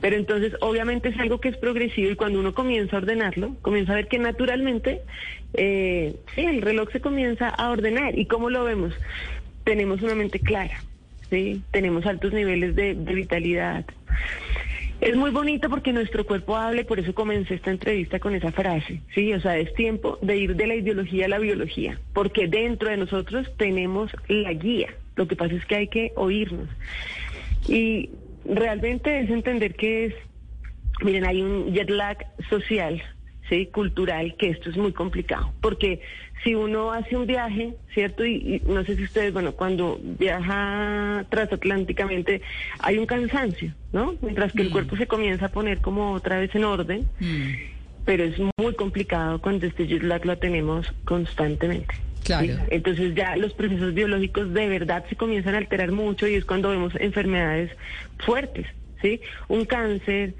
Pero entonces, obviamente es algo que es progresivo y cuando uno comienza a ordenarlo, comienza a ver que naturalmente, eh, sí, el reloj se comienza a ordenar. ¿Y cómo lo vemos? Tenemos una mente clara, ¿sí? Tenemos altos niveles de, de vitalidad. Es muy bonito porque nuestro cuerpo habla y por eso comencé esta entrevista con esa frase, ¿sí? O sea, es tiempo de ir de la ideología a la biología, porque dentro de nosotros tenemos la guía. Lo que pasa es que hay que oírnos. Y realmente es entender que es, miren, hay un jet lag social, ¿sí? Cultural, que esto es muy complicado, porque si uno hace un viaje, ¿cierto? Y, y no sé si ustedes, bueno, cuando viaja transatlánticamente hay un cansancio, ¿no? Mientras que el cuerpo se comienza a poner como otra vez en orden, pero es muy complicado cuando este jet lag lo tenemos constantemente. Claro. ¿sí? Entonces ya los procesos biológicos de verdad se comienzan a alterar mucho y es cuando vemos enfermedades fuertes, ¿sí? Un cáncer,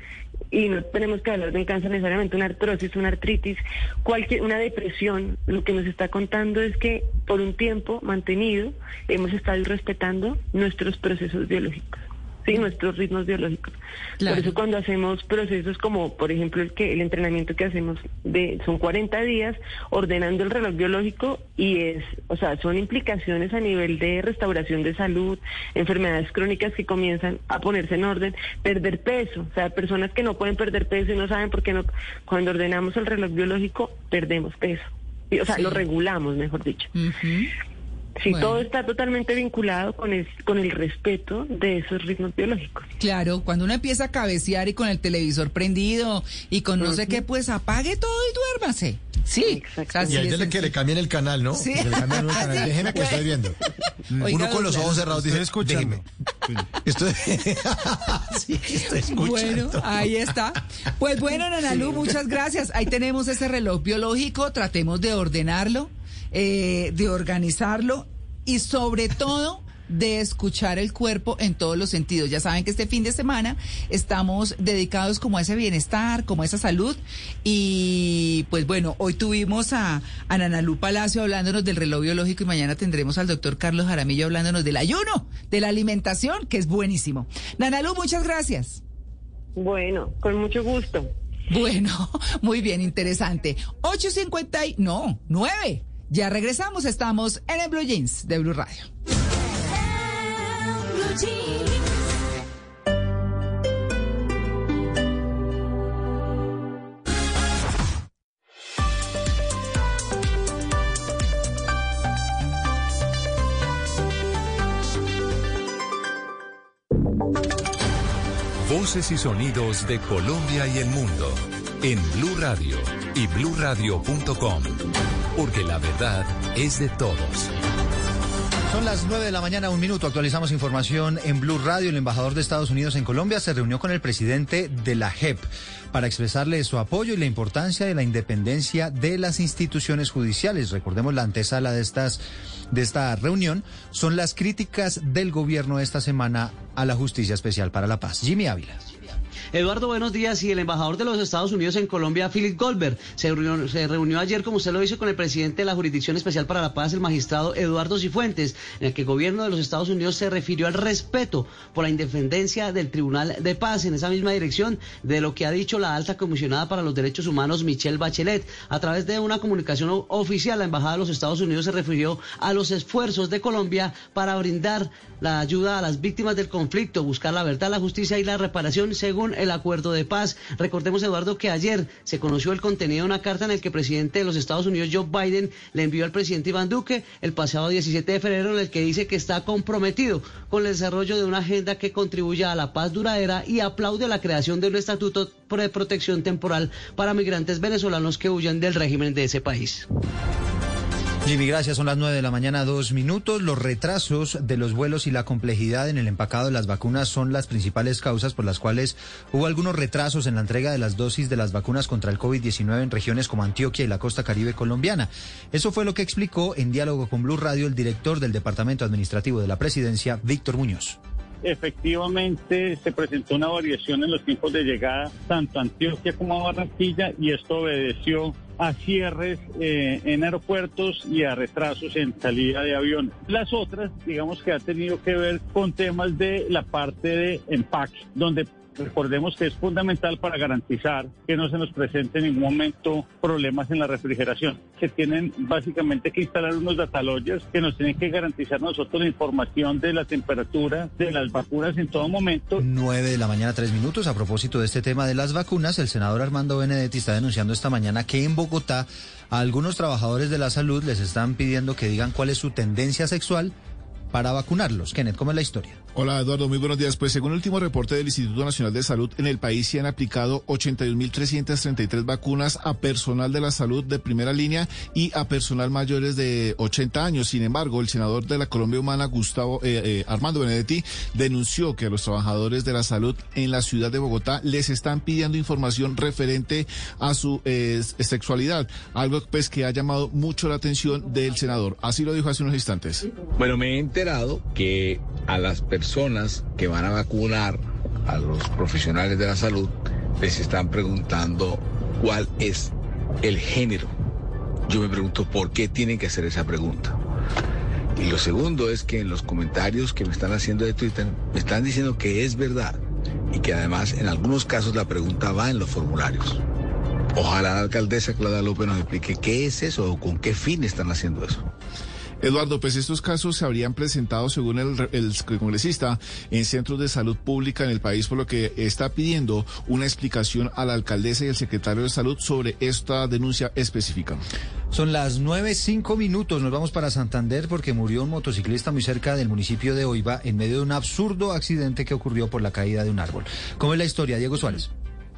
y no tenemos que hablar de un cáncer necesariamente, una artrosis, una artritis, cualquier, una depresión, lo que nos está contando es que por un tiempo mantenido hemos estado respetando nuestros procesos biológicos. Sí, nuestros ritmos biológicos. Por eso cuando hacemos procesos como, por ejemplo, el que el entrenamiento que hacemos de son 40 días ordenando el reloj biológico y es, o sea, son implicaciones a nivel de restauración de salud, enfermedades crónicas que comienzan a ponerse en orden, perder peso, o sea, personas que no pueden perder peso y no saben por qué no cuando ordenamos el reloj biológico perdemos peso. O sea, lo regulamos, mejor dicho. Sí, Bueno. todo está totalmente vinculado con el, con el respeto de esos ritmos biológicos. Claro, cuando uno empieza a cabecear y con el televisor prendido y con no sé qué, pues apague todo y duérmase. Sí, o sea, Y ahí es de que le cambien el canal, ¿no? Sí. Que le cambien el canal. Sí. Déjeme que estoy viendo. Oiga, Uno con los ojos cerrados dice, déjeme. Estoy... sí, estoy escuchando. Bueno, ahí está. Pues bueno, Nanalú, muchas gracias. Ahí tenemos ese reloj biológico. Tratemos de ordenarlo, eh, de organizarlo y sobre todo de escuchar el cuerpo en todos los sentidos. Ya saben que este fin de semana estamos dedicados como a ese bienestar, como a esa salud. Y pues bueno, hoy tuvimos a, a Nanalú Palacio hablándonos del reloj biológico y mañana tendremos al doctor Carlos Jaramillo hablándonos del ayuno, de la alimentación, que es buenísimo. Nanalú, muchas gracias. Bueno, con mucho gusto. Bueno, muy bien, interesante. 8.50 y... No, 9. Ya regresamos, estamos en el Blue Jeans de Blue Radio. Voces y sonidos de Colombia y el mundo en Blue Radio y bluradio.com, porque la verdad es de todos. Son las 9 de la mañana, un minuto. Actualizamos información en Blue Radio. El embajador de Estados Unidos en Colombia se reunió con el presidente de la JEP para expresarle su apoyo y la importancia de la independencia de las instituciones judiciales. Recordemos la antesala de estas de esta reunión son las críticas del gobierno esta semana a la Justicia Especial para la Paz. Jimmy Ávila. Eduardo, buenos días. Y el embajador de los Estados Unidos en Colombia, Philip Goldberg, se reunió, ayer, como usted lo hizo, con el presidente de la Jurisdicción Especial para la Paz, el magistrado Eduardo Cifuentes, en el que el gobierno de los Estados Unidos se refirió al respeto por la independencia del Tribunal de Paz, en esa misma dirección de lo que ha dicho la alta comisionada para los derechos humanos, Michelle Bachelet. A través de una comunicación oficial, la Embajada de los Estados Unidos se refirió a los esfuerzos de Colombia para brindar la ayuda a las víctimas del conflicto, buscar la verdad, la justicia y la reparación según el acuerdo de paz. Recordemos, Eduardo, que ayer se conoció el contenido de una carta en el que el presidente de los Estados Unidos, Joe Biden, le envió al presidente Iván Duque el pasado 17 de febrero en el que dice que está comprometido con el desarrollo de una agenda que contribuya a la paz duradera y aplaude la creación de un estatuto de protección temporal para migrantes venezolanos que huyan del régimen de ese país. Jimmy, gracias. Son las 9 de la mañana, dos minutos. Los retrasos de los vuelos y la complejidad en el empacado de las vacunas son las principales causas por las cuales hubo algunos retrasos en la entrega de las dosis de las vacunas contra el COVID-19 en regiones como Antioquia y la costa caribe colombiana. Eso fue lo que explicó en diálogo con Blue Radio el director del Departamento Administrativo de la Presidencia, Víctor Muñoz. Efectivamente, se presentó una variación en los tiempos de llegada tanto a Antioquia como a Barranquilla y esto obedeció a cierres eh, en aeropuertos y a retrasos en salida de aviones. Las otras, digamos que ha tenido que ver con temas de la parte de empaque, donde recordemos que es fundamental para garantizar que no se nos presente en ningún momento problemas en la refrigeración. Se tienen básicamente que instalar unos dataloggers que nos tienen que garantizar nosotros la información de la temperatura de las vacunas en todo momento. 9 de la mañana, tres minutos. A propósito de este tema de las vacunas, el senador Armando Benedetti está denunciando esta mañana que en Bogotá a algunos trabajadores de la salud les están pidiendo que digan cuál es su tendencia sexual para vacunarlos. Kenneth, ¿cómo es la historia? Hola Eduardo, muy buenos días. Pues según el último reporte del Instituto Nacional de Salud, en el país se han aplicado 81.333 vacunas a personal de la salud de primera línea y a personal mayores de 80 años. Sin embargo, el senador de la Colombia Humana, Gustavo eh, eh, Armando Benedetti, denunció que a los trabajadores de la salud en la ciudad de Bogotá les están pidiendo información referente a su eh, sexualidad, algo pues que ha llamado mucho la atención del senador. Así lo dijo hace unos instantes. Bueno, me he enterado que a las personas que van a vacunar, a los profesionales de la salud, les están preguntando cuál es el género. Yo me pregunto por qué tienen que hacer esa pregunta. Y lo segundo es que en los comentarios que me están haciendo de Twitter me están diciendo que es verdad y que además en algunos casos la pregunta va en los formularios. Ojalá la alcaldesa Clara López nos explique qué es eso o con qué fin están haciendo eso. Eduardo, pues estos casos se habrían presentado, según el, congresista, en centros de salud pública en el país, por lo que está pidiendo una explicación a la alcaldesa y al secretario de salud sobre esta denuncia específica. Son las nueve, cinco minutos. Nos vamos para Santander porque murió un motociclista muy cerca del municipio de Oiva en medio de un absurdo accidente que ocurrió por la caída de un árbol. ¿Cómo es la historia, Diego Suárez?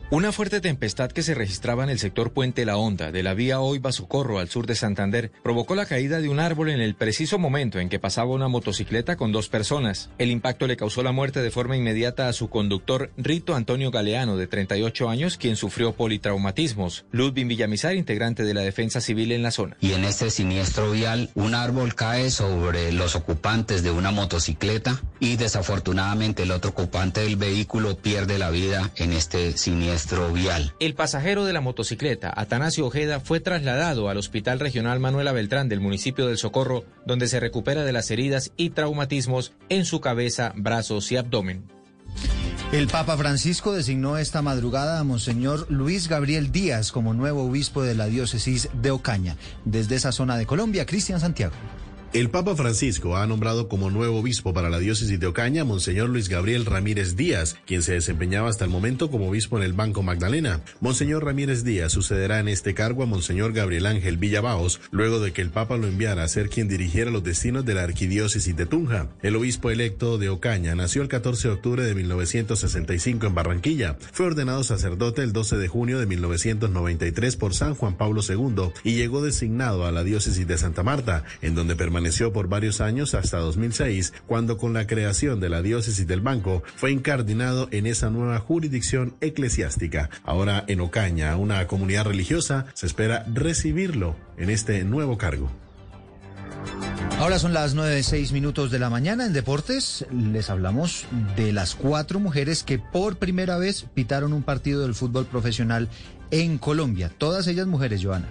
Una fuerte tempestad que se registraba en el sector Puente La Honda de la vía Oiva Socorro al sur de Santander provocó la caída de un árbol en el preciso momento en que pasaba una motocicleta con dos personas. El impacto le causó la muerte de forma inmediata a su conductor Rito Antonio Galeano de 38 años, quien sufrió politraumatismos. Ludwig Villamizar, integrante de la Defensa Civil en la zona. Y en este siniestro vial, un árbol cae sobre los ocupantes de una motocicleta y desafortunadamente el otro ocupante del vehículo pierde la vida en este siniestro vial. El pasajero de la motocicleta, Atanasio Ojeda, fue trasladado al Hospital Regional Manuela Beltrán del municipio del Socorro, donde se recupera de las heridas y traumatismos en su cabeza, brazos y abdomen. El Papa Francisco designó esta madrugada a Monseñor Luis Gabriel Díaz como nuevo obispo de la diócesis de Ocaña. Desde esa zona de Colombia, Cristian Santiago. El Papa Francisco ha nombrado como nuevo obispo para la diócesis de Ocaña a Monseñor Luis Gabriel Ramírez Díaz, quien se desempeñaba hasta el momento como obispo en el Banco Magdalena. Monseñor Ramírez Díaz sucederá en este cargo a Monseñor Gabriel Ángel Villabaos, luego de que el Papa lo enviara a ser quien dirigiera los destinos de la arquidiócesis de Tunja. El obispo electo de Ocaña nació el 14 de octubre de 1965 en Barranquilla. Fue ordenado sacerdote el 12 de junio de 1993 por San Juan Pablo II y llegó designado a la diócesis de Santa Marta, en donde permaneció por varios años hasta 2006, cuando con la creación de la diócesis del Banco fue incardinado en esa nueva jurisdicción eclesiástica. Ahora en Ocaña, una comunidad religiosa, se espera recibirlo en este nuevo cargo. Ahora son las nueve seis minutos de la mañana. En deportes les hablamos de las cuatro mujeres que por primera vez pitaron un partido del fútbol profesional en Colombia. Todas ellas mujeres, Joana.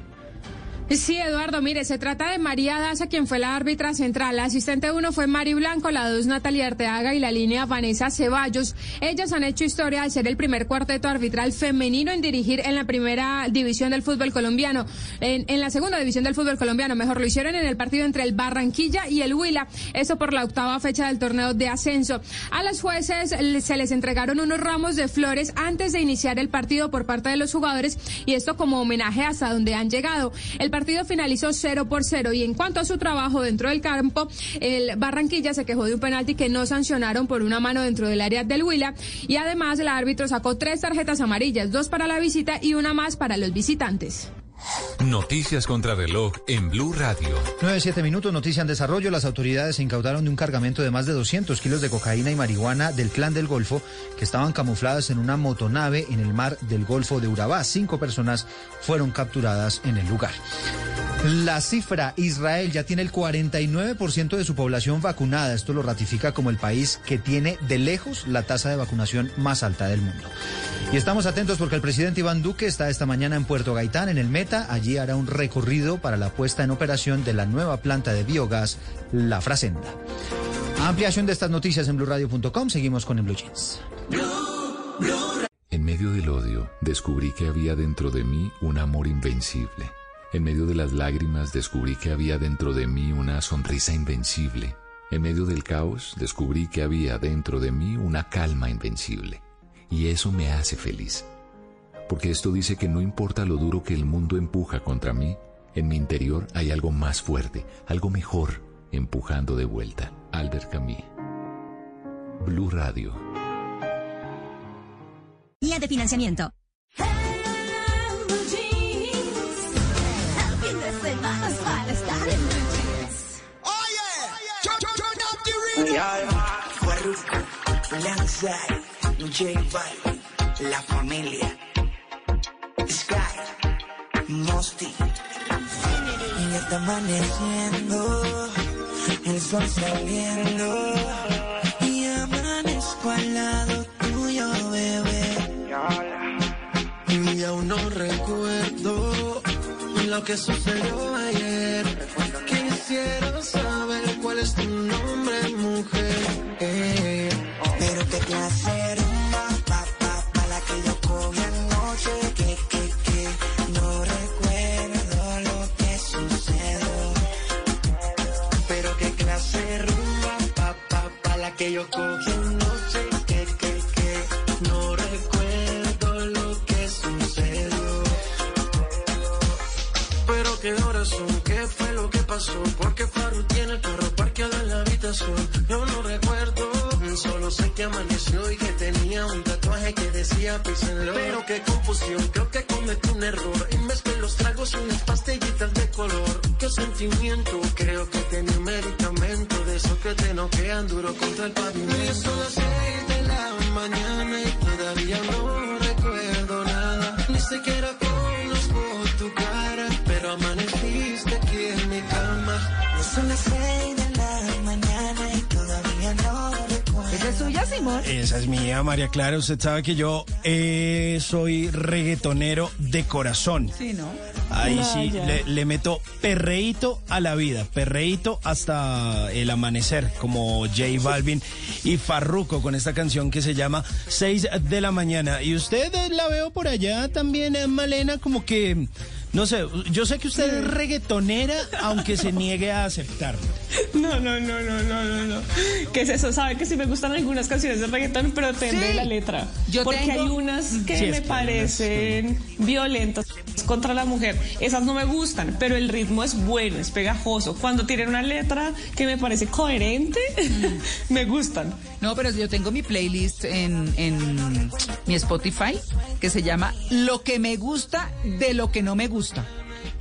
Sí, Eduardo, mire, se trata de María Daza, quien fue la árbitra central. La asistente uno fue Mari Blanco, la dos Natalia Arteaga y la línea Vanessa Ceballos. Ellas han hecho historia al ser el primer cuarteto arbitral femenino en dirigir en la primera división del fútbol colombiano. En, la segunda división del fútbol colombiano, mejor lo hicieron en el partido entre el Barranquilla y el Huila. Eso por la octava fecha del torneo de ascenso. A las jueces se les entregaron unos ramos de flores antes de iniciar el partido por parte de los jugadores y esto como homenaje hasta donde han llegado. Partido finalizó 0 por 0 y en cuanto a su trabajo dentro del campo, el Barranquilla se quejó de un penalti que no sancionaron por una mano dentro del área del Huila y además el árbitro sacó tres tarjetas amarillas, dos para la visita y una más para los visitantes. Noticias contra reloj en Blue Radio. 9-7 minutos, noticia en desarrollo. Las autoridades incautaron de un cargamento de más de 200 kilos de cocaína y marihuana del clan del Golfo que estaban camufladas en una motonave en el mar del Golfo de Urabá. Cinco personas fueron capturadas en el lugar. La cifra, Israel ya tiene el 49% de su población vacunada. Esto lo ratifica como el país que tiene de lejos la tasa de vacunación más alta del mundo. Y estamos atentos porque el presidente Iván Duque está esta mañana en Puerto Gaitán, en el Allí hará un recorrido para la puesta en operación de la nueva planta de biogás, La Frasenda. Ampliación de estas noticias en blurradio.com. Seguimos con el Blue Jeans. En medio del odio, descubrí que había dentro de mí un amor invencible. En medio de las lágrimas, descubrí que había dentro de mí una sonrisa invencible. En medio del caos, descubrí que había dentro de mí una calma invencible. Y eso me hace feliz. Porque esto dice que no importa lo duro que el mundo empuja contra mí, en mi interior hay algo más fuerte, algo mejor, empujando de vuelta. Albert Camus. Blue Radio. Guía de financiamiento. La familia, Mosty. Y ya está amaneciendo, el sol saliendo. Y amanezco al lado tuyo, bebé. y aún no recuerdo lo que sucedió ayer. Quisiera saber cuál es tu nombre, mujer. Pasó, porque Faru tiene el carro parqueado en la habitación. Yo no recuerdo, solo sé que amaneció y que tenía un tatuaje que decía písenlo. Pero qué confusión, creo que cometí un error y mezclé los tragos unas pastillitas de color. Qué sentimiento, creo que tenía un medicamento de esos que te noquean duro contra el pavimento. Y son las seis de la mañana y todavía no recuerdo nada. Ni siquiera Son las seis de la mañana y todavía no recuerdo. ¿Esa es suya, Simón? Esa es mía, María Clara. Usted sabe que yo eh, soy reggaetonero de corazón. Sí, ¿no? Ahí sí, le, le meto perreíto a la vida, perreíto hasta el amanecer, como J Balvin y Farruko con esta canción que se llama 6 de la mañana. Y usted eh, la veo por allá también, eh, Malena, como que, no sé, yo sé que usted es reggaetonera, aunque se niegue a aceptarlo. No, no, no, no, no, no, no. ¿Qué es eso? Sabe que sí me gustan algunas canciones de reggaetón, pero depende Sí. de la letra. Yo Porque tengo- hay unas que Sí, me parecen violentas contra la mujer. Esas no me gustan, pero el ritmo es bueno, es pegajoso. Cuando tienen una letra que me parece coherente, me gustan. No, pero yo tengo mi playlist en, en mi Spotify que se llama Lo que me gusta de lo que no me gusta.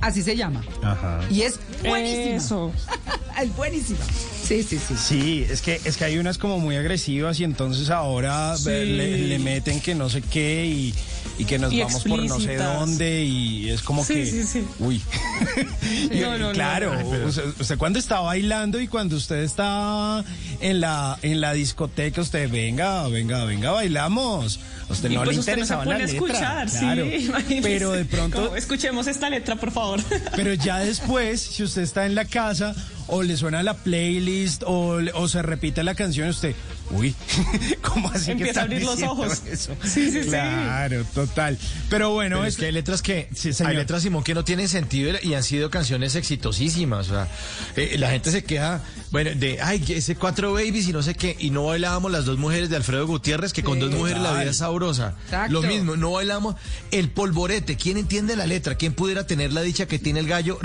Así se llama. Ajá. Y es buenísima. Eso. es buenísima. Sí, sí, sí. Sí, es que, es que hay unas como muy agresivas y entonces ahora Sí. eh, le, le meten que no sé qué y, y que nos Y vamos por no sé dónde y es como Sí, que... sí, sí. Uy. Y, No, no, no. claro, Ay, usted, usted cuando está bailando y cuando usted está en la, en la discoteca, usted venga, venga, venga, bailamos. Usted no pues le interesaba la letra. escuchar, claro. sí. Pero de pronto... Como, escuchemos esta letra, por favor. Pero ya después, si usted está en la casa o le suena la playlist o se repite la canción, usted, uy, ¿cómo así que Empieza a abrir los ojos. eso? Sí, sí, sí. Claro, total. Pero bueno, Pero es es que hay letras que Sí, señor. hay letras Simón que no tienen sentido y han sido canciones exitosísimas. O sea, eh, la gente se queja, bueno, de ay, ese cuatro babies y no sé qué, y no bailábamos las dos mujeres de Alfredo Gutiérrez, que con Sí. dos mujeres la vida es sabrosa. Exacto. Lo mismo, no bailamos el polvorete. ¿Quién entiende la letra? ¿Quién pudiera tener la dicha que tiene el gallo?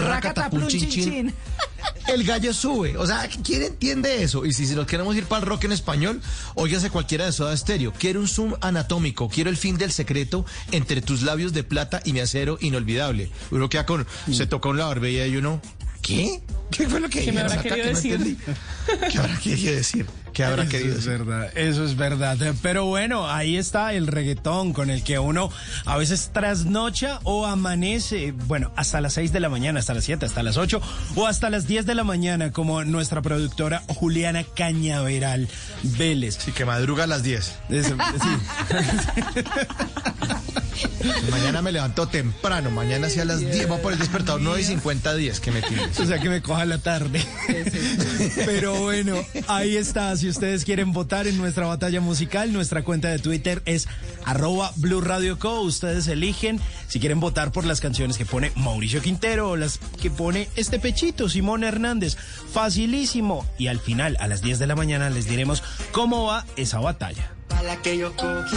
Chin, chin. El gallo sube. O sea, ¿quién entiende eso? Y si, si nos queremos ir para el rock en español, óigase cualquiera de Soda Stereo. Quiero un zoom anatómico. Quiero el fin del secreto entre tus labios de plata y mi acero inolvidable. Uno queda con. Se toca un la barbilla y uno. ¿Qué? ¿Qué fue lo que ¿Qué me habrá acá querido que decir? ¿Qué habrá querido decir? ¿Qué habrá Eso querido es decir? verdad, eso es verdad. Pero bueno, ahí está el reggaetón con el que uno a veces trasnocha o amanece, bueno, hasta las 6 de la mañana, hasta las 7, hasta las 8 o hasta las 10 de la mañana, como nuestra productora Juliana Cañaveral Vélez. Sí, que madruga a las 10. Eso, sí. Mañana me levanto temprano. Mañana sí a las 10. Va por el despertador 9 y 50 días que me tienes. O sea que me coja la tarde. Pero bueno, ahí está. Si ustedes quieren votar en nuestra batalla musical, nuestra cuenta de Twitter es arroba Blue Radio Co. Ustedes eligen si quieren votar por las canciones que pone Mauricio Quintero o las que pone este pechito, Simón Hernández. Facilísimo. Y al final, a las 10 de la mañana, les diremos cómo va esa batalla. A la que yo cogí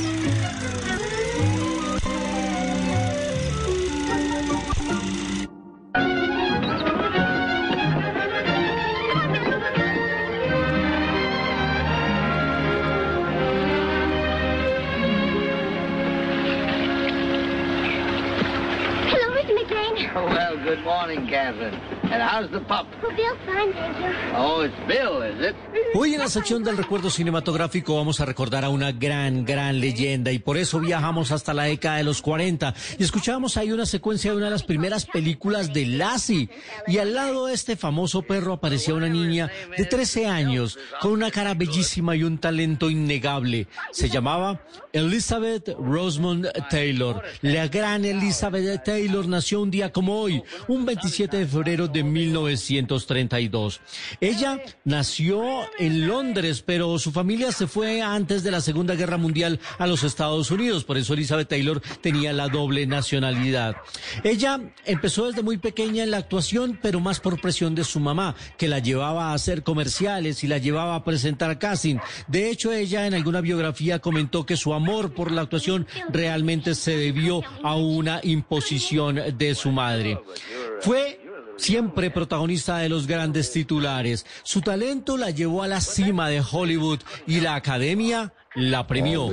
And how's the pup? Well, Bill's fine, thank you. Oh, it's Bill, is it? Hoy en la sección del recuerdo cinematográfico vamos a recordar a una gran, gran leyenda y por eso viajamos hasta la década de los 40 y escuchamos ahí una secuencia de una de las primeras películas de Lassie y al lado de este famoso perro aparecía una niña de 13 años con una cara bellísima y un talento innegable. Se llamaba Elizabeth Rosemond Taylor. La gran Elizabeth Taylor nació un día como hoy, un 27 de febrero de 1932. Ella nació en Londres, pero su familia se fue antes de la Segunda Guerra Mundial a los Estados Unidos, por eso Elizabeth Taylor tenía la doble nacionalidad. Ella empezó desde muy pequeña en la actuación, pero más por presión de su mamá, que la llevaba a hacer comerciales y la llevaba a presentar casting. De hecho, ella en alguna biografía comentó que su amor por la actuación realmente se debió a una imposición de su madre. Fue siempre protagonista de los grandes titulares. Su talento la llevó a la cima de Hollywood y la academia la premió.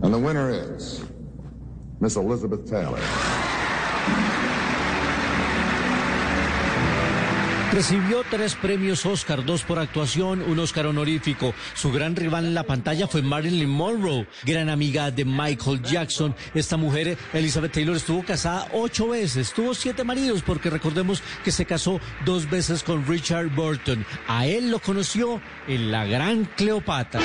And the winner is Miss Elizabeth Taylor. Recibió tres premios Oscar, dos por actuación, un Oscar honorífico. Su gran rival en la pantalla fue Marilyn Monroe, gran amiga de Michael Jackson. Esta mujer, Elizabeth Taylor, estuvo casada ocho veces, tuvo siete maridos, porque recordemos que se casó dos veces con Richard Burton. A él lo conoció en la gran Cleopatra.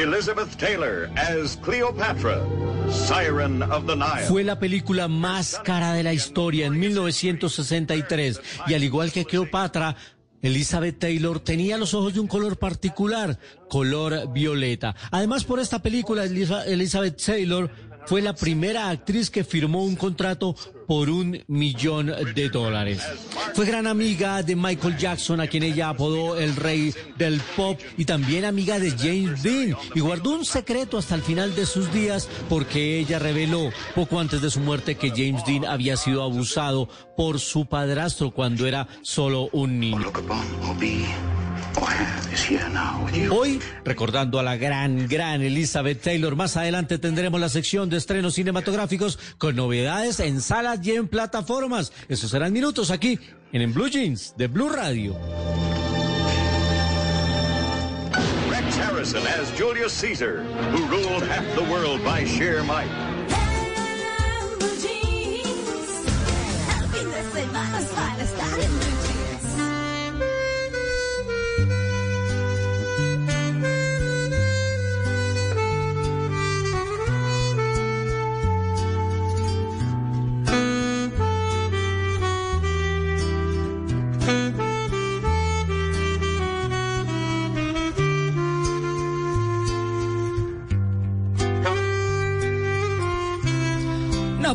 Elizabeth Taylor as Cleopatra, Siren of the Nile. Fue la película más cara de la historia en 1963 y al igual que Cleopatra, Elizabeth Taylor tenía los ojos de un color particular, color violeta. Además, por esta película, Elizabeth Taylor fue la primera actriz que firmó un contrato por un millón de dólares. Fue gran amiga de Michael Jackson, a quien ella apodó el rey del pop, y también amiga de James Dean, y guardó un secreto hasta el final de sus días porque ella reveló poco antes de su muerte que James Dean había sido abusado por su padrastro cuando era solo un niño. Hoy, recordando a la gran, gran Elizabeth Taylor, más adelante tendremos la sección de estrenos cinematográficos con novedades en salas y en plataformas. Esos serán minutos aquí en, en Blue Jeans de Blue Radio. Rex Harrison as Julius Caesar, who ruled half the world by sheer might. No,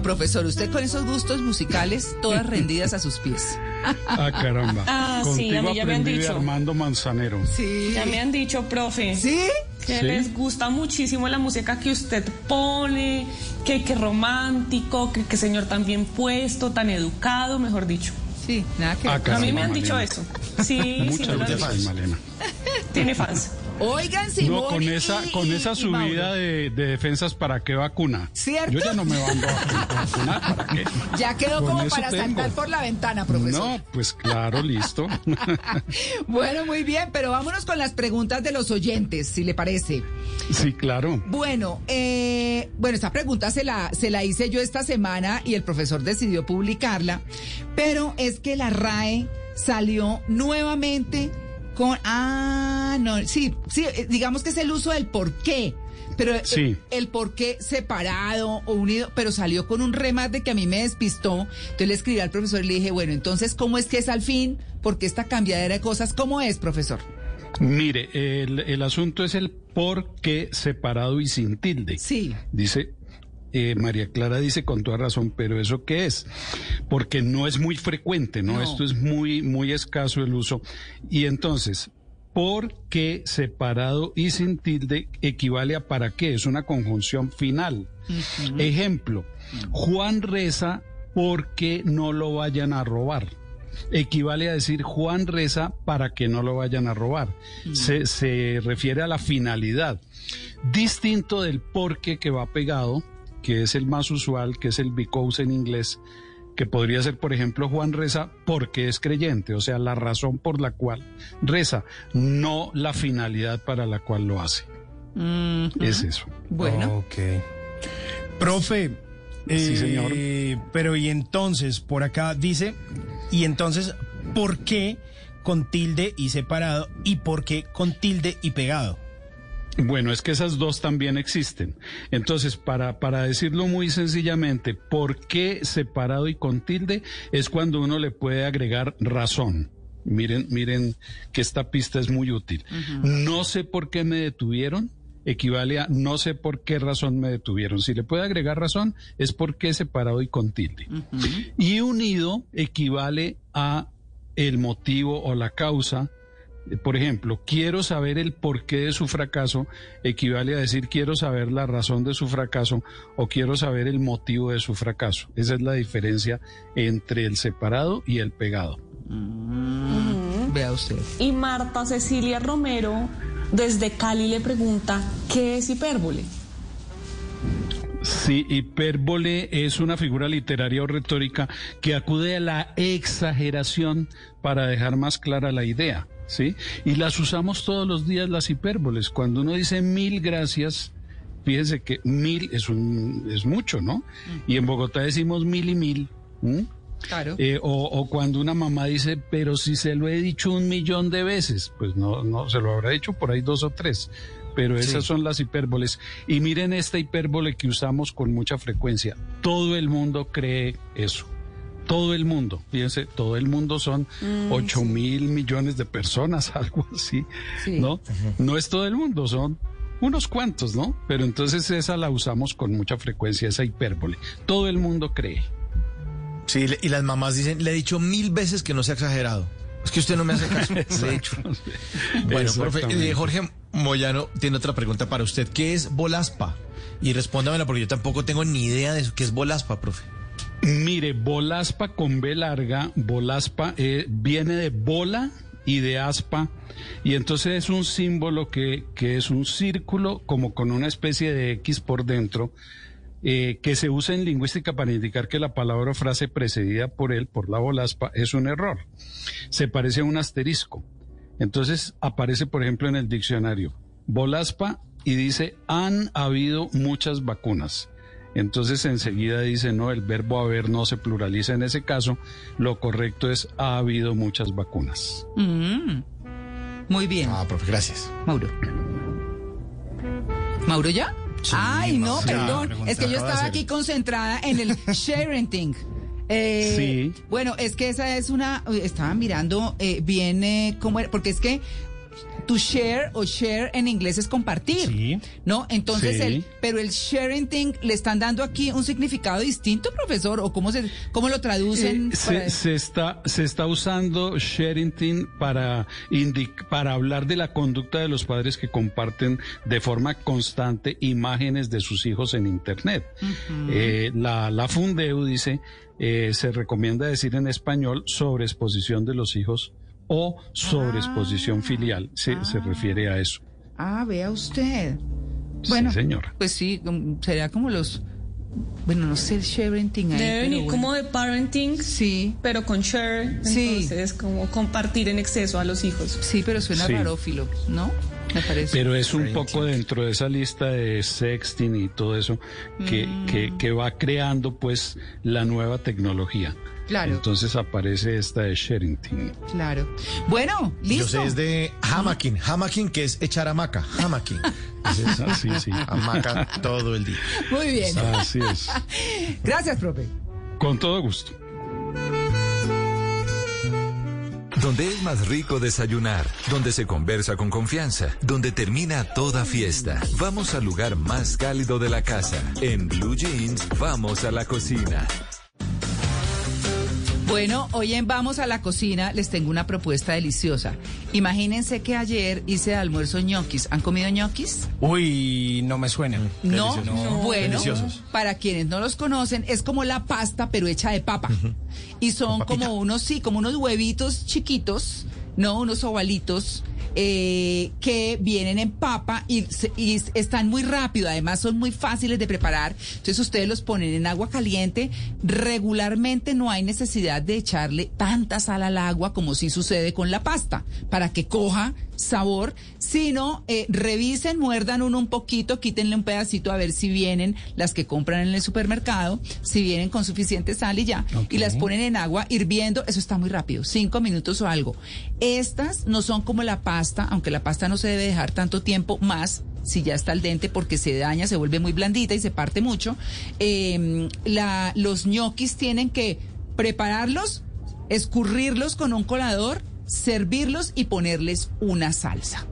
profesor, usted con esos gustos musicales, todas rendidas a sus pies. Ah, caramba. Ah, sí, Contigo a mí ya me han dicho. Armando Manzanero. Sí. Ya me han dicho, profe. ¿Sí? Que Sí. les gusta muchísimo la música que usted pone, que que romántico, que que señor tan bien puesto, tan educado, mejor dicho. Sí, nada que Ah, A mí me han dicho eso. Sí, sí, Muchas me lo han gracias. Malena. Tiene fans. Oigan, Simón. No, con esa, y- con esa subida de, de defensas, ¿para qué vacuna? ¿Cierto? Yo ya no me mando a vacunar, ¿para qué? Ya quedó Con como para tengo. saltar por la ventana, profesor. No, pues claro, listo. Bueno, muy bien, pero vámonos con las preguntas de los oyentes, si le parece. sí, claro. Bueno, eh, bueno, esta pregunta se la, se la hice yo esta semana y el profesor decidió publicarla, pero es que la RAE salió nuevamente con, ah, no, sí, sí, eh, digamos que es el uso del por qué. Pero el- Sí. el, por qué separado o unido, pero salió con un remate que a mí me despistó. Entonces le escribí al profesor y le dije, bueno, entonces, ¿cómo es que es al fin? ¿Por qué esta cambiadera de cosas? ¿Cómo es, profesor? Mire, el, el asunto es el por qué separado y sin tilde. Sí. Dice, eh, María Clara dice con toda razón, pero ¿eso qué es? Porque no es muy frecuente, ¿no? No. Esto es muy, muy escaso el uso. Y entonces, ¿por qué separado y sin tilde equivale a para qué? Es una conjunción final. Ejemplo, Juan reza porque no lo vayan a robar. Equivale a decir Juan reza para que no lo vayan a robar. Se, se refiere a la finalidad. Distinto del porque que va pegado, que es el más usual, que es el because en inglés, que podría ser, por ejemplo, Juan reza porque es creyente, o sea, la razón por la cual reza, no la finalidad para la cual lo hace. Es eso. Bueno. Ok. Profe. Sí, eh, señor. Pero y entonces, por acá dice, y entonces, ¿por qué con tilde y separado y por qué con tilde y pegado? Bueno, es que esas dos también existen. Entonces, para, para decirlo muy sencillamente, ¿por qué separado y con tilde? Es cuando uno le puede agregar razón. Miren, miren que esta pista es muy útil. No sé por qué me detuvieron, equivale a no sé por qué razón me detuvieron. Si le puede agregar razón, es por qué separado y con tilde. Y unido equivale a el motivo o la causa. Por ejemplo, quiero saber el porqué de su fracaso equivale a decir quiero saber la razón de su fracaso o quiero saber el motivo de su fracaso. Esa es la diferencia entre el separado y el pegado. Vea usted. Y Marta Cecilia Romero desde Cali le pregunta, ¿qué es hipérbole? Sí, hipérbole es una figura literaria o retórica que acude a la exageración para dejar más clara la idea, ¿sí? Y las usamos todos los días las hipérboles. Cuando uno dice mil gracias, fíjense que mil es un es mucho, ¿no? Y en Bogotá decimos mil y mil. ¿m? Claro. Eh, o, o cuando una mamá dice, pero si se lo he dicho un millón de veces, pues no, no, se lo habrá dicho por ahí dos o tres. Pero esas son las hipérboles. Y miren esta hipérbole que usamos con mucha frecuencia. Todo el mundo cree eso. Todo el mundo. Fíjense, todo el mundo son Mm, ocho sí. mil millones de personas, algo así. Sí. ¿No? No es todo el mundo, son unos cuantos, ¿no? Pero entonces esa la usamos con mucha frecuencia, esa hipérbole. Todo el mundo cree. Sí, y las mamás dicen, le he dicho mil veces que no sea exagerado. Es que usted no me hace caso. Le he dicho. Bueno, profe, eh, Jorge Moyano tiene otra pregunta para usted. ¿Qué es bolaspa? Y respóndamela porque yo tampoco tengo ni idea de eso. ¿Qué es bolaspa, profe? Mire, bolaspa con B larga, bolaspa eh, viene de bola y de aspa, y entonces es un símbolo que, que es un círculo como con una especie de X por dentro, eh, que se usa en lingüística para indicar que la palabra o frase precedida por él, por la bolaspa, es un error. Se parece a un asterisco. Entonces aparece, por ejemplo, en el diccionario, bolaspa y dice, han habido muchas vacunas. Entonces enseguida dice, no, el verbo haber no se pluraliza en ese caso, lo correcto es, ha habido muchas vacunas. Mm. Muy bien. Ah, profe, gracias. Mauro. ¿Mauro ya? Ay, no. Ya, perdón. Es que yo estaba aquí concentrada en el sharing. Eh, Sí. Bueno, es que esa es una. uy, Estaba mirando eh, bien eh, cómo era. Porque es que tu share o share en inglés es compartir. ¿No? Entonces, Sí. el, pero el sharing thing le están dando aquí un significado distinto, profesor, o cómo se, cómo lo traducen. Eh, se, se está, se está usando Sherrington para, indic- para hablar de la conducta de los padres que comparten de forma constante imágenes de sus hijos en Internet. Eh, la, la Fundeu dice, eh, se recomienda decir en español sobreexposición de los hijos o sobreexposición filial. Se, se refiere a eso. Ah, vea usted. Sí, Bueno, señora. Pues sí, um, sería como los. Bueno, no sé el sharing thing ahí. Debe venir bueno. como de parenting, sí. pero con share, Sí. entonces como compartir en exceso a los hijos. Sí, pero suena Sí. rarófilo, ¿no? Me parece. Pero es un poco dentro de esa lista de sexting y todo eso que, Mm. que, que va creando pues la nueva tecnología. Claro. Entonces aparece esta de Sherrington. Claro. Bueno, listo. Yo sé, es de hammocking. Hammocking, que es echar hamaca. Hammocking. Es sí, sí. Hamaca todo el día. Muy bien. Así es. Gracias, profe. Con todo gusto. donde es más rico desayunar, donde se conversa con confianza, donde termina toda fiesta. Vamos al lugar más cálido de la casa. En Blue Jeans, vamos a la cocina. Bueno, hoy en Vamos a la Cocina les tengo una propuesta deliciosa. Imagínense que ayer hice de almuerzo ñoquis. ¿Han comido ñoquis? Uy, no me suenan. No, bueno, Deliciosos. para quienes no los conocen, es como la pasta, pero hecha de papa. Y son como unos, sí, como unos huevitos chiquitos, no, unos ovalitos. Eh, que vienen en papa y, y están muy rápido, además son muy fáciles de preparar. Entonces ustedes los ponen en agua caliente. Regularmente no hay necesidad de echarle tanta sal al agua como si sucede con la pasta, para que coja sabor, sino eh, revisen, muerdan uno un poquito, quítenle un pedacito a ver si vienen las que compran en el supermercado, si vienen con suficiente sal y ya, y las ponen en agua hirviendo, eso está muy rápido, cinco minutos o algo. Estas no son como la pasta, aunque la pasta no se debe dejar tanto tiempo más si ya está al dente porque se daña, se vuelve muy blandita y se parte mucho. Eh, la, los ñoquis tienen que prepararlos, escurrirlos con un colador, servirlos y ponerles una salsa.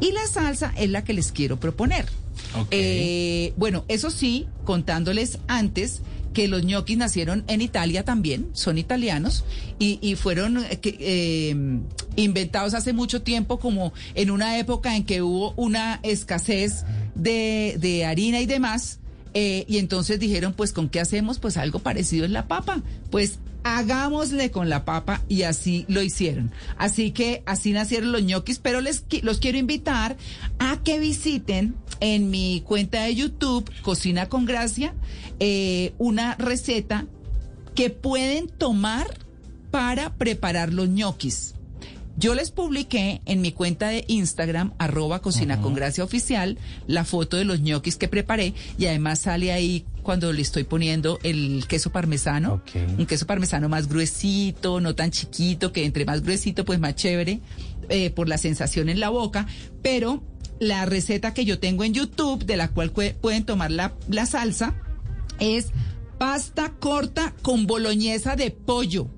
Y la salsa es la que les quiero proponer. Eh, bueno, eso sí, contándoles antes que los ñoquis nacieron en Italia también, son italianos, y, y fueron eh, eh, inventados hace mucho tiempo, como en una época en que hubo una escasez de, de harina y demás. eh, y entonces dijeron, pues, ¿con qué hacemos? Pues algo parecido en la papa. Pues hagámosle con la papa y así lo hicieron. Así que así nacieron los ñoquis, pero les los quiero invitar a que visiten en mi cuenta de YouTube, Cocina con Gracia, eh, una receta que pueden tomar para preparar los ñoquis. Yo les publiqué en mi cuenta de Instagram, arroba cocina con gracia oficial, la foto de los ñoquis que preparé y además sale ahí cuando le estoy poniendo el queso parmesano. Un queso parmesano más gruesito, no tan chiquito, que entre más gruesito pues más chévere eh, por la sensación en la boca. Pero la receta que yo tengo en YouTube, de la cual pueden tomar la, la salsa, es pasta corta con boloñesa de pollo.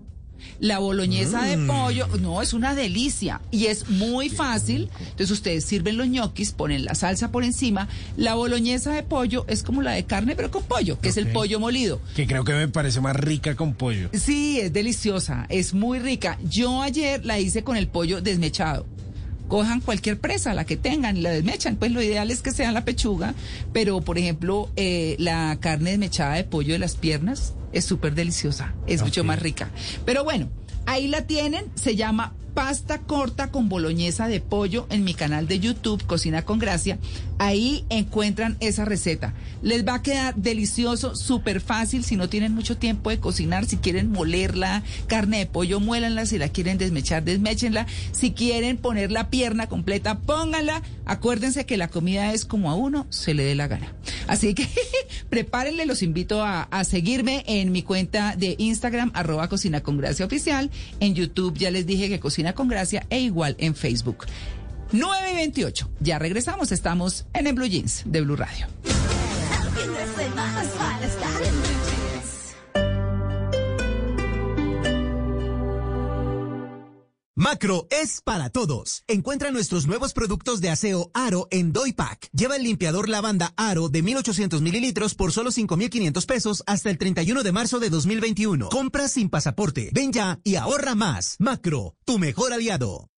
La boloñesa de Mm. pollo, no, es una delicia y es muy fácil. Entonces ustedes sirven los ñoquis, ponen la salsa por encima. La boloñesa de pollo es como la de carne, pero con pollo, que es el pollo molido. Que creo que me parece más rica con pollo. Sí, es deliciosa, es muy rica. Yo ayer la hice con el pollo desmechado. Cojan cualquier presa, la que tengan, y la desmechan. Pues lo ideal es que sea la pechuga, pero por ejemplo, eh, la carne desmechada de pollo de las piernas es súper deliciosa, es mucho más rica. Pero bueno, ahí la tienen, se llama pasta corta con boloñesa de pollo en mi canal de YouTube, Cocina con Gracia. Ahí encuentran esa receta. Les va a quedar delicioso, súper fácil si no tienen mucho tiempo de cocinar, si quieren moler la carne de pollo, muélanla, si la quieren desmechar, desméchenla, si quieren poner la pierna completa, pónganla. Acuérdense que la comida es como a uno se le dé la gana. Así que prepárenle, los invito a, a seguirme en mi cuenta de Instagram, arroba cocina con gracia oficial. En YouTube ya les dije que cocina con gracia e igual en Facebook. 9 y 28. Ya regresamos, estamos en el Blue Jeans de Blue Radio. Macro es para todos. Encuentra nuestros nuevos productos de aseo Aro en Doypack. Lleva el limpiador lavanda Aro de 1800 mililitros por solo 5500 pesos hasta el 31 de marzo de 2021. Compra sin pasaporte. Ven ya y ahorra más. Macro, tu mejor aliado.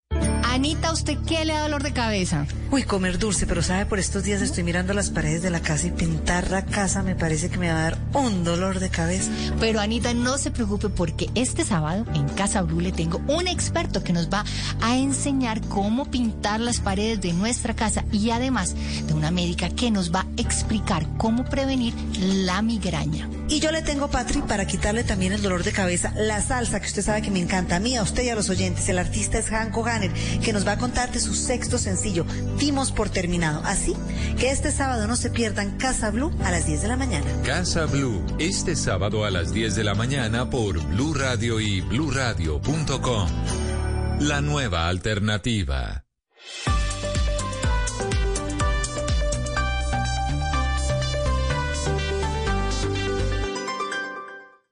Anita, ¿usted qué le da dolor de cabeza? Uy, comer dulce, pero sabe, por estos días estoy mirando las paredes de la casa y pintar la casa me parece que me va a dar un dolor de cabeza. Pero Anita, no se preocupe porque este sábado en Casa Blue le tengo un experto que nos va a enseñar cómo pintar las paredes de nuestra casa y además de una médica que nos va a explicar cómo prevenir la migraña. Y yo le tengo, Patri, para quitarle también el dolor de cabeza, la salsa que usted sabe que me encanta a mí, a usted y a los oyentes. El artista es Hanko Ganner, que nos va a contar de su sexto sencillo, Dimos por terminado. Así que este sábado no se pierdan Casa Blue a las 10 de la mañana. Casa Blue, este sábado a las 10 de la mañana por Blue Radio y bluradio.com. La nueva alternativa.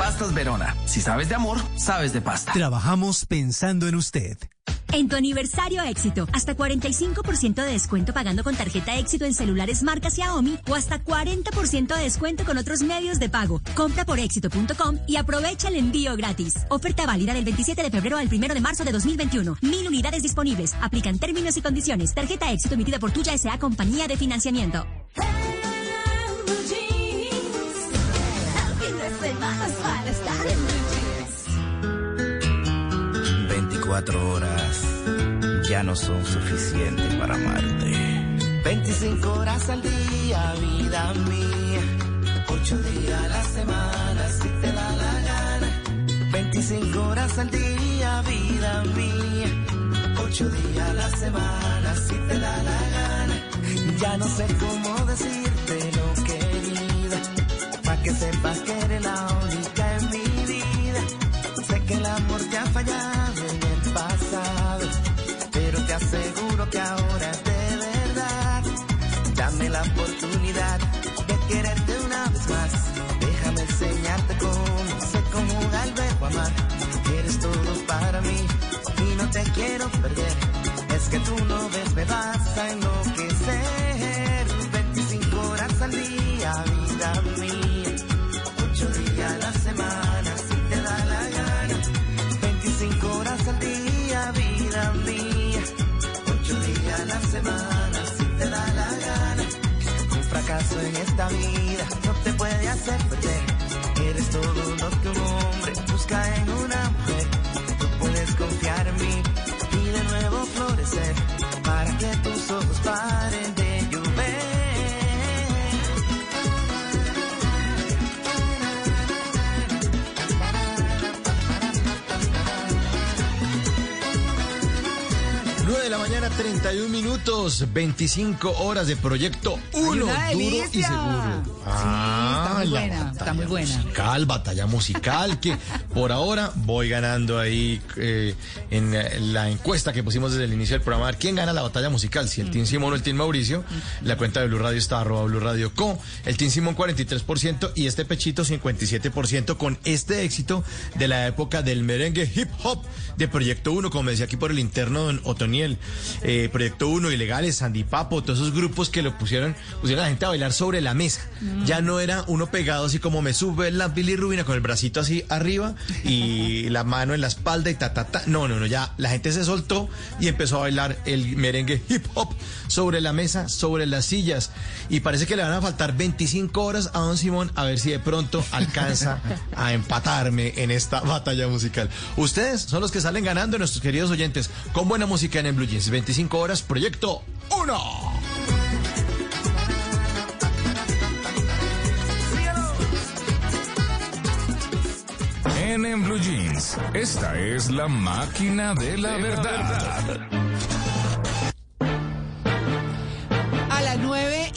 Pastas Verona. Si sabes de amor, sabes de pasta. Trabajamos pensando en usted. En tu aniversario éxito, hasta 45% de descuento pagando con tarjeta éxito en celulares marca Xiaomi o hasta 40% de descuento con otros medios de pago. Compra por éxito.com y aprovecha el envío gratis. Oferta válida del 27 de febrero al 1 de marzo de 2021. Mil unidades disponibles. Aplican términos y condiciones. Tarjeta éxito emitida por Tuya S.A. Compañía de Financiamiento. 24 horas ya no son suficientes para amarte. 25 horas al día, vida mía. 8 días a la semana, si te da la gana. 25 horas al día, vida mía. 8 días a la semana, si te da la gana. Ya no sé cómo decirte lo querida. Pa' que sepas que eres la Es que tú no ves, me vas a enloquecer. 25 horas al día, vida mía. 8 días a la semana, si te da la gana. 25 horas al día, vida mía. 8 días a la semana, si te da la gana. Un fracaso en esta vida no te puede hacer perder. Eres todo lo que un hombre busca en una mujer. Florecer para que tus ojos paren de 31 minutos, 25 horas de proyecto 1, una duro y seguro. está muy la buena, está muy buena. Musical, batalla musical, que por ahora voy ganando ahí eh, en eh, la encuesta que pusimos desde el inicio del programa. a ver ¿Quién gana la batalla musical? Si el Team Simón o el Team Mauricio. La cuenta de Blue Radio está arroba Blue Radio Co. El Team Simón 43% y este pechito 57% con este éxito de la época del merengue hip hop de Proyecto 1, como decía aquí por el interno don Otoniel. Eh, Proyecto 1, Ilegales, Sandy Papo, todos esos grupos que lo pusieron, pusieron a la gente a bailar sobre la mesa. Mm. Ya no era uno pegado así como me sube la bilirrubina con el bracito así arriba y la mano en la espalda y ta ta ta. No, no, no, ya la gente se soltó y empezó a bailar el merengue hip hop sobre la mesa, sobre las sillas. Y parece que le van a faltar 25 horas a Don Simón a ver si de pronto alcanza a empatarme en esta batalla musical. Ustedes son los que salen ganando, nuestros queridos oyentes, con buena música en, en Blue Jeans. 25 horas, proyecto 1. En, en Blue Jeans, esta es la máquina de la verdad.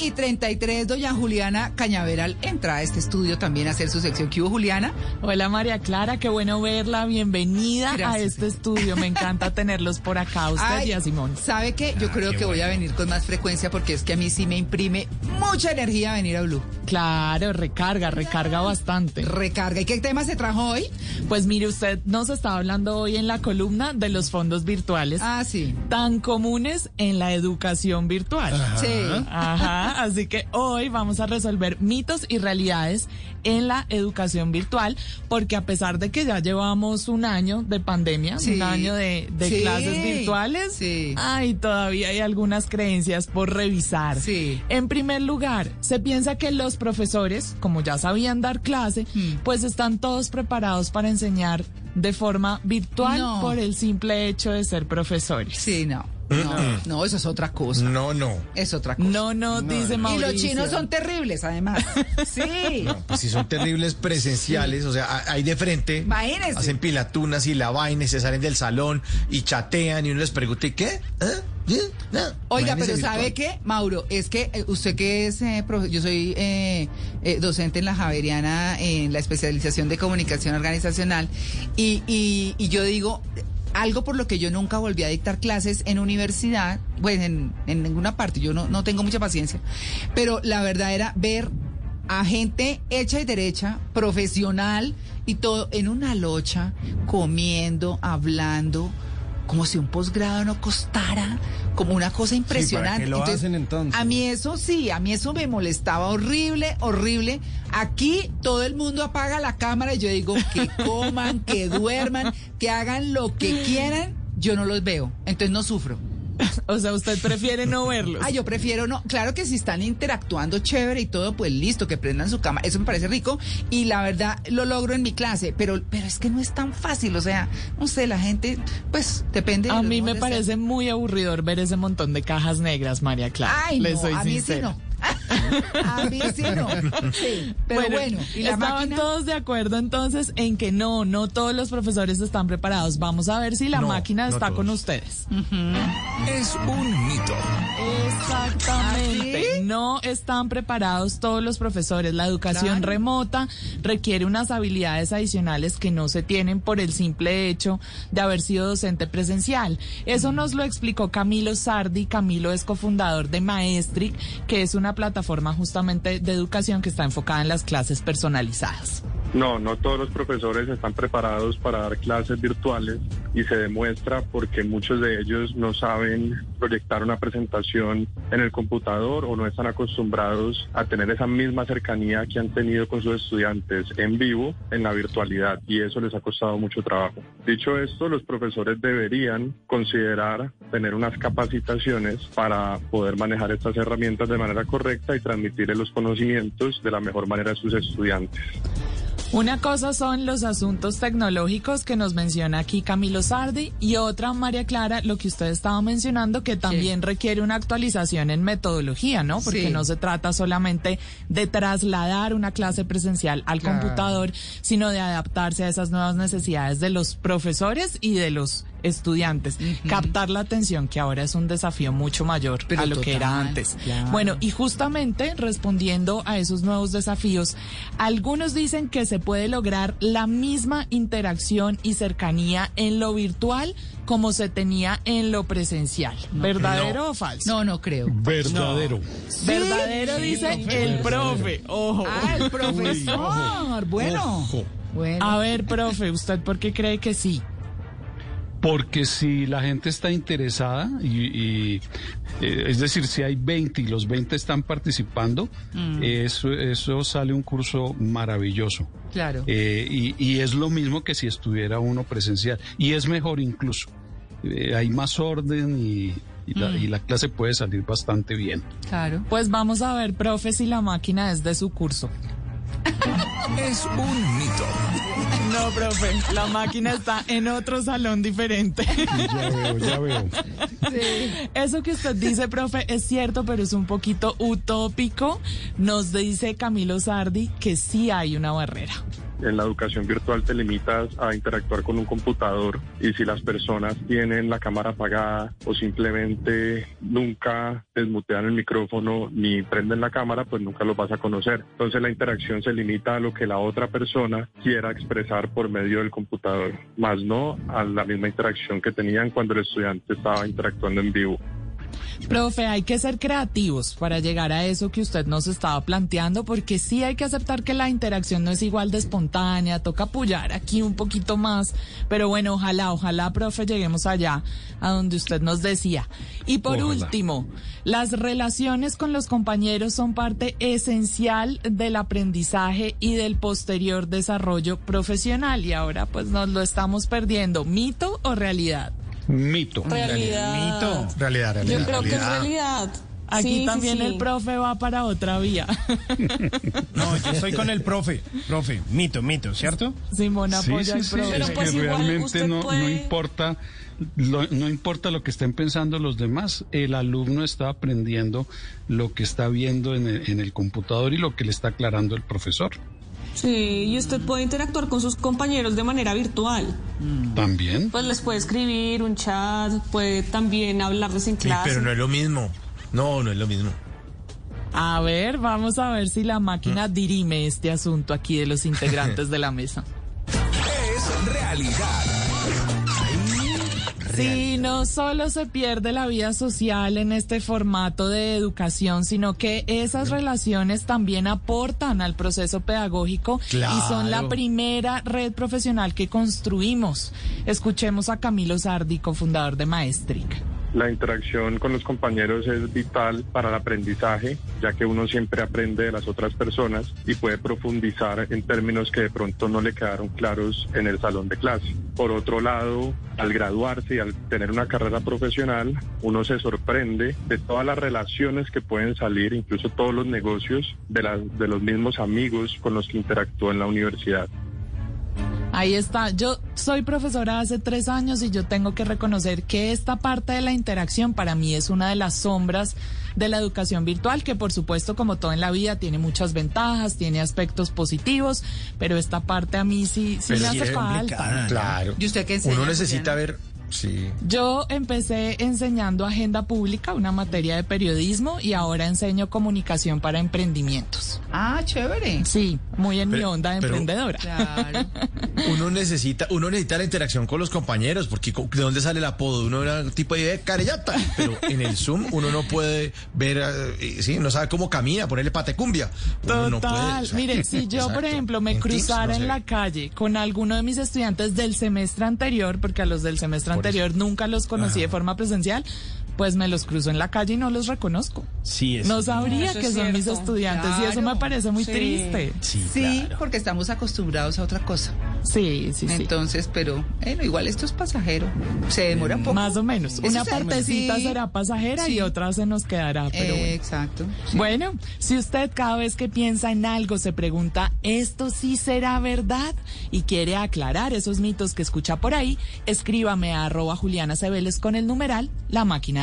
Y 33, doña Juliana Cañaveral entra a este estudio también a hacer su sección. ¿Qué hubo, Juliana? Hola María Clara, qué bueno verla. Bienvenida a este estudio. Me encanta tenerlos por acá, usted Ay, y a Simón. ¿Sabe qué? Yo Ah, creo qué que voy a venir con más frecuencia porque es que a mí sí me imprime mucha energía venir a Blue. Claro, recarga, recarga bastante. Recarga. ¿Y qué tema se trajo hoy? Pues mire, usted nos estaba hablando hoy en la columna de los fondos virtuales. Ah, sí. Tan comunes en la educación virtual. Ajá. Sí. Ajá. Así que hoy vamos a resolver mitos y realidades en la educación virtual, porque a pesar de que ya llevamos un año de pandemia, Sí. un año de, de Sí. clases virtuales, ay, todavía hay algunas creencias por revisar. En primer lugar, se piensa que los profesores, como ya sabían dar clase, Hmm. pues están todos preparados para enseñar de forma virtual No. por el simple hecho de ser profesores. Sí, no. No, no, eso es otra cosa. No, no. Es otra cosa. No, no, dice Y Mauricio. los chinos son terribles, además. Sí. No, pues si son terribles presenciales, o sea, ahí de frente Imagínese. hacen pilatunas y la vaina y se salen del salón y chatean y uno les pregunta, ¿y qué? ¿Eh? ¿Sí? No. Oiga, Imagínese pero ¿sabe virtual. qué, Mauro? Es que eh, usted que es, eh, profe- yo soy eh, eh, docente en la Javeriana en la especialización de comunicación organizacional y, y, y yo digo, algo por lo que yo nunca volví a dictar clases en universidad, bueno, en, en ninguna parte, yo no, no tengo mucha paciencia, pero la verdad era ver a gente hecha y derecha, profesional y todo en una locha, comiendo, hablando, como si un posgrado no costara, como una cosa impresionante. qué lo hacen entonces? A mí eso sí, a mí eso me molestaba horrible, horrible. Aquí todo el mundo apaga la cámara y yo digo que coman, que duerman, que hagan lo que quieran, yo no los veo, entonces no sufro. O sea, usted prefiere no verlos. Ah, yo prefiero no. Claro que si están interactuando chévere y todo, pues listo, que prendan su cámara. Eso me parece rico y la verdad lo logro en mi clase, pero, pero es que no es tan fácil. O sea, no sé, la gente, pues depende. de A mí me parece muy aburridor ver ese montón de cajas negras, María Clara. Ay, Le no, soy a mí sí no. A mí sí no. Sí, pero bueno, y la estaban máquina. todos de acuerdo entonces en que no, no todos los profesores están preparados. Vamos a ver si la No, máquina no está con ustedes. Es un mito. Exactamente. No están preparados todos los profesores. La educación Claro. remota requiere unas habilidades adicionales que no se tienen por el simple hecho de haber sido docente presencial. Eso nos lo explicó Camilo Sardi. Camilo es cofundador de Maestric, que es una plataforma justamente de educación que está enfocada en las clases personalizadas. No, no todos los profesores están preparados para dar clases virtuales y se demuestra porque muchos de ellos no saben proyectar una presentación en el computador o no están acostumbrados a tener esa misma cercanía que han tenido con sus estudiantes en vivo en la virtualidad y eso les ha costado mucho trabajo. Dicho esto, los profesores deberían considerar tener unas capacitaciones para poder manejar estas herramientas de manera correcta y transmitirles los conocimientos de la mejor manera a sus estudiantes. Una cosa son los asuntos tecnológicos que nos menciona aquí Camilo Sardi y otra, María Clara, lo que usted estaba mencionando, que también requiere una actualización en metodología, ¿no? Porque Sí. no se trata solamente de trasladar una clase presencial al Claro. computador, sino de adaptarse a esas nuevas necesidades de los profesores y de los estudiantes. Captar la atención, que ahora es un desafío mucho mayor Pero a lo que era antes. claro. Bueno, y justamente respondiendo a esos nuevos desafíos, algunos dicen que se puede lograr la misma interacción y cercanía en lo virtual como se tenía en lo presencial. ¿Verdadero o falso? No, no creo. Verdadero. Verdadero dice el profe. Ojo. Ah, el profesor. Bueno. Ojo. Bueno. A ver, profe, ¿usted por qué cree que sí? Porque si la gente está interesada y, y, eh, es decir, si hay 20 y los 20 están participando, Mm. eso, eso sale un curso maravilloso. Claro. Eh, y, y es lo mismo que si estuviera uno presencial. Y es mejor incluso. Eh, hay más orden y, y la, Mm. y la clase puede salir bastante bien. Claro. Pues vamos a ver, profe, si la máquina es de su curso. Es un mito. No, profe, la máquina está en otro salón diferente. Ya veo, ya veo. Eso que usted dice, profe, es cierto, pero es un poquito utópico. Nos dice Camilo Sardi que sí hay una barrera. En la educación virtual te limitas a interactuar con un computador y si las personas tienen la cámara apagada o simplemente nunca desmutean el micrófono ni prenden la cámara, pues nunca los vas a conocer. Entonces la interacción se limita a lo que la otra persona quiera expresar por medio del computador, más no a la misma interacción que tenían cuando el estudiante estaba interactuando en vivo. Profe, hay que ser creativos para llegar a eso que usted nos estaba planteando, porque sí hay que aceptar que la interacción no es igual de espontánea, toca apoyar aquí un poquito más, pero bueno, ojalá, ojalá, profe, lleguemos allá, a donde usted nos decía. Y por Ojalá. último, las relaciones con los compañeros son parte esencial del aprendizaje y del posterior desarrollo profesional, y ahora pues nos lo estamos perdiendo. ¿Mito o realidad? Mito. Realidad. Realidad, realidad. Yo creo que es realidad. realidad. Aquí Sí, también sí. el profe va para otra vía. No, yo estoy con el profe. Profe, mito, mito, ¿cierto? Simón Sí, apoya sí, al es pues que realmente no, no importa lo, no importa lo que estén pensando los demás, el alumno está aprendiendo lo que está viendo en el, en el computador y lo que le está aclarando el profesor. Sí, y usted puede interactuar con sus compañeros de manera virtual. También. Pues les puede escribir un chat, puede también hablarles en Sí, clase. pero no es lo mismo. No, no es lo mismo. A ver, vamos a ver si la máquina dirime este asunto aquí de los integrantes de la mesa. Es realidad. Sí, no solo se pierde la vida social en este formato de educación, sino que esas relaciones también aportan al proceso pedagógico y son la Claro. primera red profesional que construimos. Escuchemos a Camilo Sardi, cofundador de Maestric. La interacción con los compañeros es vital para el aprendizaje, ya que uno siempre aprende de las otras personas y puede profundizar en términos que de pronto no le quedaron claros en el salón de clase. Por otro lado, al graduarse y al tener una carrera profesional, uno se sorprende de todas las relaciones que pueden salir, incluso todos los negocios de, de los mismos amigos con los que interactúa en la universidad. Ahí está. Yo soy profesora hace tres años y yo tengo que reconocer que esta parte de la interacción para mí es una de las sombras de la educación virtual, que por supuesto, como todo en la vida, tiene muchas ventajas, tiene aspectos positivos, pero esta parte a mí sí, sí Pero me hace falta. Claro. ¿Y usted qué enseña, Uno necesita Juliana? ver. Sí. Yo empecé enseñando agenda pública, una materia de periodismo, y ahora enseño comunicación para emprendimientos. Ah, chévere. Sí, muy en mi onda de pero- emprendedora. Claro. Uno necesita, uno necesita la interacción con los compañeros, porque ¿de dónde sale el apodo? Uno era un tipo de carellata, pero en el Zoom uno no puede ver, eh, sí, no sabe cómo camina, ponerle patecumbia. Uno no puede, Total. o sea, Mire, si yo, por ejemplo, me En cruzara no en la calle con alguno de mis estudiantes del semestre anterior, porque a los del semestre anterior nunca los conocí de forma presencial, pues me los cruzo en la calle y no los reconozco. Sí, es. No sabría Eso que son mis estudiantes y eso me parece muy Sí. triste. Sí, Sí, claro. porque estamos acostumbrados a otra cosa. Sí, sí, sí. Entonces, pero bueno, igual esto es pasajero. Se demora un poco. Más o menos. Eso Una se- partecita sí. será pasajera y otra se nos quedará, pero Eh, bueno. Exacto. sí. Bueno, si usted cada vez que piensa en algo se pregunta, ¿esto sí será verdad? Y quiere aclarar esos mitos que escucha por ahí, escríbame a arroba Juliana Cebeles con el numeral La Máquina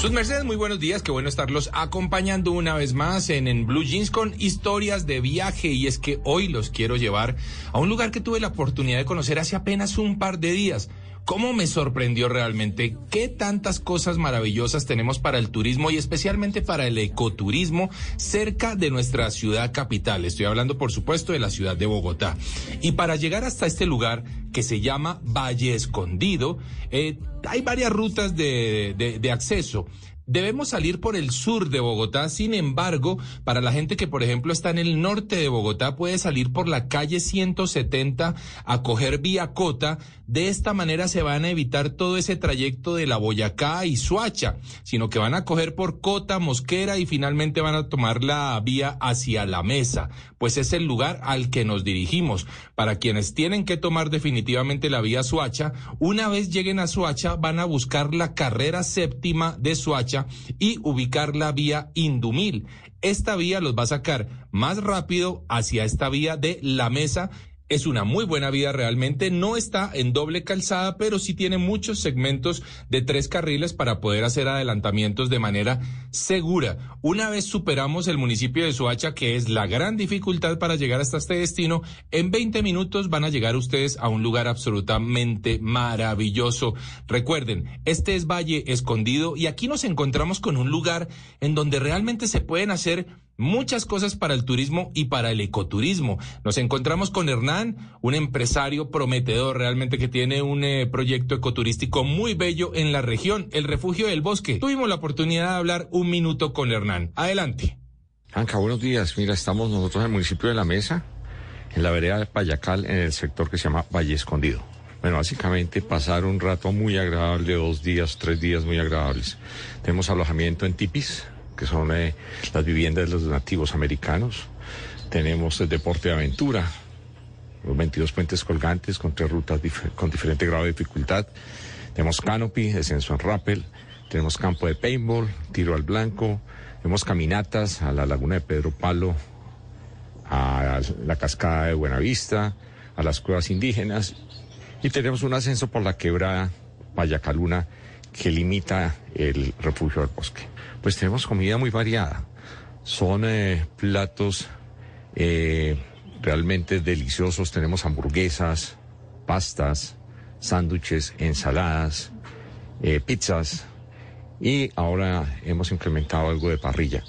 Sus mercedes, muy buenos días, qué bueno estarlos acompañando una vez más en, Blue Jeans con historias de viaje y es que hoy los quiero llevar a un lugar que tuve la oportunidad de conocer hace apenas un par de días. ¿Cómo me sorprendió realmente? ¿Qué tantas cosas maravillosas tenemos para el turismo y especialmente para el ecoturismo cerca de nuestra ciudad capital? Estoy hablando, por supuesto, de la ciudad de Bogotá. Y para llegar hasta este lugar que se llama Valle Escondido, eh, hay varias rutas de, acceso. Debemos salir por el sur de Bogotá, sin embargo, para la gente que, por ejemplo, está en el norte de Bogotá, puede salir por la calle 170 a coger vía Cota. De esta manera se van a evitar todo ese trayecto de la Boyacá y Suacha, sino que van a coger por Cota, Mosquera y finalmente van a tomar la vía hacia la mesa, pues es el lugar al que nos dirigimos. Para quienes tienen que tomar definitivamente la vía Suacha, una vez lleguen a Suacha van a buscar la carrera séptima de Suacha y ubicar la vía Indumil. Esta vía los va a sacar más rápido hacia esta vía de la mesa es una muy buena vía realmente, no está en doble calzada, pero sí tiene muchos segmentos de tres carriles para poder hacer adelantamientos de manera segura. Una vez superamos el municipio de Soacha, que es la gran dificultad para llegar hasta este destino, en 20 minutos van a llegar ustedes a un lugar absolutamente maravilloso. Recuerden, este es Valle Escondido y aquí nos encontramos con un lugar en donde realmente se pueden hacer muchas cosas para el turismo y para el ecoturismo. Nos encontramos con Hernán, un empresario prometedor realmente que tiene un eh, proyecto ecoturístico muy bello en la región, el Refugio del Bosque. Tuvimos la oportunidad de hablar un minuto con Hernán. Adelante. Anca, buenos días. Mira, estamos nosotros en el municipio de La Mesa, en la vereda de Payacal, en el sector que se llama Valle Escondido. Bueno, básicamente pasar un rato muy agradable, dos días, tres días muy agradables. Tenemos alojamiento en tipis, que son eh, las viviendas de los nativos americanos. Tenemos el deporte de aventura, los 22 puentes colgantes con tres rutas con diferente grado de dificultad. Tenemos canopy, descenso en rappel. Tenemos campo de paintball, tiro al blanco. Tenemos caminatas a la laguna de Pedro Palo, a la cascada de Buenavista, a las cuevas indígenas. Y tenemos un ascenso por la quebrada Payacaluna que limita el refugio del bosque. Pues tenemos comida muy variada. Son eh, platos eh, realmente deliciosos. Tenemos hamburguesas, pastas, sándwiches, ensaladas, eh, pizzas y ahora hemos implementado algo de parrilla.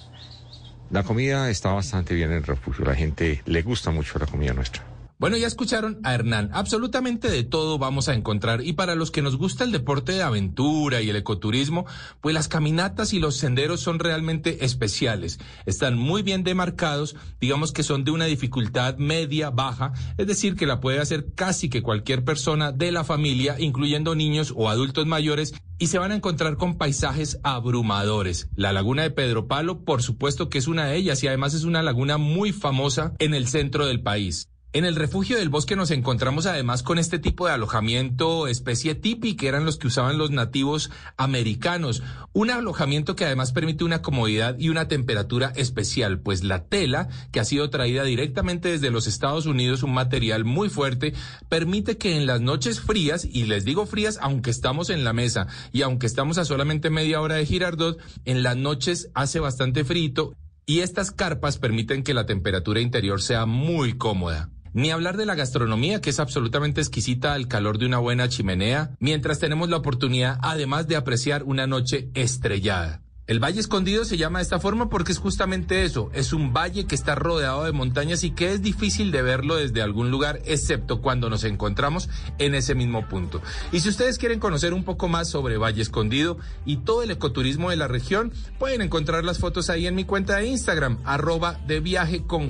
La comida está bastante bien en el refugio. La gente le gusta mucho la comida nuestra. Bueno, ya escucharon a Hernán. Absolutamente de todo vamos a encontrar. Y para los que nos gusta el deporte de aventura y el ecoturismo, pues las caminatas y los senderos son realmente especiales. Están muy bien demarcados, digamos que son de una dificultad media, baja, es decir, que la puede hacer casi que cualquier persona de la familia, incluyendo niños o adultos mayores, y se van a encontrar con paisajes abrumadores. La laguna de Pedro Palo, por supuesto que es una de ellas y además es una laguna muy famosa en el centro del país. En el refugio del bosque nos encontramos además con este tipo de alojamiento especie que eran los que usaban los nativos americanos. Un alojamiento que además permite una comodidad y una temperatura especial, pues la tela, que ha sido traída directamente desde los Estados Unidos, un material muy fuerte, permite que en las noches frías, y les digo frías aunque estamos en la mesa y aunque estamos a solamente media hora de Girardot, en las noches hace bastante frito y estas carpas permiten que la temperatura interior sea muy cómoda. Ni hablar de la gastronomía, que es absolutamente exquisita al calor de una buena chimenea, mientras tenemos la oportunidad además de apreciar una noche estrellada. El Valle Escondido se llama de esta forma porque es justamente eso, es un valle que está rodeado de montañas y que es difícil de verlo desde algún lugar, excepto cuando nos encontramos en ese mismo punto. Y si ustedes quieren conocer un poco más sobre Valle Escondido y todo el ecoturismo de la región, pueden encontrar las fotos ahí en mi cuenta de Instagram, arroba de viaje con.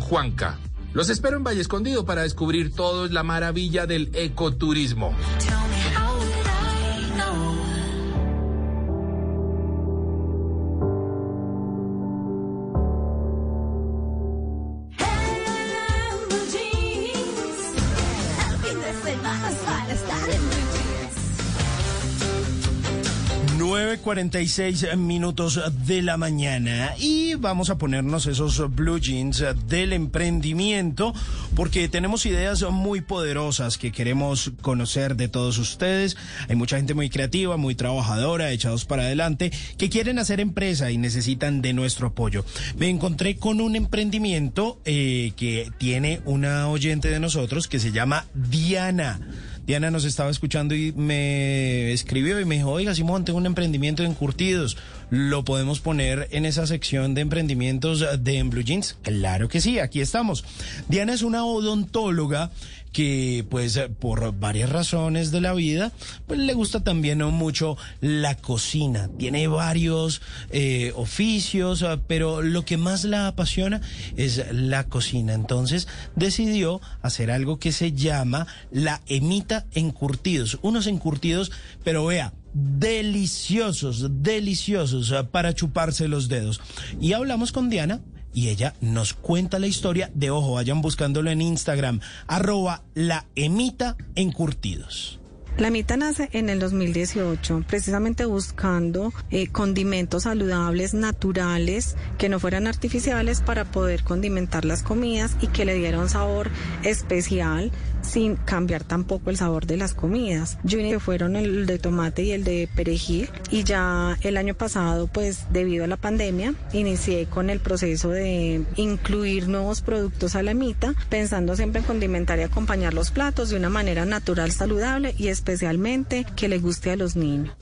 Los espero en Valle Escondido para descubrir todo la maravilla del ecoturismo. 46 minutos de la mañana y vamos a ponernos esos blue jeans del emprendimiento porque tenemos ideas muy poderosas que queremos conocer de todos ustedes. Hay mucha gente muy creativa, muy trabajadora, echados para adelante, que quieren hacer empresa y necesitan de nuestro apoyo. Me encontré con un emprendimiento eh, que tiene una oyente de nosotros que se llama Diana. Diana nos estaba escuchando y me escribió y me dijo, oiga, Simón, tengo un emprendimiento en curtidos. ¿Lo podemos poner en esa sección de emprendimientos de en Blue Jeans? Claro que sí, aquí estamos. Diana es una odontóloga que pues por varias razones de la vida pues le gusta también mucho la cocina. Tiene varios eh, oficios ah, pero lo que más la apasiona es la cocina. Entonces decidió hacer algo que se llama la emita encurtidos. Unos encurtidos pero vea deliciosos deliciosos ah, para chuparse los dedos. Y hablamos con Diana y ella nos cuenta la historia de ojo, vayan buscándolo en Instagram, arroba la emita. La nace en el 2018, precisamente buscando eh, condimentos saludables, naturales, que no fueran artificiales para poder condimentar las comidas y que le diera un sabor especial sin cambiar tampoco el sabor de las comidas. Yo que fueron el de tomate y el de perejil y ya el año pasado pues debido a la pandemia inicié con el proceso de incluir nuevos productos a la mitad pensando siempre en condimentar y acompañar los platos de una manera natural, saludable y especialmente que le guste a los niños.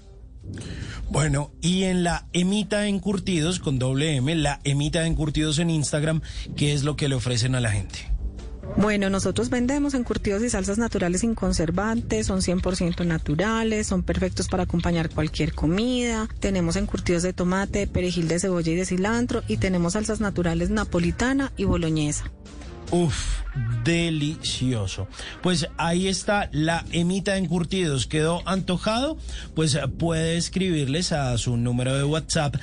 Bueno, y en la Emita Encurtidos, con doble M, la Emita Encurtidos en Instagram, ¿qué es lo que le ofrecen a la gente? Bueno, nosotros vendemos encurtidos y salsas naturales sin conservantes, son 100% naturales, son perfectos para acompañar cualquier comida. Tenemos encurtidos de tomate, perejil de cebolla y de cilantro y tenemos salsas naturales napolitana y boloñesa. Uf, delicioso. Pues ahí está la emita de encurtidos. ¿Quedó antojado? Pues puede escribirles a su número de WhatsApp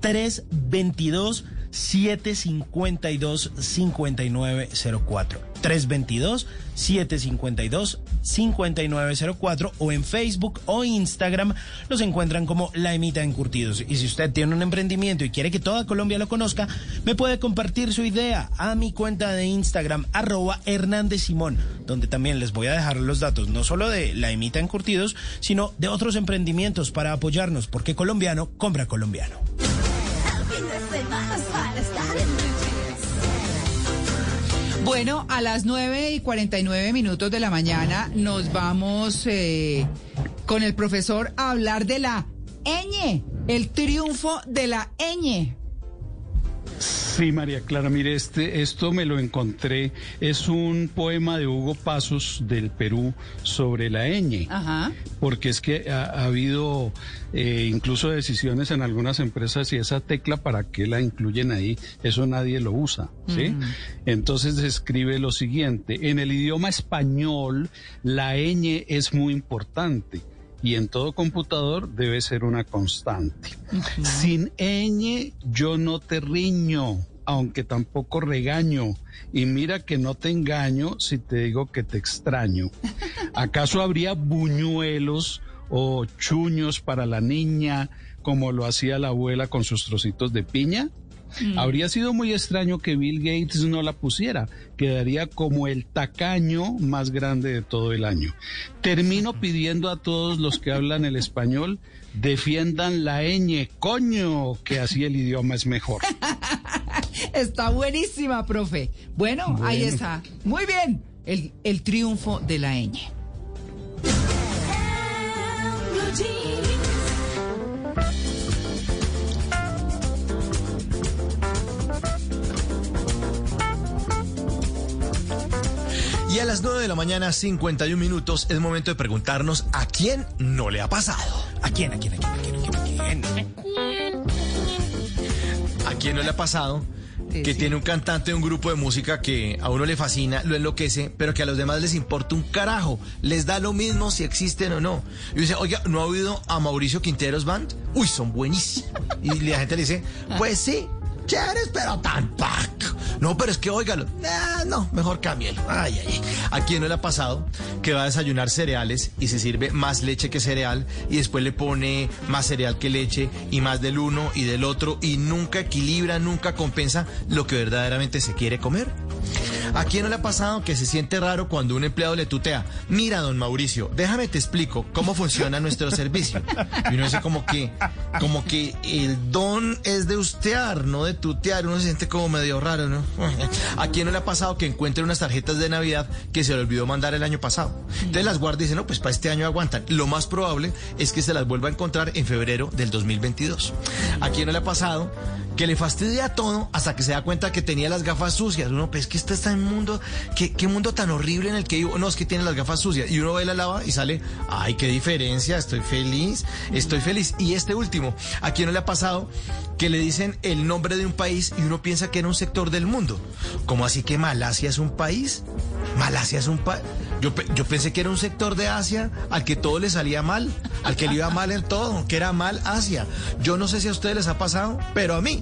322 752 5904. 322-752-5904 o en Facebook o Instagram los encuentran como La Emita Encurtidos. Y si usted tiene un emprendimiento y quiere que toda Colombia lo conozca, me puede compartir su idea a mi cuenta de Instagram, arroba Hernández Simón, donde también les voy a dejar los datos, no solo de La Emita Encurtidos, sino de otros emprendimientos para apoyarnos, porque colombiano compra colombiano. Bueno, a las 9 y 49 minutos de la mañana nos vamos eh, con el profesor a hablar de la ñ, el triunfo de la ñ. Sí, María Clara, mire, este, esto me lo encontré. Es un poema de Hugo Pasos del Perú sobre la ñ. Ajá. Porque es que ha, ha habido eh, incluso decisiones en algunas empresas y esa tecla, ¿para qué la incluyen ahí? Eso nadie lo usa, ¿sí? Mm. Entonces escribe lo siguiente. En el idioma español, la ñ es muy importante y en todo computador debe ser una constante. Sin ñ yo no te riño, aunque tampoco regaño. Y mira que no te engaño si te digo que te extraño. ¿Acaso habría buñuelos o chuños para la niña como lo hacía la abuela con sus trocitos de piña? Mm. Habría sido muy extraño que Bill Gates no la pusiera. Quedaría como el tacaño más grande de todo el año. Termino pidiendo a todos los que hablan el español defiendan la ñ, coño, que así el idioma es mejor. Está buenísima, profe. Bueno, ahí está. Muy bien. El, el triunfo de la ñ. Y a las 9 de la mañana, 51 minutos, es momento de preguntarnos a quién no le ha pasado. ¿A quién, a quién, a quién, a quién, a quién, a quién? ¿A quién no le ha pasado? Que tiene un cantante de un grupo de música que a uno le fascina, lo enloquece, pero que a los demás les importa un carajo. Les da lo mismo si existen o no. Y dice, oiga, ¿no ha oído a Mauricio Quinteros Band? Uy, son buenísimos. Y la gente le dice, pues sí, chéveres, pero tampoco. No, pero es que óigalo. Ah, no, mejor cámbielo. Ay, ay, ay. ¿A quién no le ha pasado que va a desayunar cereales y se sirve más leche que cereal y después le pone más cereal que leche y más del uno y del otro y nunca equilibra, nunca compensa lo que verdaderamente se quiere comer? ¿A quién no le ha pasado que se siente raro cuando un empleado le tutea? Mira, don Mauricio, déjame te explico cómo funciona nuestro servicio. Y uno dice como que, como que el don es de ustear, no de tutear. Uno se siente como medio raro, ¿no? ¿A quién no le ha pasado que encuentre unas tarjetas de Navidad que se le olvidó mandar el año pasado? Entonces las guarda y dice, no, pues para este año aguantan. Lo más probable es que se las vuelva a encontrar en febrero del 2022. ¿A quién no le ha pasado que le fastidia todo hasta que se da cuenta que tenía las gafas sucias? Uno, pues que este está en un mundo, ¿qué, qué mundo tan horrible en el que vivo. No, es que tiene las gafas sucias. Y uno ve la lava y sale, ay, qué diferencia, estoy feliz, estoy feliz. Y este último, ¿a quién no le ha pasado que le dicen el nombre de un país y uno piensa que era un sector del mundo? ¿Cómo así que Malasia es un país? Malasia es un país. Yo, yo pensé que era un sector de Asia al que todo le salía mal, al que le iba mal en todo, que era mal Asia. Yo no sé si a ustedes les ha pasado, pero a mí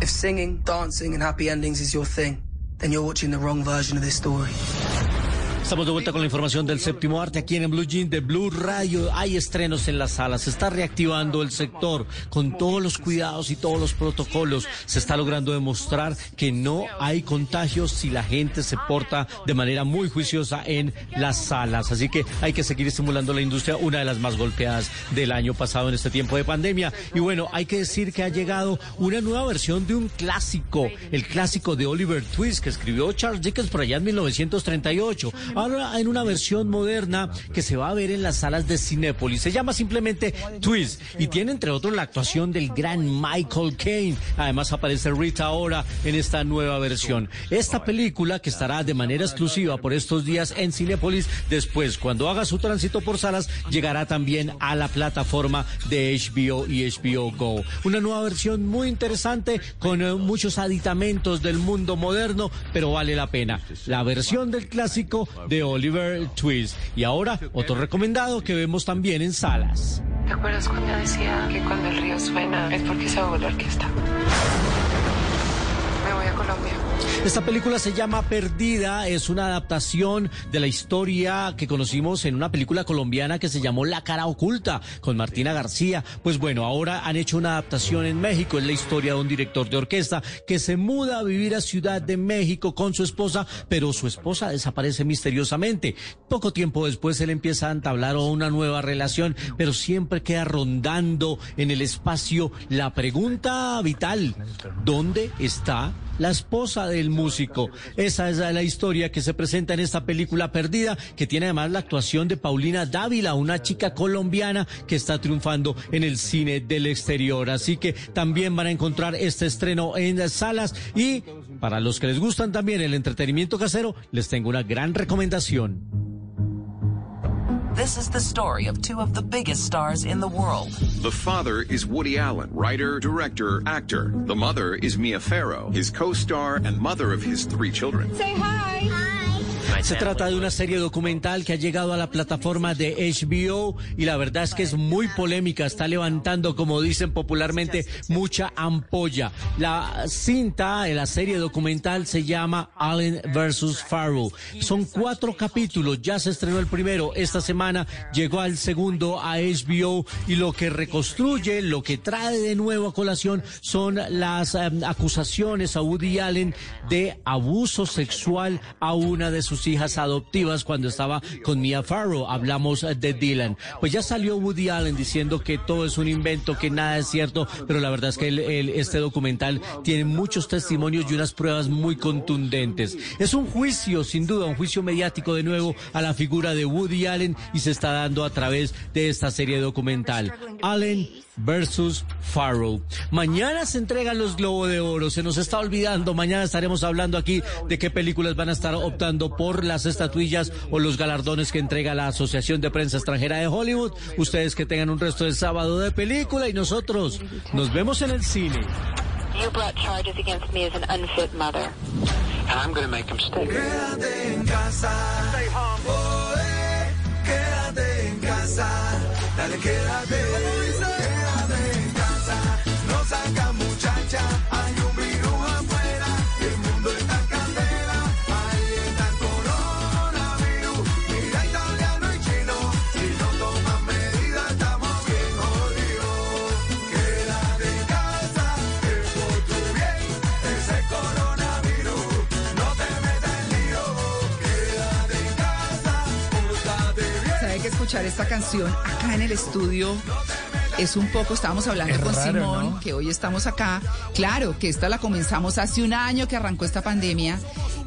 If singing, dancing, and happy endings is your thing, then you're watching the wrong version of this story. Estamos de vuelta con la información del séptimo arte aquí en el Blue Jean de Blue Radio. Hay estrenos en las salas, se está reactivando el sector con todos los cuidados y todos los protocolos. Se está logrando demostrar que no hay contagios si la gente se porta de manera muy juiciosa en las salas. Así que hay que seguir estimulando la industria, una de las más golpeadas del año pasado en este tiempo de pandemia. Y bueno, hay que decir que ha llegado una nueva versión de un clásico, el clásico de Oliver Twist que escribió Charles Dickens por allá en 1938. Ahora en una versión moderna que se va a ver en las salas de Cinépolis. Se llama simplemente Twist y tiene entre otros la actuación del gran Michael Caine. Además aparece Rita ahora en esta nueva versión. Esta película que estará de manera exclusiva por estos días en Cinépolis, después cuando haga su tránsito por salas llegará también a la plataforma de HBO y HBO Go. Una nueva versión muy interesante con eh, muchos aditamentos del mundo moderno, pero vale la pena. La versión del clásico de Oliver Twist. Y ahora otro recomendado que vemos también en salas. ¿Te acuerdas cuando decía que cuando el río suena es porque se ahogó la orquesta? Me voy a Colombia. Esta película se llama Perdida, es una adaptación de la historia que conocimos en una película colombiana que se llamó La cara oculta con Martina García. Pues bueno, ahora han hecho una adaptación en México, es la historia de un director de orquesta que se muda a vivir a Ciudad de México con su esposa, pero su esposa desaparece misteriosamente. Poco tiempo después él empieza a entablar una nueva relación, pero siempre queda rondando en el espacio la pregunta vital, ¿dónde está la esposa del músico. Esa es la historia que se presenta en esta película perdida, que tiene además la actuación de Paulina Dávila, una chica colombiana que está triunfando en el cine del exterior. Así que también van a encontrar este estreno en las salas y para los que les gustan también el entretenimiento casero, les tengo una gran recomendación. This is the story of two of the biggest stars in the world. The father is Woody Allen, writer, director, actor. The mother is Mia Farrow, his co-star and mother of his three children. Say hi. Se trata de una serie documental que ha llegado a la plataforma de HBO y la verdad es que es muy polémica, está levantando, como dicen popularmente, mucha ampolla. La cinta de la serie documental se llama Allen versus Farrell. Son cuatro capítulos, ya se estrenó el primero, esta semana llegó al segundo a HBO y lo que reconstruye, lo que trae de nuevo a colación son las um, acusaciones a Woody Allen de abuso sexual a una de sus hijas adoptivas cuando estaba con Mia Farrow. Hablamos de Dylan. Pues ya salió Woody Allen diciendo que todo es un invento, que nada es cierto, pero la verdad es que el, el, este documental tiene muchos testimonios y unas pruebas muy contundentes. Es un juicio, sin duda, un juicio mediático de nuevo a la figura de Woody Allen y se está dando a través de esta serie documental. Allen versus Farrow. Mañana se entregan los Globo de Oro, se nos está olvidando, mañana estaremos hablando aquí de qué películas van a estar optando por las estatuillas o los galardones que entrega la Asociación de Prensa Extranjera de Hollywood. Ustedes que tengan un resto de sábado de película y nosotros nos vemos en el cine. You brought charges against me as an unfit mother. And I'm going to make him stay. Quédate en casa. Stay home. Oh, eh, quédate en casa. Dale, quédate. Quédate esta canción acá en el estudio es un poco, estábamos hablando Es con raro, Simón, ¿no? que hoy estamos acá. Claro, que esta la comenzamos hace un año que arrancó esta pandemia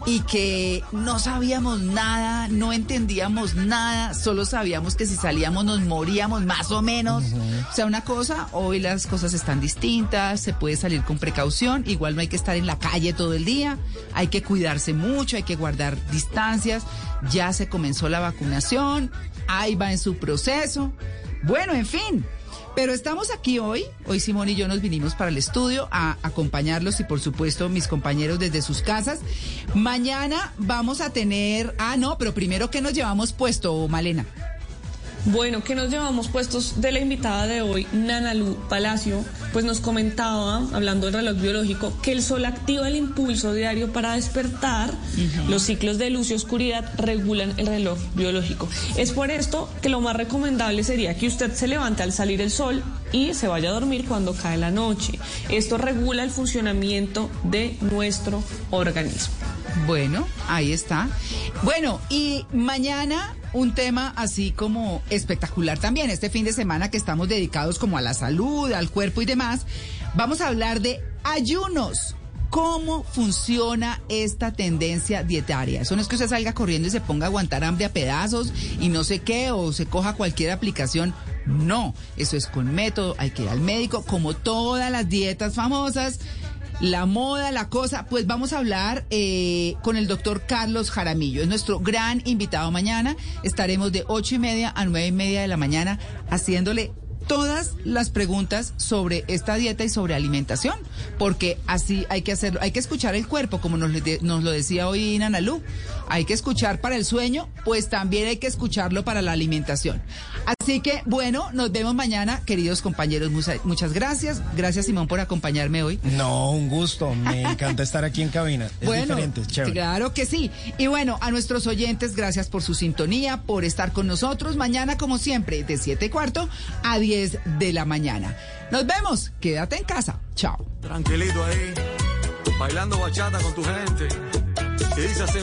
y que no sabíamos nada, no entendíamos nada, solo sabíamos que si salíamos nos moríamos más o menos. O sea, una cosa, hoy las cosas están distintas, se puede salir con precaución, igual no hay que estar en la calle todo el día, hay que cuidarse mucho, hay que guardar distancias, ya se comenzó la vacunación, ahí va en su proceso. Bueno, en fin. Pero estamos aquí hoy, hoy Simón y yo nos vinimos para el estudio a acompañarlos y por supuesto mis compañeros desde sus casas. Mañana vamos a tener, ah no, pero primero ¿qué nos llevamos puesto, Malena? Bueno, ¿qué nos llevamos puestos de la invitada de hoy, Nanalu Palacio? Pues nos comentaba, hablando del reloj biológico, que el sol activa el impulso diario para despertar. Los ciclos de luz y oscuridad regulan el reloj biológico. Es por esto que lo más recomendable sería que usted se levante al salir el sol y se vaya a dormir cuando cae la noche. Esto regula el funcionamiento de nuestro organismo. Bueno, ahí está. Bueno, y mañana un tema así como espectacular también, este fin de semana que estamos dedicados como a la salud, al cuerpo y demás, vamos a hablar de ayunos. ¿Cómo funciona esta tendencia dietaria? Eso no es que usted salga corriendo y se ponga a aguantar hambre a pedazos y no sé qué, o se coja cualquier aplicación. No, eso es con método, hay que ir al médico, como todas las dietas famosas la moda, la cosa, pues vamos a hablar eh, con el doctor Carlos Jaramillo. Es nuestro gran invitado mañana. Estaremos de ocho y media a nueve y media de la mañana haciéndole todas las preguntas sobre esta dieta y sobre alimentación, porque así hay que hacerlo, hay que escuchar el cuerpo, como nos, nos lo decía hoy Nanalú, hay que escuchar para el sueño, pues también hay que escucharlo para la alimentación. Así que bueno, nos vemos mañana, queridos compañeros, muchas gracias, gracias Simón por acompañarme hoy. No, un gusto, me encanta estar aquí en cabina, es bueno, diferente, chévere. Claro que sí, y bueno, a nuestros oyentes, gracias por su sintonía, por estar con nosotros, mañana como siempre, de 7 y cuarto a 10 de la mañana. Nos vemos, quédate en casa. Chao. Tranquilito ahí, bailando bachata con tu gente. Y dice así.